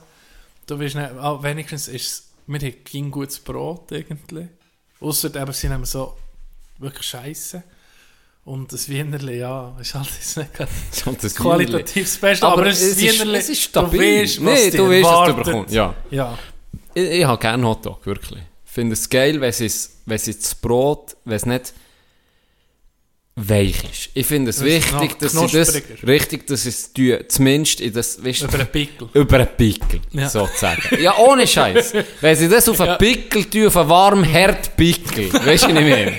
Du weißt nicht, ah, wenigstens ist es, wir haben kein gutes Brot irgendwie. Ausser eben, sie nehmen so wirklich Scheiße. Und das Wienerli, ja, ist halt jetzt nicht
das
qualitativ das aber,
Aber
es ist Wienerli,
es ist stabil.
Du weißt, was
Nee, du weißt, was du bekommst, ja.
Ja.
Ich, ich habe gerne Hotdog, wirklich. Ich finde es geil, wenn es, wenn es das Brot, wenn es nicht weich ist. Ich finde es wichtig, dass sie das, richtig, dass es tue, zumindest in das, weißt,
Über einen Pickel.
über einen Pickel,
Ja.
sozusagen. Ja, ohne Scheiß. Wenn sie das auf einen Pickel tun, auf einen warmen Herdpickel, weißt du, ich meine?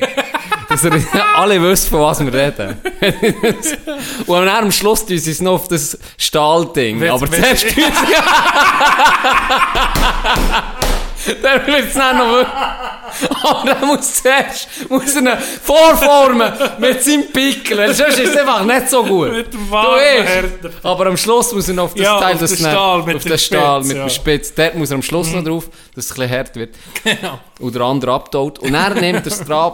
Dass ihr alle wisst, von was wir reden. Und dann am Schluss tun sie es noch auf das Stahlding. Aber zuerst tun sie... Dann wird es dann noch wirklich... Aber dann muss zuerst muss er ihn vorformen mit seinem Pickel. Sonst ist es einfach nicht so gut.
Mit dem
Du.
Herden.
Aber am Schluss muss er noch auf das
Ja,
Teil,
auf
das
den Stahl mit
auf den Stahl
Spitze,
mit
ja.
dem Spitz. Dort muss er am Schluss noch drauf, dass es ein bisschen hart wird.
Genau.
Oder der andere abtaut. Und dann nimmt er es dran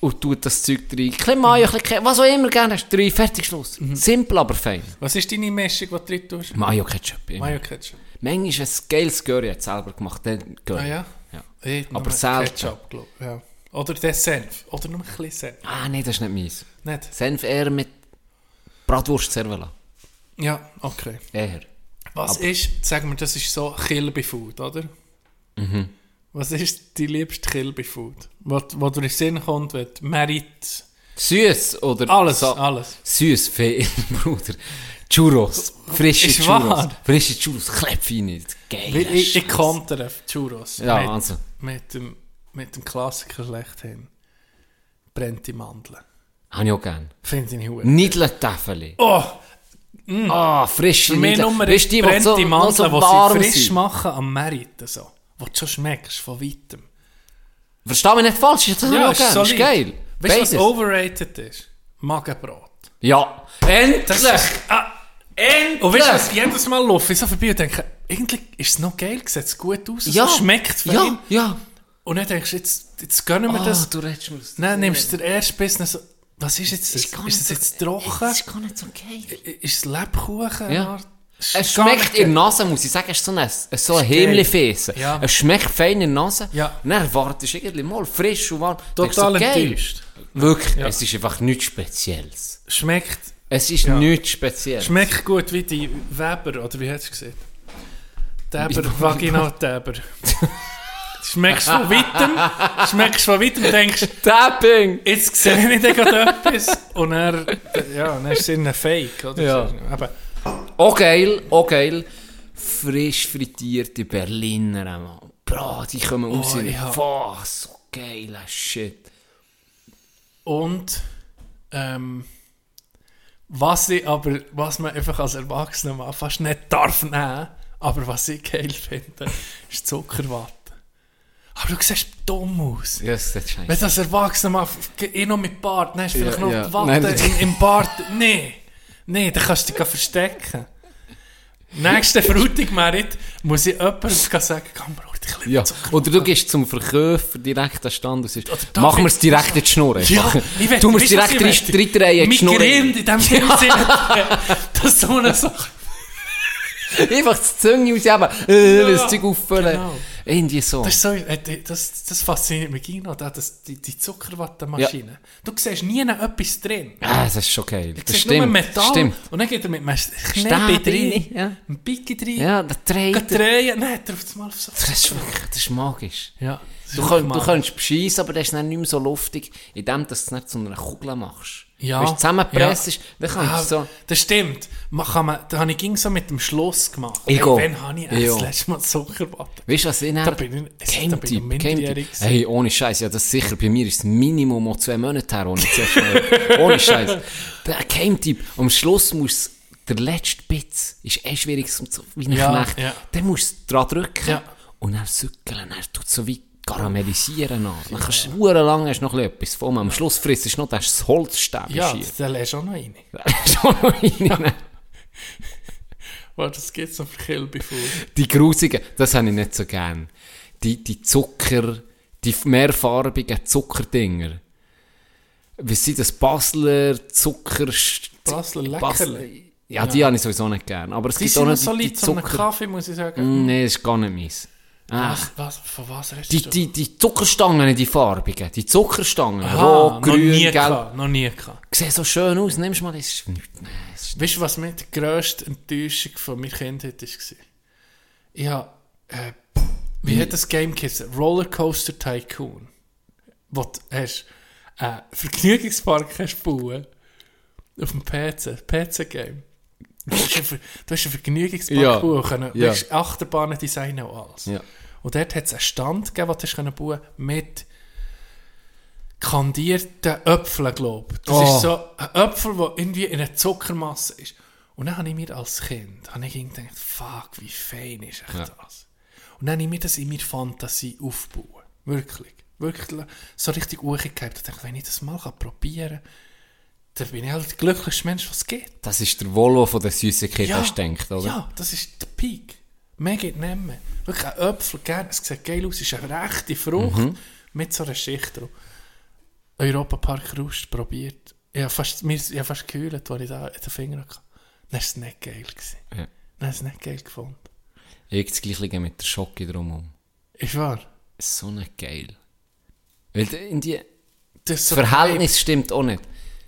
und tut das Zeug rein. Ein bisschen Mayo, ein bisschen was auch immer gerne hast. Drei, fertig, Schluss.
Mhm.
Simpel, aber fein.
Was ist deine Mischung, die du drin tust?
Mayo Ketchup. immer.
Mayo Ketchup.
Manchmal ist ein geiles Curry hat selber gemacht. Den Curry.
Ah ja?
ja.
Ich
Aber selten.
Ketchup, glaub. Ja. Oder der Senf. Oder nur ein bisschen Senf.
Ah, nein, das ist nicht meins.
Nicht?
Senf eher mit Bratwurst Cervela.
Ja, okay.
Eher.
Was ist, sagen wir, das ist so Kilby-Food, oder?
Mhm.
Was ist die liebste Kilby-Food? Wo, wo dir in den Sinn kommt, wenn Merit...
Süß oder
Alles,
so-
alles.
Süß, fein, Bruder. Churros. Frische
Ist
Churros.
wahr?
Frische Churros. Klepfeine. Geil.
Weil ich, ich kontere Churros.
Ja,
mit,
also.
Mit dem, mit dem Klassiker schlechthin. Brennte Mandeln.
Habe ich auch gern.
Finde ich gut.
Nideltäfeli.
Oh,
Ah, frische
für mich
Nidle.
Nummer
Weißt du, die, die so,
Mandeln,
so
die
warm
sie frisch
sind?
machen am Merit. So. Wo du schon schmeckst, von weitem.
Versteh mich nicht falsch, ich auch
ist
geil.
Weißt du, was overrated ist? Magenbrot.
Ja. Endlich!
Das ist, ah,
Endlich!
und weißt du, was jedes Mal laufe ich so vorbei und denke, eigentlich ist es noch geil, sieht es gut aus,
Ja.
es schmeckt fein.
Ja, ja.
Und dann denkst du, jetzt, jetzt gönnen wir
Ah,
das.
du redest mir aus.
Dann nimmst du den ersten Biss, dann so, Was ist jetzt das?
Ist
Ist das
so-
jetzt trocken?
Es ist gar nicht so geil.
Ist es Lebkuchen?
Ja. Es schmeckt in der. Nase, muss ich sagen, es ist so ein, so ein. Hämlifessen.
Ja.
Es schmeckt fein in der Nase.
Ja.
Und dann erwartest du irgendwie mal frisch und warm.
Total
so, geil.
enttäuscht.
Wirklich,
Ja.
es ist einfach nichts Spezielles.
Schmeckt,
Es ist
Ja.
nichts Spezielles.
schmeckt gut wie die Weber, oder wie hat es gesagt? Täber, Vaginaltäber. Schmeckst von weitem, schmeckst von weitem, denkst,
Tapping!
jetzt sehe ich nicht gerade etwas. Und dann, ja, dann ist es ein Fake, oder?
Ja.
Aber,
Auch geil, auch geil. Frisch frittierte Berliner, Mann. Bro, die kommen raus.
Oh, ja.
Boah, so geiler Shit.
und, ähm, was ich aber, was man einfach als Erwachsener mal fast nicht darf nehmen, aber was ich geil finde, ist Zuckerwatte. Aber du siehst dumm aus.
Ja, das ist scheiße.
Wenn du als Erwachsener mal, eh noch mit Bart, hast vielleicht
Ja,
noch
ja.
Watte
Nein,
im, im Bart. Nee, nee, dann kannst du dich verstecken. Nächste Frutigmerit muss ich jemandem sagen, komm, hol dich ein
Ja.
Zucker.
Oder du gehst zum Verkäufer direkt an Stand und sagst, machen wir es direkt in die Schnur.
Ja, ich will,
du musst
weißt du, was
direkt
will?
drei Drehen in die Schnur.
Migräne in dem Sinne, dass so eine Sache...
Einfach das Zunge raus, aber äh,
Ja,
das Zeug auffüllen.
genau.
Irgendwie so.
Das, ist so, äh, das, das fasziniert mich noch, da, das, die, die Zuckerwattenmaschine. Du siehst nie etwas drin.
ah, das ist schon geil.
Du
Das
siehst nur
stimmt.
Metall
Stimmt.
und dann geht er mit einem Knebel rein,
ja.
ein Picke rein,
Ja, der dreht.
geht drehen, hat er auf das Mal so...
Das ist wirklich, das ist magisch.
Ja, das
Du,
ist
könnt, du kannst bescheissen, aber das ist dann nicht mehr so luftig, indem du es nicht zu einer Kugel machst.
Ja.
Wenn du zusammenpresst,
Ja.
dann kannst
Ah,
du so...
Das stimmt. Man kann man, da habe ich ging so mit dem Schluss gemacht.
Ich
hey, wann habe ich das letzte Mal Zuckerwatte?
Weißt du, was ich
Da bin ich, da bin ich minderjährig.
Hey, ohne Scheiß, ja, das sicher. Bei mir ist es Minimum auch zwei Monate her, ohne Ohne Scheiß. Der Game-Tipp. Am Schluss muss der letzte Bitz, ist eh schwierig, zu- wie ein
Ja,
Knecht.
ja.
Dann musst du dran drücken
Ja.
und dann sückeln. Dann tut so wie karamellisieren an. Dann kannst du ja. lang hast du noch etwas von. Am Schluss frisst du noch das Holzstäbchen.
Ja,
schier.
da lässt du auch noch rein.
Schon noch rein.
Das gibt es noch für Kilby-Food.
Die grusigen, das habe ich nicht so gern. Die, die Zucker, die mehrfarbigen Zuckerdinger. Wie sind das? Basler Zucker...
Basler Leckerli?
Basler, ja, die habe ich sowieso nicht gern. Aber es
Die
gibt auch
noch so
die, die
so
Zucker...
Kaffee, muss ich sagen.
Mm, nee, das ist gar nicht meins.
Was, was, von was redest
Die,
du?
die, die Zuckerstangen, die farbigen. Die Zuckerstangen.
Aha,
Rot,
noch
grün,
nie
gelb.
gehabt, noch nie gehabt.
Sieht so schön aus. Nimmst du mal, das ist nichts. Nee, ist
Weißt du, was mir die grösste Enttäuschung von meiner Kindheit war? Ich habe, äh, wie hat das Game geheißen? Rollercoaster Tycoon. Wo du hast, äh, Vergnügungspark hast bauen. Auf dem PC, PC-Game. Du hast einen Ver- du hast einen Vergnügungspark
Ja.
können. Du
Ja.
hast Achterbahnen designen und alles.
Ja.
Und dort hat es einen Stand gegeben, den du bauen mit kandierten Äpfeln, glaube. Das
Oh.
ist so ein Apfel, der irgendwie in einer Zuckermasse ist. Und dann habe ich mir als Kind habe ich gedacht, fuck, wie fein ist echt
Ja.
das? Und dann habe ich mir das in meiner Fantasie aufbauen. Wirklich. Wirklich so richtig hochgehabt. Ich dachte, wenn ich das mal probieren kann, dann bin ich halt der glücklichste Mensch, was es gibt.
Das ist der Volvo von der Süßigkeit,
Ja.
hast du gedacht, oder?
Ja, das ist der Peak. Mehr geht nicht mehr. Wirklich ein Apfel, gerne, es sieht geil aus, es ist eine rechte Frucht
Mhm.
mit so einer Schicht drauf. Europapark Rust probiert. Ich habe fast, mir, ich habe fast gehüllt, als ich da in den Finger hatte. Dann war es nicht geil. Gewesen.
Ja.
Dann habe ich es nicht geil gefunden.
Ich das Gleiche mit der Schocke drumherum.
Ist wahr?
So nicht geil. Weil in die
Das so
Verhältnis stimmt auch nicht.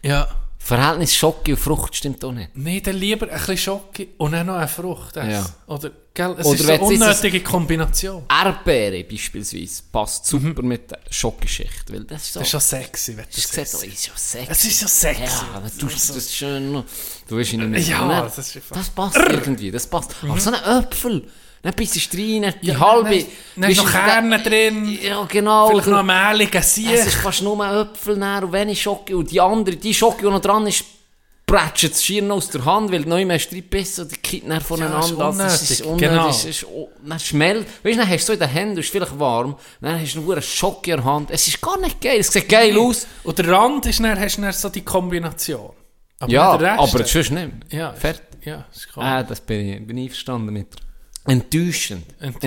Ja.
Verhältnis Schocke und Frucht stimmt auch nicht.
Nee, dann lieber ein bisschen Schocke und dann noch eine Frucht. essen.
Ja.
Oder, gell, es
Oder
ist eine unnötige Kombination.
Erdbeere beispielsweise passt super mit der Schokoschicht. Weil das ist so...
Das ist schon sexy, wenn du
das ist ja sexy.
Es ist ja sexy.
Ja, du tust das schön. Du weißt ihn nicht.
Ja, das ist
das passt irgendwie, das passt. Aber so ein Apfel, dann bist du rein, die
Ja,
halbe...
dann- ist noch
du,
Kerne drin.
Ja, genau.
Vielleicht noch ein mehliger Sieg.
Es ist fast nur Äpfel näher und wenig Schocke. Und die andere, die Schocke, die noch dran ist, prätscht es schier noch aus der Hand, weil neu mehr Strippissen und die dann voneinander.
ist
Also, das ist
unnötig,
unnötig.
genau.
Es ist, oh, dann schmelzt. Weißt du, dann hast du so in den Händen, ist vielleicht warm, dann hast du nur eine Schocke in der Hand. Es ist gar nicht geil, es sieht geil aus.
Und der Rand ist dann, hast du dann so die Kombination. Aber
Ja, aber sonst nicht.
Ja,
Fertig.
Ja, ist klar.
Ah, das bin ich, bin ich einverstanden mit. Enttäuschend.
Enttäuschend.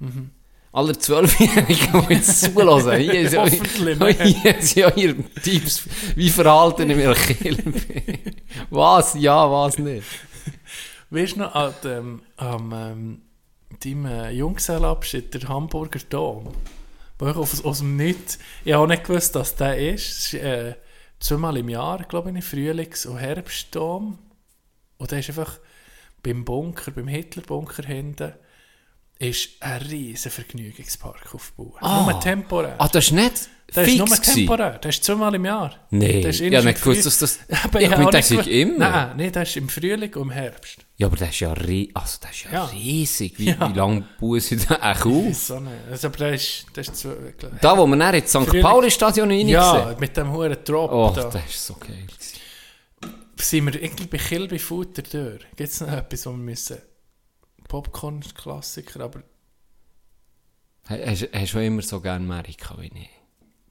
Enttäuschend. Alle Zwölfjährigen, die jetzt zulassen, hier ist ja, hier ist ja ihr Tipps, wie verhalten ich mich. Was, ja, was nicht.
Weißt du noch, an dem, am ähm, deinem äh, Junggesellenabschied, der Hamburger Dom, wo ich aus, aus dem Nichts, ich habe auch nicht gewusst, dass der ist, es ist äh, zweimal im Jahr, glaube ich, Frühlings- und Herbstdom, und der ist einfach beim Bunker, beim Hitlerbunker hinten, ist ein riesen Vergnügungspark aufgebaut. Nur temporär.
Ah, das ist nicht fix
ist nur temporär, der ist zweimal im Jahr.
Nee, habe
innerhalb
nicht gewusst, dass das...
Aber
ich
auch
das ist immer.
Nein, nein, das ist im Frühling und im Herbst.
Ja, aber das ist ja, ri also, das ist ja,
Ja.
riesig. Wie,
Ja.
wie lange bauen sie da auch auf?
So eine, also, aber der ist, der ist zu,
Da, wo wir dann ins St. Pauli-Stadion rein
Ja, mit dem hohen Drop
Oh,
da.
das ist so geil.
Sind wir irgendwie bei Kilby Futter durch? Gibt es noch etwas, wo wir müssen... Popcorn-Klassiker, aber...
Hast hast du immer so gerne Amerika wie ich?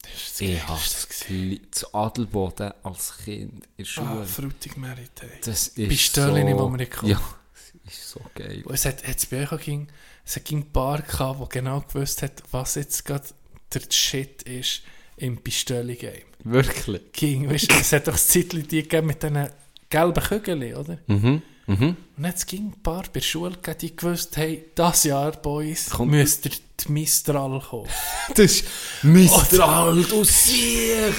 Das
Ich habe es. Zu Adelboden als Kind in der Schule.
Ah, Frutig Meritei.
das ist
Pistolchen,
so...
wo wir nicht kommen.
Ja, das ist so geil.
Und Es hat hat's bei euch auch ging, es ging ein paar gehabt, die genau gewusst hat, was jetzt gerade der Shit ist im Pistoli-Game.
Wirklich?
Ging, weißt du, es hat doch das Zeitchen die gegeben mit diesen gelben Kügeln, oder?
Mhm, mhm.
Und jetzt ging ein paar bei der Schule, die gewusst haben, das Jahr, Boys,
Kommt-
müsst ihr die Mistral kommen.
Das ist Mistral, du siehst!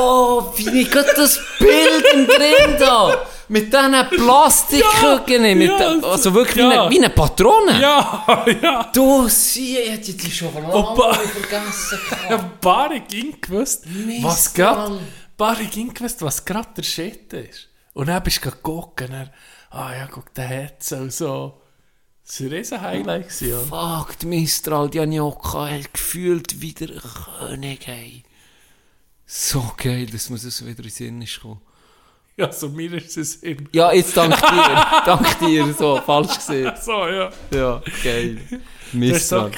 Oh, wie ich gerade das Bild im drin da! Mit diesen Plastikkügeln, mit
ja,
den- also wirklich wie,
ja.
eine, wie eine Patrone!
Ja, ja.
Du siehst, ich hätte die schon lange vergessen.
Ein paar ging gewusst, was
Mistral.
gerade, ging gewusst, was gerade der Shit ist. Und dann bist du gucken, dann, ah ja, guck, der hat so, so. Das war ein riesen Highlight, ja.
Fuck, die Mistral, die Anjoka hat gefühlt wieder König, ey. So geil, dass mir das wieder in den Sinn ist gekommen.
Ja, so mir ist es in.
Ja, jetzt dank dir. dank dir, so, falsch gesehen.
So, ja.
Ja, geil.
Du hast so.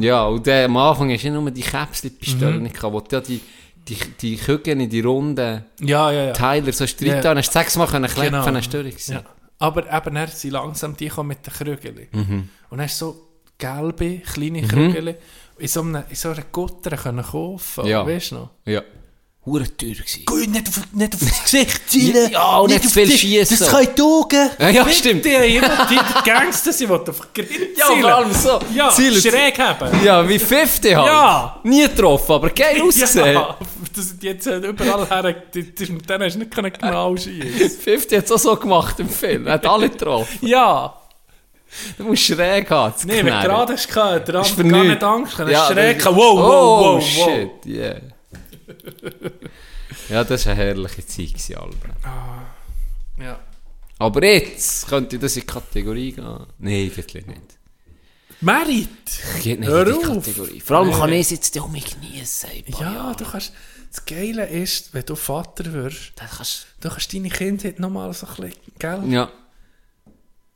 Ja, und der, am Anfang hast du nur die Käpsli-Pistolen
Mhm.
nicht gehabt, wo du ja die, die, die Küken in die runden
Ja, ja, ja.
Teile so
Ja.
ja. hast sechsmal können
Genau.
klären von einer Störung gewesen.
Ja. Aber eben, dann sind langsam die mit den Krügeln.
Mhm.
Und hast du so gelbe, kleine Krügel in so, einer, in so einer Gutter können kaufen.
Ja.
Weißt du noch?
Ja. Hure teuer gewesen.
Gut, nicht auf, nicht auf das Gesicht zielen.
Ja, und nicht zu viel schiessen.
Das kann die Augen.
Ja, ja, stimmt.
Die, die, die Gangster sind, die auf Grid
Ja, vor allem so.
Ja,
Zielen-
schräg haben.
Ja, wie 50 halt.
Ja.
Nie getroffen, aber geil ausgesehen.
Ja, das sind jetzt überall her. die- die- Mit denen hast du nicht genau schießen
50 hat es auch so gemacht im Film. Er hat alle getroffen.
Ja.
Du musst schräg haben.
Nee, wenn du gerade hast, gehabt, der andere
für
gar nicht Angst. Dann
Ja,
du schräg
das-
gehabt. Wow, wow,
oh,
wow, wow.
shit, yeah. ja, das war eine herrliche Zeit, Albert.
Ja.
Aber jetzt könnte das in die Kategorie gehen. Nein, wirklich nicht.
Merit.
Geht nicht
Hör
in die
auf.
Kategorie. Vor allem kann ich es jetzt auch mal geniessen.
Ja, du kannst... Das Geile ist, wenn du Vater wirst,
Das kannst
du kannst deine Kindheit nochmal so ein bisschen, gell?
Ja.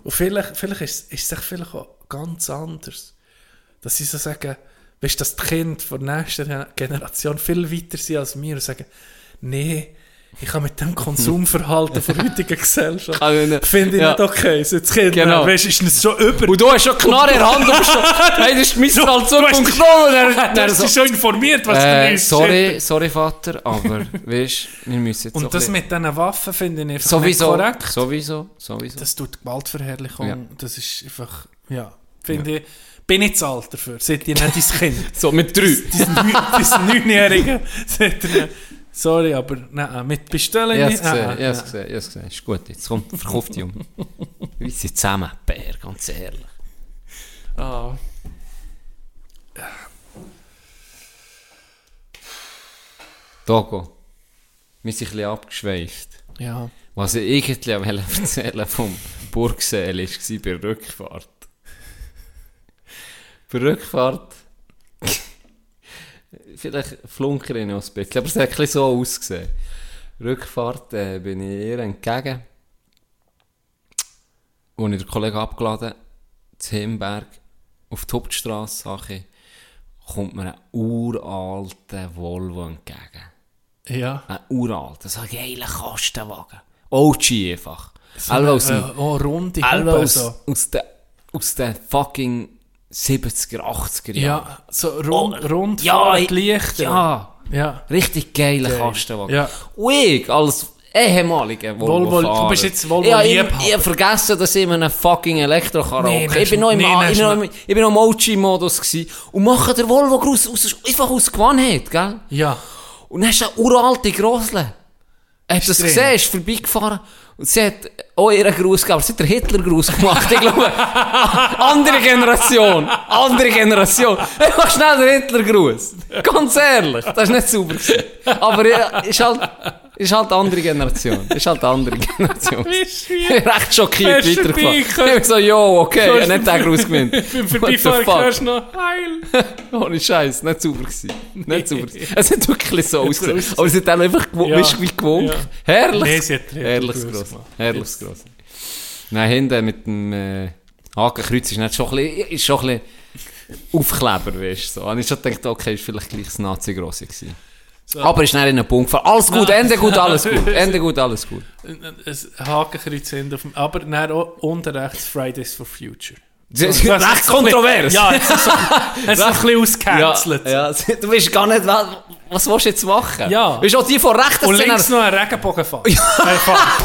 Und vielleicht, vielleicht ist, ist es vielleicht auch ganz anders. Dass sie so sagen, weißt du, dass die Kinder der nächsten Generation viel weiter sind als wir und sagen, nee, ich kann mit dem Konsumverhalten der heutigen Gesellschaft,
ich nicht.
finde ich
Ja.
nicht okay. So, das Kind,
Genau.
weißt du, ist es schon über.
Und du hast schon Knarre in der Hand und bist schon, hey, das ist Mistral 2.0 und dann,
Du hast dich schon informiert, was du
äh,
liest.
sorry, sorry Vater, aber weißt, wir müssen jetzt
Und das mit diesen Waffen finde ich einfach
sowieso,
nicht korrekt.
sowieso, sowieso.
Das tut Gewaltverherrlichung.
Ja.
Das ist einfach, ja, finde ich, bin ich zu alt dafür. Seid ihr nicht dein Kind?
so mit drei.
Dein Neunjährige. Sorry, aber nein, mit Pistolen
Ich
nicht.
gesehen,
Nein,
ich hab's
nein.
gesehen, ich hab's gesehen. Ist gut, jetzt kommt, verkauft die um. Wir sind zusammen, Bär, ganz ehrlich.
Ah.
Togo, wir sind ein bisschen abgeschweift.
Ja.
Was ich irgendwie wollte erzählen vom Burgseel war bei der Rückfahrt. Bei der Rückfahrt, vielleicht flunkere ich noch ein bisschen, aber es hat ein so ausgesehen. Rückfahrt äh, bin ich ihr entgegen, wo ich den Kollegen abgeladen zu Himberg, auf die Hauptstrasse, kommt mir ein uralter Volvo entgegen.
Ja.
Ein uralter, so ein geiler Kastenwagen. OG einfach. Alle aus,
äh,
dem,
oh, runde Huben
aus,
so.
aus den aus den fucking 70er, 80er
Ja,
Jahre.
so rund,
Oh,
rund
ja, ich-
Lichter.
Ja,
ja.
richtig geiler
Geil.
Kastenwagen.
Ja.
Und ich, als ehemaliger
Volvo-
Volvo-Fahrer.
du bist jetzt Volvo
ja, ich, ich hab vergessen, dass ich in einem fucking Elektrokarre
Nee.
Ich bin
nein,
noch im,
nee,
ich noch im,
nein.
ich bin noch im gsi und mache den Volvo aus, aus, einfach aus Gewohnheit, gell?
Ja.
Und dann hast du eine uralte Grossle. Hat das
drin.
gesehen, ist vorbeigefahren. Und sie hat auch ihren Gruß gegeben, aber sie hat den Hitler-Gruß gemacht. Ich glaube, andere Generation. Andere Generation. Hey, mach schnell den Hitler-Gruß. Ganz ehrlich, das war nicht sauber. Aber ja, ist halt, ist halt eine andere Generation. Ist halt eine andere Generation. Recht schockiert weitergefahren. Ich bin so, jo, okay, ich habe nicht den Gruß gewinnt.
Beim Vorbeifahren hörst du noch Heil.
Ohne Scheiß, nicht sauber gewesen. Nicht sauber. Es hat wirklich so ausgesehen. Aber sie hat dann einfach
Ja.
gewunken.
Ja.
Herrlich.
Nee,
Herrliches
gross.
Herrliches Gross. Nein, hinten mit dem äh, Hakenkreuz ist, nicht schon ein bisschen, ist schon ein bisschen Aufkleber, weißt du. So. Und ich schon gedacht, okay, ist vielleicht gleich das Nazi-Grosse gewesen. Aber ist dann in einen Punkt. Alles gut, Ende gut, alles gut. Ende gut, alles gut.
Ein Hakenkreuz hinten auf dem, aber dann auch unten rechts Fridays for Future.
Das ist
So,
recht
so ein
kontrovers.
Ja, es ist so, es ist so ein bisschen ausgecancelt.
Ja, ja, du weißt gar nicht, was, was willst du jetzt machen?
Ja.
Weißt du, die von rechts
Und links noch ein Regenbogenfahrt. Einfach.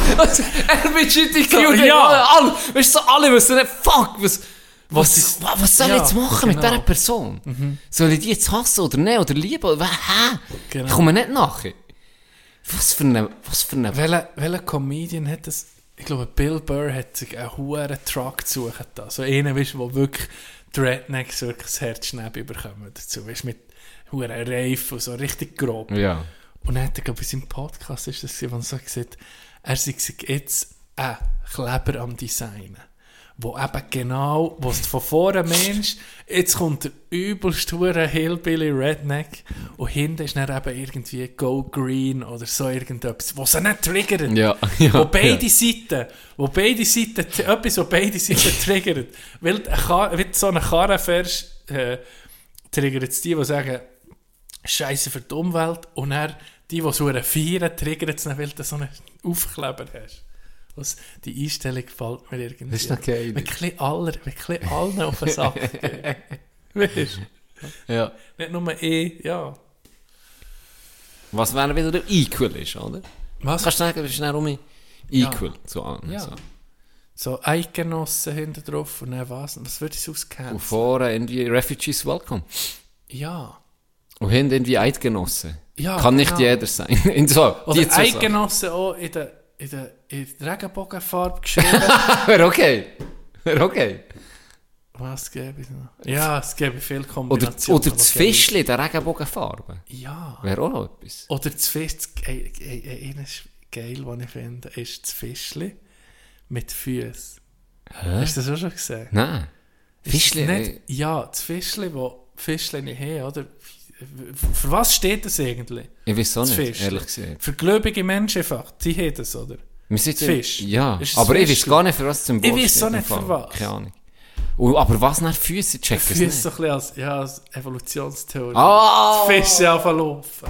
LGBTQ,
So,
ja.
ja.
alle, weißt du, so alle wissen nicht, fuck, was, was,
ist-
was, was soll ich
ja,
jetzt machen mit
genau.
dieser Person? Soll ich die jetzt hassen oder nicht, oder lieben, oder hä?
Genau.
Ich komme nicht nachher. Was für eine, was für eine,
Welcher, welcher Comedian hat das? Ich glaube, Bill Burr hat sich einen hohen Truck gesucht. So einen, weißt, wo wirklich die Rednecks wirklich das Herz schnell bekommen dazu. Weißt, mit hohen Reifen und so richtig grob.
ja.
Und dann hat er, glaube ich, in seinem Podcast ist das, wo er so gesagt er sei jetzt ein Kleber am Designen. Wo eben genau, wo es von vorne Mensch, jetzt kommt der übelst hure Hillbilly Redneck und hinten ist dann eben irgendwie Go Green oder so irgendetwas, was sie nicht triggert.
Ja, ja,
wo beide
ja.
Seiten, wo beide Seiten, etwas, wo beide Seiten triggert. Weil, wenn du so eine Karre fährst, äh, triggert es die, die sagen, Scheiße für die Umwelt. Und dann die, die so eine feiern, triggert weil du so einen Aufkleber hast. Was, die Einstellung gefällt mir irgendwie.
Das ist noch geil.
Wirklich aller, wirklich allen auf den Sack. Weißt du?
ja.
Nicht nur eh, ja.
Was wäre wieder der Equal ist, oder?
Was?
Kannst du sagen, das ist dann um Equal. So, an,
Ja.
so.
So Eidgenossen hinten drauf und dann was? Was würde ich
Und
auskennen?
vorne irgendwie Refugees Welcome.
Ja.
Und hinten irgendwie Eidgenossen.
Ja,
Kann nicht
genau.
jeder sein. In so,
Oder. Eidgenossen auch in der, in der, in der Regenbogenfarbe geschrieben.
Wäre okay. Wäre okay.
was gäbe es noch? Ja, es gäbe viele
Oder,
Kombinationen.
oder das
aber geil.
Fischli, der Regenbogenfarbe.
Ja.
Wäre auch noch etwas.
Oder das Fisch, ey, ey, eines geil, was ich finde, ist das Fischli mit Füßen. Hast du das auch schon gesehen?
Nein. Fischli,
das
äh,
Nicht, ja, das Fischli, wo Fischli nicht haben, oder? Für was steht das eigentlich?
ich weiß auch nicht,
Fischli.
ehrlich gesagt.
Für gläubige Menschen einfach, die haben das, oder?
Wir sind
Fisch.
Ja, aber ich weiß gar nicht, für was das Symbol
Ich
steht
auch nicht, für was.
Keine Ahnung. Und, aber was nach Füße? Ich check es
Füße
nicht.
so ein bisschen als, ja, als Evolutionstheorie.
Ah!
Fische einfach laufen.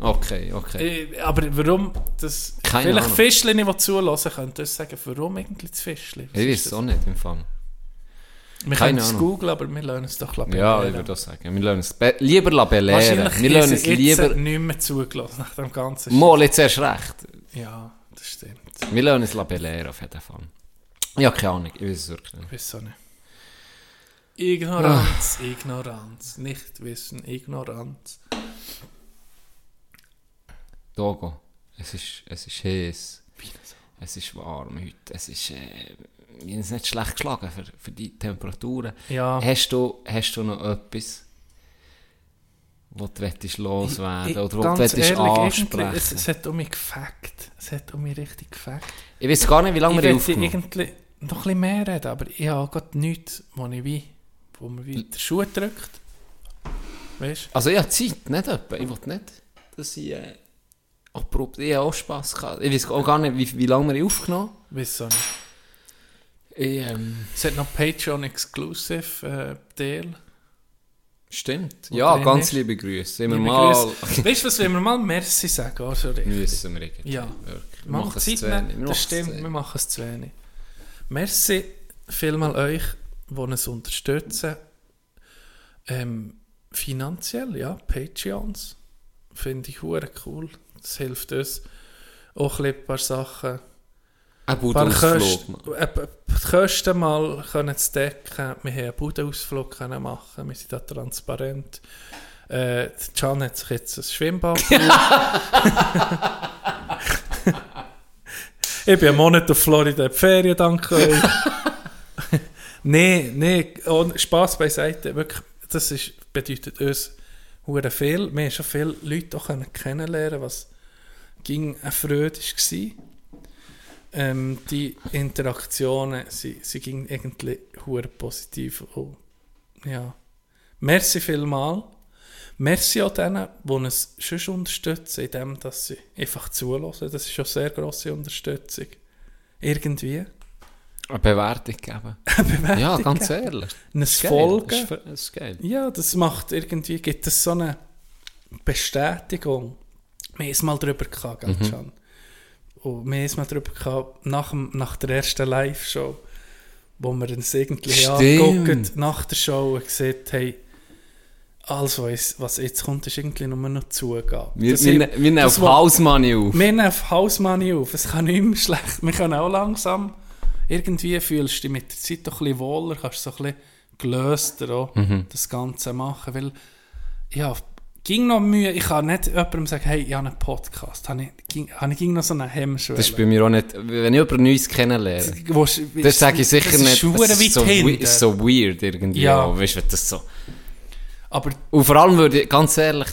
Okay, okay.
Äh, Aber warum das...
Keine
vielleicht
Ahnung.
Fischli, die zulassen, können das sagen, warum eigentlich das Fischli? Was
Ich weiß es auch nicht im Fall.
Wir können es googeln, aber wir lernen es doch glaub
Ja, ich
belehren.
würde auch sagen. Wir lernen es be lieber belehren. Wir lernen es lieber...
nicht mehr zugelassen nach dem ganzen
Mal jetzt erst recht.
Ja, das stimmt.
Wir lernen es belehren auf jeden Fall. Ja, keine Ahnung. Ich weiß es wirklich nicht.
Ich weiß auch nicht. Ignoranz, Ignoranz. Nicht wissen, Ignoranz.
Togo. Es ist, es ist heiß. Es ist warm heute. Es ist... Äh, wir haben es nicht schlecht geschlagen für, für die Temperaturen.
Ja.
Hast du, hast du noch etwas, was du möchtest loswerden
Ich-
oder was du
ehrlich,
ansprechen?
Es, es hat um mich gefackt. Es hat um mich richtig gefackt.
Ich weiß gar nicht, wie lange
Ich
wir aufgenommen
irgendwie noch ein mehr reden, aber ich habe gerade nichts, wo ich wie, wo mir wie der Schuh drückt. Weißt
Also ich habe Zeit, nicht etwa. Ich will nicht, dass ich äh, abrupt... Ich habe auch Spass gehabt. Ich weiß auch gar nicht, wie, wie lange wir aufgenommen?
Weiß auch nicht.
Ähm,
Es hat noch Patreon Exclusive äh, Teil.
Stimmt. Ja, ganz
ist.
liebe Grüße. Immer
Liebe
mal...
Grüße. Weißt du, was wir mal Merci sagen? Also, richtig.
Müssen wir irgendwie.
Ja.
Wirklich. Wir machen es
Zeit
zu wenig.
Das stimmt, wir machen es zu wenig. Merci vielmal euch, die uns unterstützen Ähm, finanziell, ja, Patreons. Finde ich cool. Das hilft uns. Auch ein paar Sachen.
Ein.
Kosten, äh, die Kosten mal können zu decken. Wir haben einen Budenausflug machen. Wir sind da transparent. Äh, Can hat sich jetzt ein Schwimmbad Ich bin einen Monat auf Florida in die Ferien, danke euch. nee, ohne Spass beiseite. Wirklich, das ist, bedeutet uns hure viel. Wir haben schon viele Leute auch kennenlernen was ging eine Freude war. Ähm, die Interaktionen, sie, sie gingen irgendwie hure positiv. Und, ja. Merci vielmal. Merci auch denen, die uns schon unterstützen, indem dass sie einfach zulassen. Das ist schon sehr grosse Unterstützung. Irgendwie.
Eine Bewertung geben.
Bewertung
Ja, ganz
geben.
ehrlich.
Ein. Folgen.
Das ist, geil.
Ja, das macht irgendwie, gibt es so eine Bestätigung. Wir haben es mal drüber gehabt,
Mhm.
Und wir haben es mal drüber gehabt, nach, dem, nach der ersten Live-Show, wo wir uns irgendwie angeguckt, nach der Show und gesagt haben, alles, was, jetzt- was jetzt kommt, ist irgendwie nur noch Zugabe.
Wir,
Das
wir,
haben-
ne- wir nehmen auf Hausmoney auf.
wir nehmen auf Hausmoney auf. Es kann nicht mehr schlecht. Wir können auch langsam. Irgendwie fühlst du dich mit der Zeit doch ein bisschen wohler, kannst so ein bisschen gelöster auch
Mhm.
das Ganze machen. Weil, ja, ging noch Mühe. Ich kann nicht jemandem sagen, hey, ich habe einen Podcast. Habe ich, ging, habe ich ging noch so eine Hemmschwelle.
Das ist bei mir auch nicht... Wenn ich jemanden Neues kennenlerne,
ist-
das sage ich sicher
das
nicht. Das ist so, ist so weird irgendwie.
Ja.
Ja. Weißt du, das so...
Aber
Und vor allem würde ich, ganz ehrlich,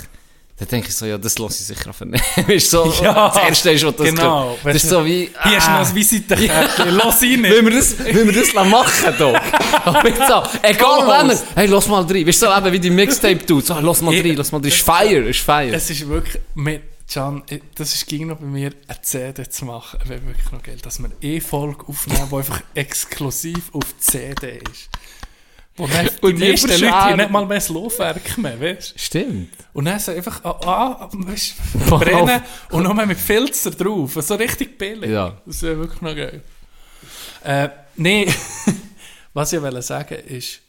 dann denke ich so, ja, das lasse ich sicher auf du, so,
Ja,
das Erste ist, was das
genau.
kommt. Das ist so wie...
hier hast du noch
ah.
ein Visitenkärtchen. Lass rein.
Will wir das, will wir das machen, jetzt so, egal wenn er, hey, lass mal rein. Weißt du, so eben wie die Mixtape tut. So, lass mal rein, lass mal rein. Ist fire, ist fire.
Es ist wirklich, mit Can, das ist ging noch bei mir, eine CD zu machen, wäre wirklich noch Geld, dass wir eine E-Folge aufnehmen, die einfach exklusiv auf CD ist. Wo dann die
Und die
meisten Leute haben nicht mal mehr das Laufwerk mehr, weißt du?
Stimmt.
Und dann so einfach ah, ah, weißt, du, brennen und nur mit Filzer drauf, so richtig billig.
Ja.
Das wäre wirklich noch geil. Äh, nee, was ich wollte sagen ist,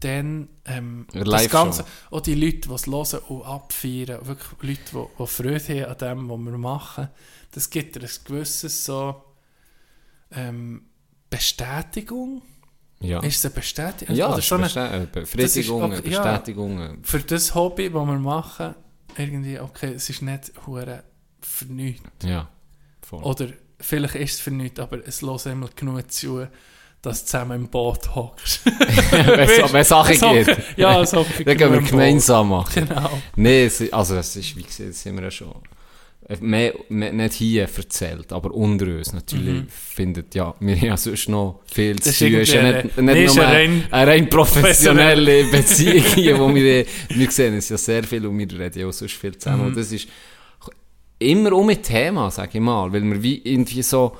dann ähm, das. Ganze, auch die Leute, die es hören und abfeiern, wirklich Leute, die, die Freude haben an dem, was wir machen, das gibt dir ein gewisses so ähm, Bestätigung.
Ja.
Ist es eine Bestätigung?
ja,
Oder
das
so eine,
ist Bestä- äh, Befriedigungen,
das ist auch- ja.
Bestätigungen.
für das Hobby, das wir machen, irgendwie, okay, es ist nicht hure für nichts.
Ja. Voll.
Oder vielleicht ist es für nichts, aber es lässt immer genug zu, dass du zusammen im Boot hockst.
wenn es Sachen geht.
Ja, so
Dann gehen wir gemeinsam machen.
Genau.
Nee, es, also es ist, wie gesagt, das sind wir ja schon äh, mehr, mehr, nicht hier erzählt, aber unter uns natürlich findet, ja, wir haben ja sonst noch viel zu
Mhm.
Tun. Es ist ja nicht, nicht nur
eine
eine,
rein-
eine rein professionelle Beziehung hier, wo wir, wir sehen es ja sehr viel und wir reden ja auch sonst viel zusammen.
Mhm.
Und das ist immer um ein Thema, sage ich mal, weil wir wie irgendwie so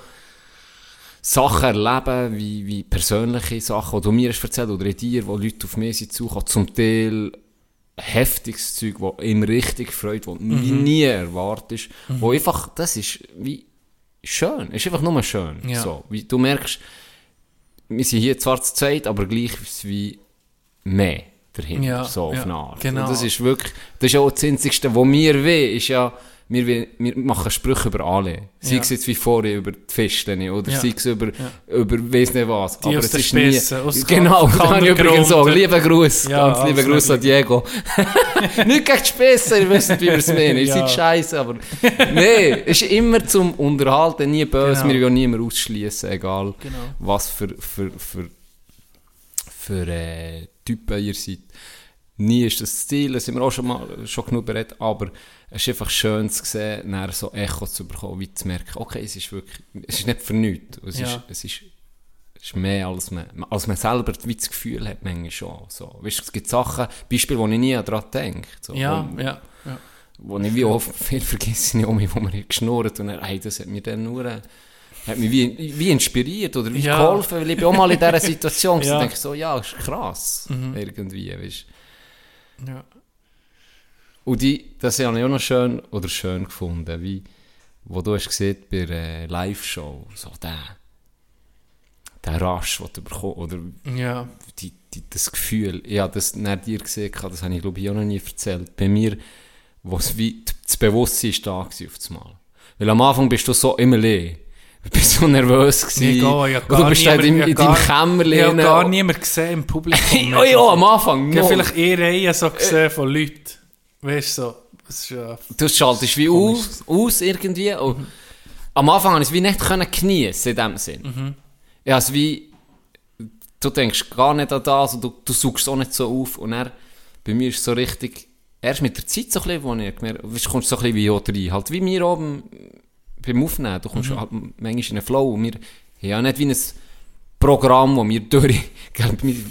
Sachen erleben, wie, wie persönliche Sachen, die du mir hast erzählt oder in dir, wo Leute auf mich sind zukommen, zum Teil heftiges Zeug, wo ihm richtig freut, du
Mhm.
nie erwartest, wo einfach, das ist wie schön, ist einfach nur schön.
Ja.
So, wie, du merkst, wir sind hier zwar zu zweit, aber gleich wie mehr dahinter,
Ja,
so auf
ja,
eine Art.
genau.
Und das ist wirklich, das ist auch das Einzigste, was wir wollen, ist ja, wir, wir machen Sprüche über alle. Sei
Ja.
es jetzt wie vorher über die Fischchen oder
Ja.
sei es über, über weiss nicht was.
Die aus
es ist nie,
Spitze, aus
genau, da habe ich übrigens auch. Lieben Gruß,
Ja,
ganz lieben Gruß an Diego. nicht gegen die Spitze, ihr wisst, wie wir es meinen. Ihr
Ja.
seid scheiße, aber nee, es ist immer zum Unterhalten, nie böse.
Genau.
Wir wollen ja niemanden ausschließen, egal
Genau.
was für, für, für, für äh, Typen ihr seid. Nie ist das Ziel, das sind wir auch schon mal schon genug berät, aber es ist einfach schön zu sehen, nachher so Echo zu bekommen, wie zu merken, okay, es ist wirklich, es ist nicht für nichts. Es,
Ja.
ist, es, ist, es ist mehr, als man, als man selber wie das Gefühl hat, manchmal schon. So. Weißt, es gibt Sachen, Beispiele, wo ich nie daran denke. So,
Ja,
wo,
ja, ja.
wo ich wie oft viel vergesse, nicht um mich, wo man geschnurrt und dann, hey, das hat mir dann nur, hat mich wie, wie inspiriert oder wie
Ja.
geholfen, weil ich bin auch mal in dieser Situation
Ja.
ja. denke so, ja, ist krass, irgendwie, weißt
ja.
Und die, das habe ich auch noch schön, oder schön gefunden, wie, wo du hast gesehen bei der Live-Show, so der, der Rush, den du bekommst, oder
ja.
die, die, das Gefühl, ich habe das nach dir gesehen, das habe ich glaube ich auch noch nie erzählt. Bei mir, wo es wie, das Bewusstsein ist da gewesen auf das Mal. Weil am Anfang bist du so immer leer. Du bist so nervös gewesen.
Egal,
und du bist halt in,
niemand-
in
ich
deinem Kämmerlein.
Ich habe gar niemand gesehen im Publikum.
Ja, ja, am Anfang.
Ich habe vielleicht eher Reihe so gesehen von Leuten. Weißt du, so. Das ist ja...
Du schaltest wie aus, aus irgendwie. Und am Anfang konnte ich es wie nicht können geniessen in dem Sinn.
Mhm.
Habe es wie, du denkst gar nicht an das und du, du suchst es auch nicht so auf. Und dann, bei mir ist es so richtig, erst mit der Zeit so ein bisschen, wo ich gemerkt habe, du kommst so ein bisschen wie auch rein. Halt wie wir oben beim Aufnehmen, du
Mhm.
kommst halt manchmal in einen Flow und wir haben ja nicht wie ein Programm, wo wir durch,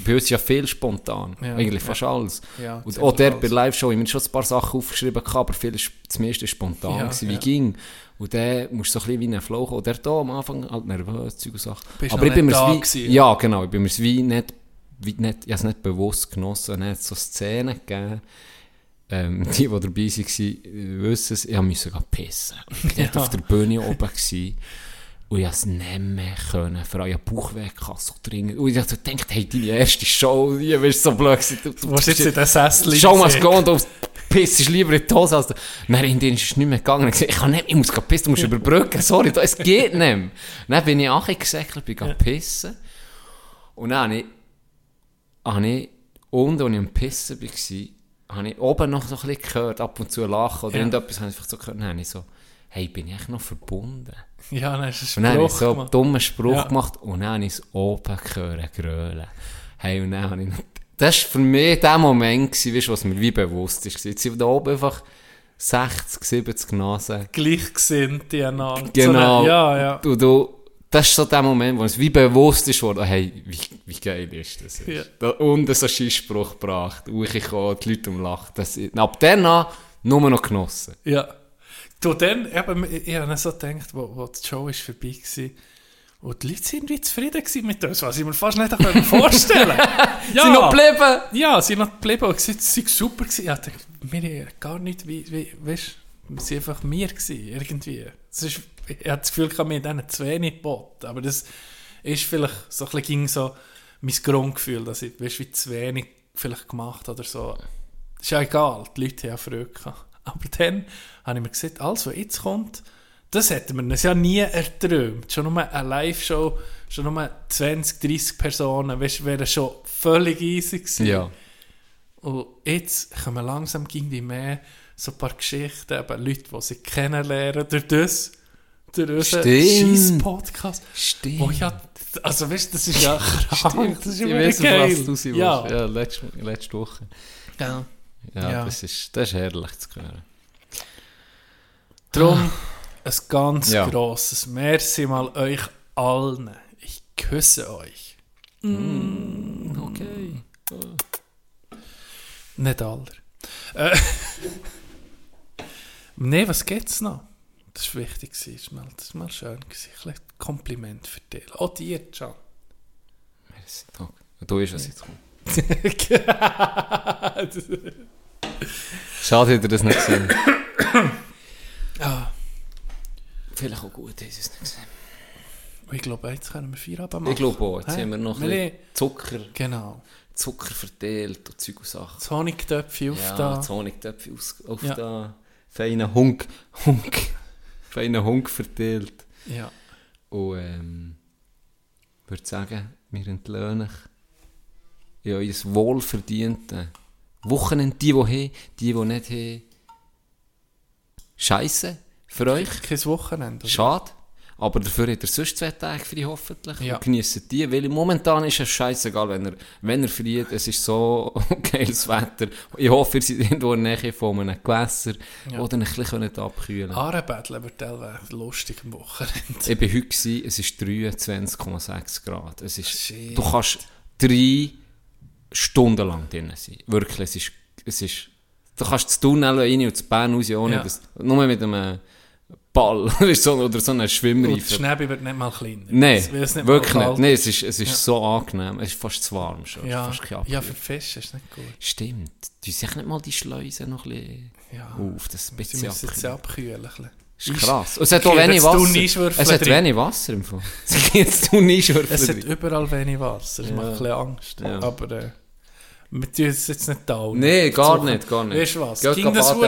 bei uns ist ja viel spontan,
Ja,
eigentlich
ja.
fast alles.
Ja,
und auch der bei. Live-Show, ich habe mir schon ein paar Sachen aufgeschrieben, aber viel ist, das ist spontan,
Ja,
gewesen, wie ging. Und dann musst du so ein bisschen wie in einen Flow kommen. Der da am Anfang halt nervös, Zeug und Sachen.
Bist
aber ich bin
da
wie,
gewesen,
ja genau, ich bin mir's wie nicht, wie nicht, ich habe es nicht bewusst genossen, es hat so Szenen gegeben, ähm, die, die dabei waren, wissen es, ich musste pissen. Ich war auf der Bühne oben gewesen, und ich konnte es nicht mehr können. Vor allem ich hatte Bauchweh, gehabt, so dringend. Und ich dachte, hey, deine erste Show, die wirst so blöd gewesen. Du,
Du musst jetzt in den Sessel
Show must
sitzen.
go und du pissest lieber in die Hose. Als du. Dann in denen ist es nicht mehr gegangen. Ich ich kann nicht, ich muss gehen pissen, du musst überbrücken. Sorry, es geht nicht mehr. Dann bin ich auch gesäckelt, bin gegangen pissen. Und dann habe ich, habe ich unten, als ich am Pissen war, habe ich oben noch so ein bisschen gehört, ab und zu lachen oder
Ja.
irgendetwas habe ich einfach so gehört. Dann habe ich so, hey, bin ich noch verbunden?
Ja, dann hast du
Und dann
einen
habe ich
Spruch
so einen dummen Spruch
Ja.
gemacht und dann habe ich es oben gehört, grölen. Hey, und dann habe ich, das war für mich der Moment, gewesen, weißt, was mir wie bewusst ist. Jetzt sind da oben einfach 60, 70 Nasen.
Gleichgesinnte einander.
Genau.
Ja, ja.
Du, du, das ist so der Moment, wo es wie bewusst ist worden, hey, wie, wie geil ist das?
Ja.
Da, und so einen Scheißspruch gebracht. Und ich kam, die Leute umlachen. Das, ab dann an nur noch genossen.
Ja. Du, dann, eben, ich, ich habe so gedacht, wo, wo die Show ist vorbei war, und die Leute sind wie zufrieden mit uns, was ich mir fast nicht vorstellen konnte. ja,
Sind noch geblieben?
Ja, sie sind noch geblieben und gesagt, es war super. Gewesen. Ich dachte, wir haben gar nicht, wie, wie, weißt du, wir waren einfach wir gewesen, irgendwie. Das ist, ich hatte das Gefühl, ich habe mir diesen zwei nicht geboten, aber das ist vielleicht so ein bisschen ging so mein Grundgefühl, dass ich, weißt, wie zu wenig vielleicht gemacht oder so. Ist ja egal, die Leute haben ja Freude gehabt. Aber dann habe ich mir gesagt, alles, was jetzt kommt, das hätten wir uns ja nie erträumt. Schon nur eine Live-Show, schon nur 20, 30 Personen, weißt, wäre schon völlig easy gewesen.
Ja.
Und jetzt kommen langsam irgendwie mehr so ein paar Geschichten, eben Leute, die sie kennenlernen durch das, durch unseren
Stimmt.
Scheiss-Podcast.
Stimmt.
Wo ja, also weißt du, das ist ja krank, das ist
ich auf
geil.
was du sie
ja.
ja letzte, letzte Woche.
Ja.
Ja,
Ja.
Das, ist, das ist herrlich zu hören.
Darum ein ganz
Ja.
grosses Merci mal euch allen. Ich küsse euch.
Okay.
Nicht alle. Äh, nee, was geht's noch? Das war wichtig. Das war mal, das war mal schön. Ein Kompliment verteilen. Auch dir, Can.
Merci, danke. Du bist was jetzt kommt. Schade, hätte er das nicht gesehen. Vielleicht auch gut, dass es nicht gesehen.
ich glaube, jetzt können wir Feierabend machen.
Ich glaube auch. Jetzt
Hä?
haben wir noch ein bisschen Zucker,
Genau.
Zucker verteilt und Zeug und Sachen.
Das Honigtöpfchen auf
Ja,
da.
das Honigtöpfe aus, auf
Ja.
da. Feinen Hunk, Hunk, feinen Hunk verteilt.
Ja.
Und ähm, ich würde sagen, wir entlöhnen euch in euer wohlverdiente Wochenende. Die, die haben, die, die nicht haben. Scheisse für euch.
Kein Wochenende. oder?
Schade. Aber dafür hat er sonst zwei Tage frei, hoffentlich.
Ja.
Und geniessen die, weil momentan ist es scheißegal, wenn er, wenn er friert. Es ist so geiles Wetter. Ich hoffe, ihr seid irgendwo in der Nähe von einem Gewässer
Ja.
oder ein bisschen abkühlen
Ahrenbetteln wird teilweise lustig am Wochenende.
Ich war heute, gewesen, es ist 23,6 Grad. Es ist,
Shit.
du kannst drei Stunden lang drin sein. Wirklich, es ist, es ist, du kannst das Tunnel rein und das Bern raus, ohne
Ja.
das, nur mit einem Ball so- oder so
Und der
Schwimmreifen.
Schnäbi wird nicht mal kleiner.
Nein,
Es nicht
wirklich nicht. Nein, es ist, es ist
Ja.
so angenehm. Es ist fast zu warm schon.
Ja, ja, für die Fische ist nicht gut.
Stimmt. Du sich nicht mal die Schleusen noch ein bisschen
Ja.
auf, das ein
Sie
bisschen
müssen jetzt
abkühlen.
abkühlen. ein bisschen.
ist krass. Und es hat auch wenig Wasser. Es hat
drin.
wenig Wasser im Fall. Es gibt jetzt
Es hat überall wenig Wasser, das macht ein bisschen Angst.
Ja.
Aber äh, wir tun es jetzt nicht da.
Nee, gar nicht, gar nicht.
Weißt du was?
Geht
Ging das
rein.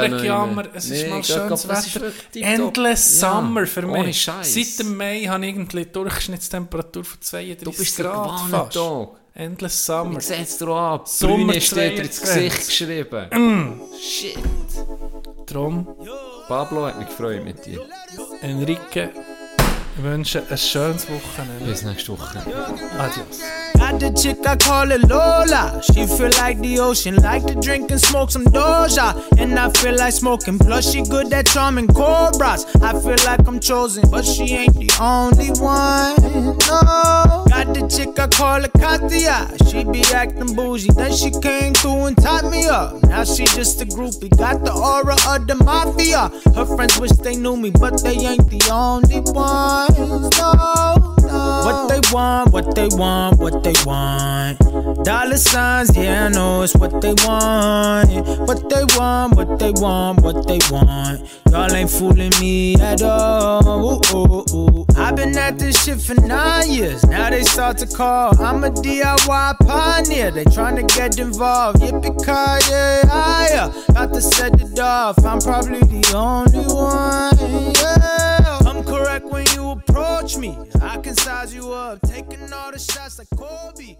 es ist
Nee,
mal
geht
schönes
ist
Wetter. Endless
Ja,
Summer für
ohne
mich.
Scheiß.
Seit dem Mai habe ich irgendwie Durchschnittstemperatur von 32
Du bist
Grad fast.
Tag.
Endless Summer.
Ich sehe es dir an. Brüne steht dir ins
22.
Gesicht geschrieben. Shit.
Drum,
Pablo hat mich gefreut mit dir.
Enrique, ich wünsche ein schönes Wochenende.
Bis nächste Woche.
Adios.
Got the chick, I call it Lola. She feel like the ocean, like to drink and smoke some Doja. And I feel like smoking, plus she good at charming cobras. I feel like I'm chosen, but she ain't the only one. No. Got the chick, I call it Katia. She be acting bougie, then she came through and tied me up. Now she just a groupie, got the aura of the mafia. Her friends wish they knew me, but they ain't the only No, no. What they want, what they want, what they want. Dollar signs, yeah, I know it's what they want. What they want, what they want, what they want. Y'all ain't fooling me at all. Ooh, ooh, ooh. I've been at this shit for nine years. Now they start to call. I'm a DIY pioneer. They tryna get involved. Yippee ki yeah, Got to set it off. I'm probably the only one. Yeah. I'm correct when you approach me. I can size you up, taking all the shots like Kobe.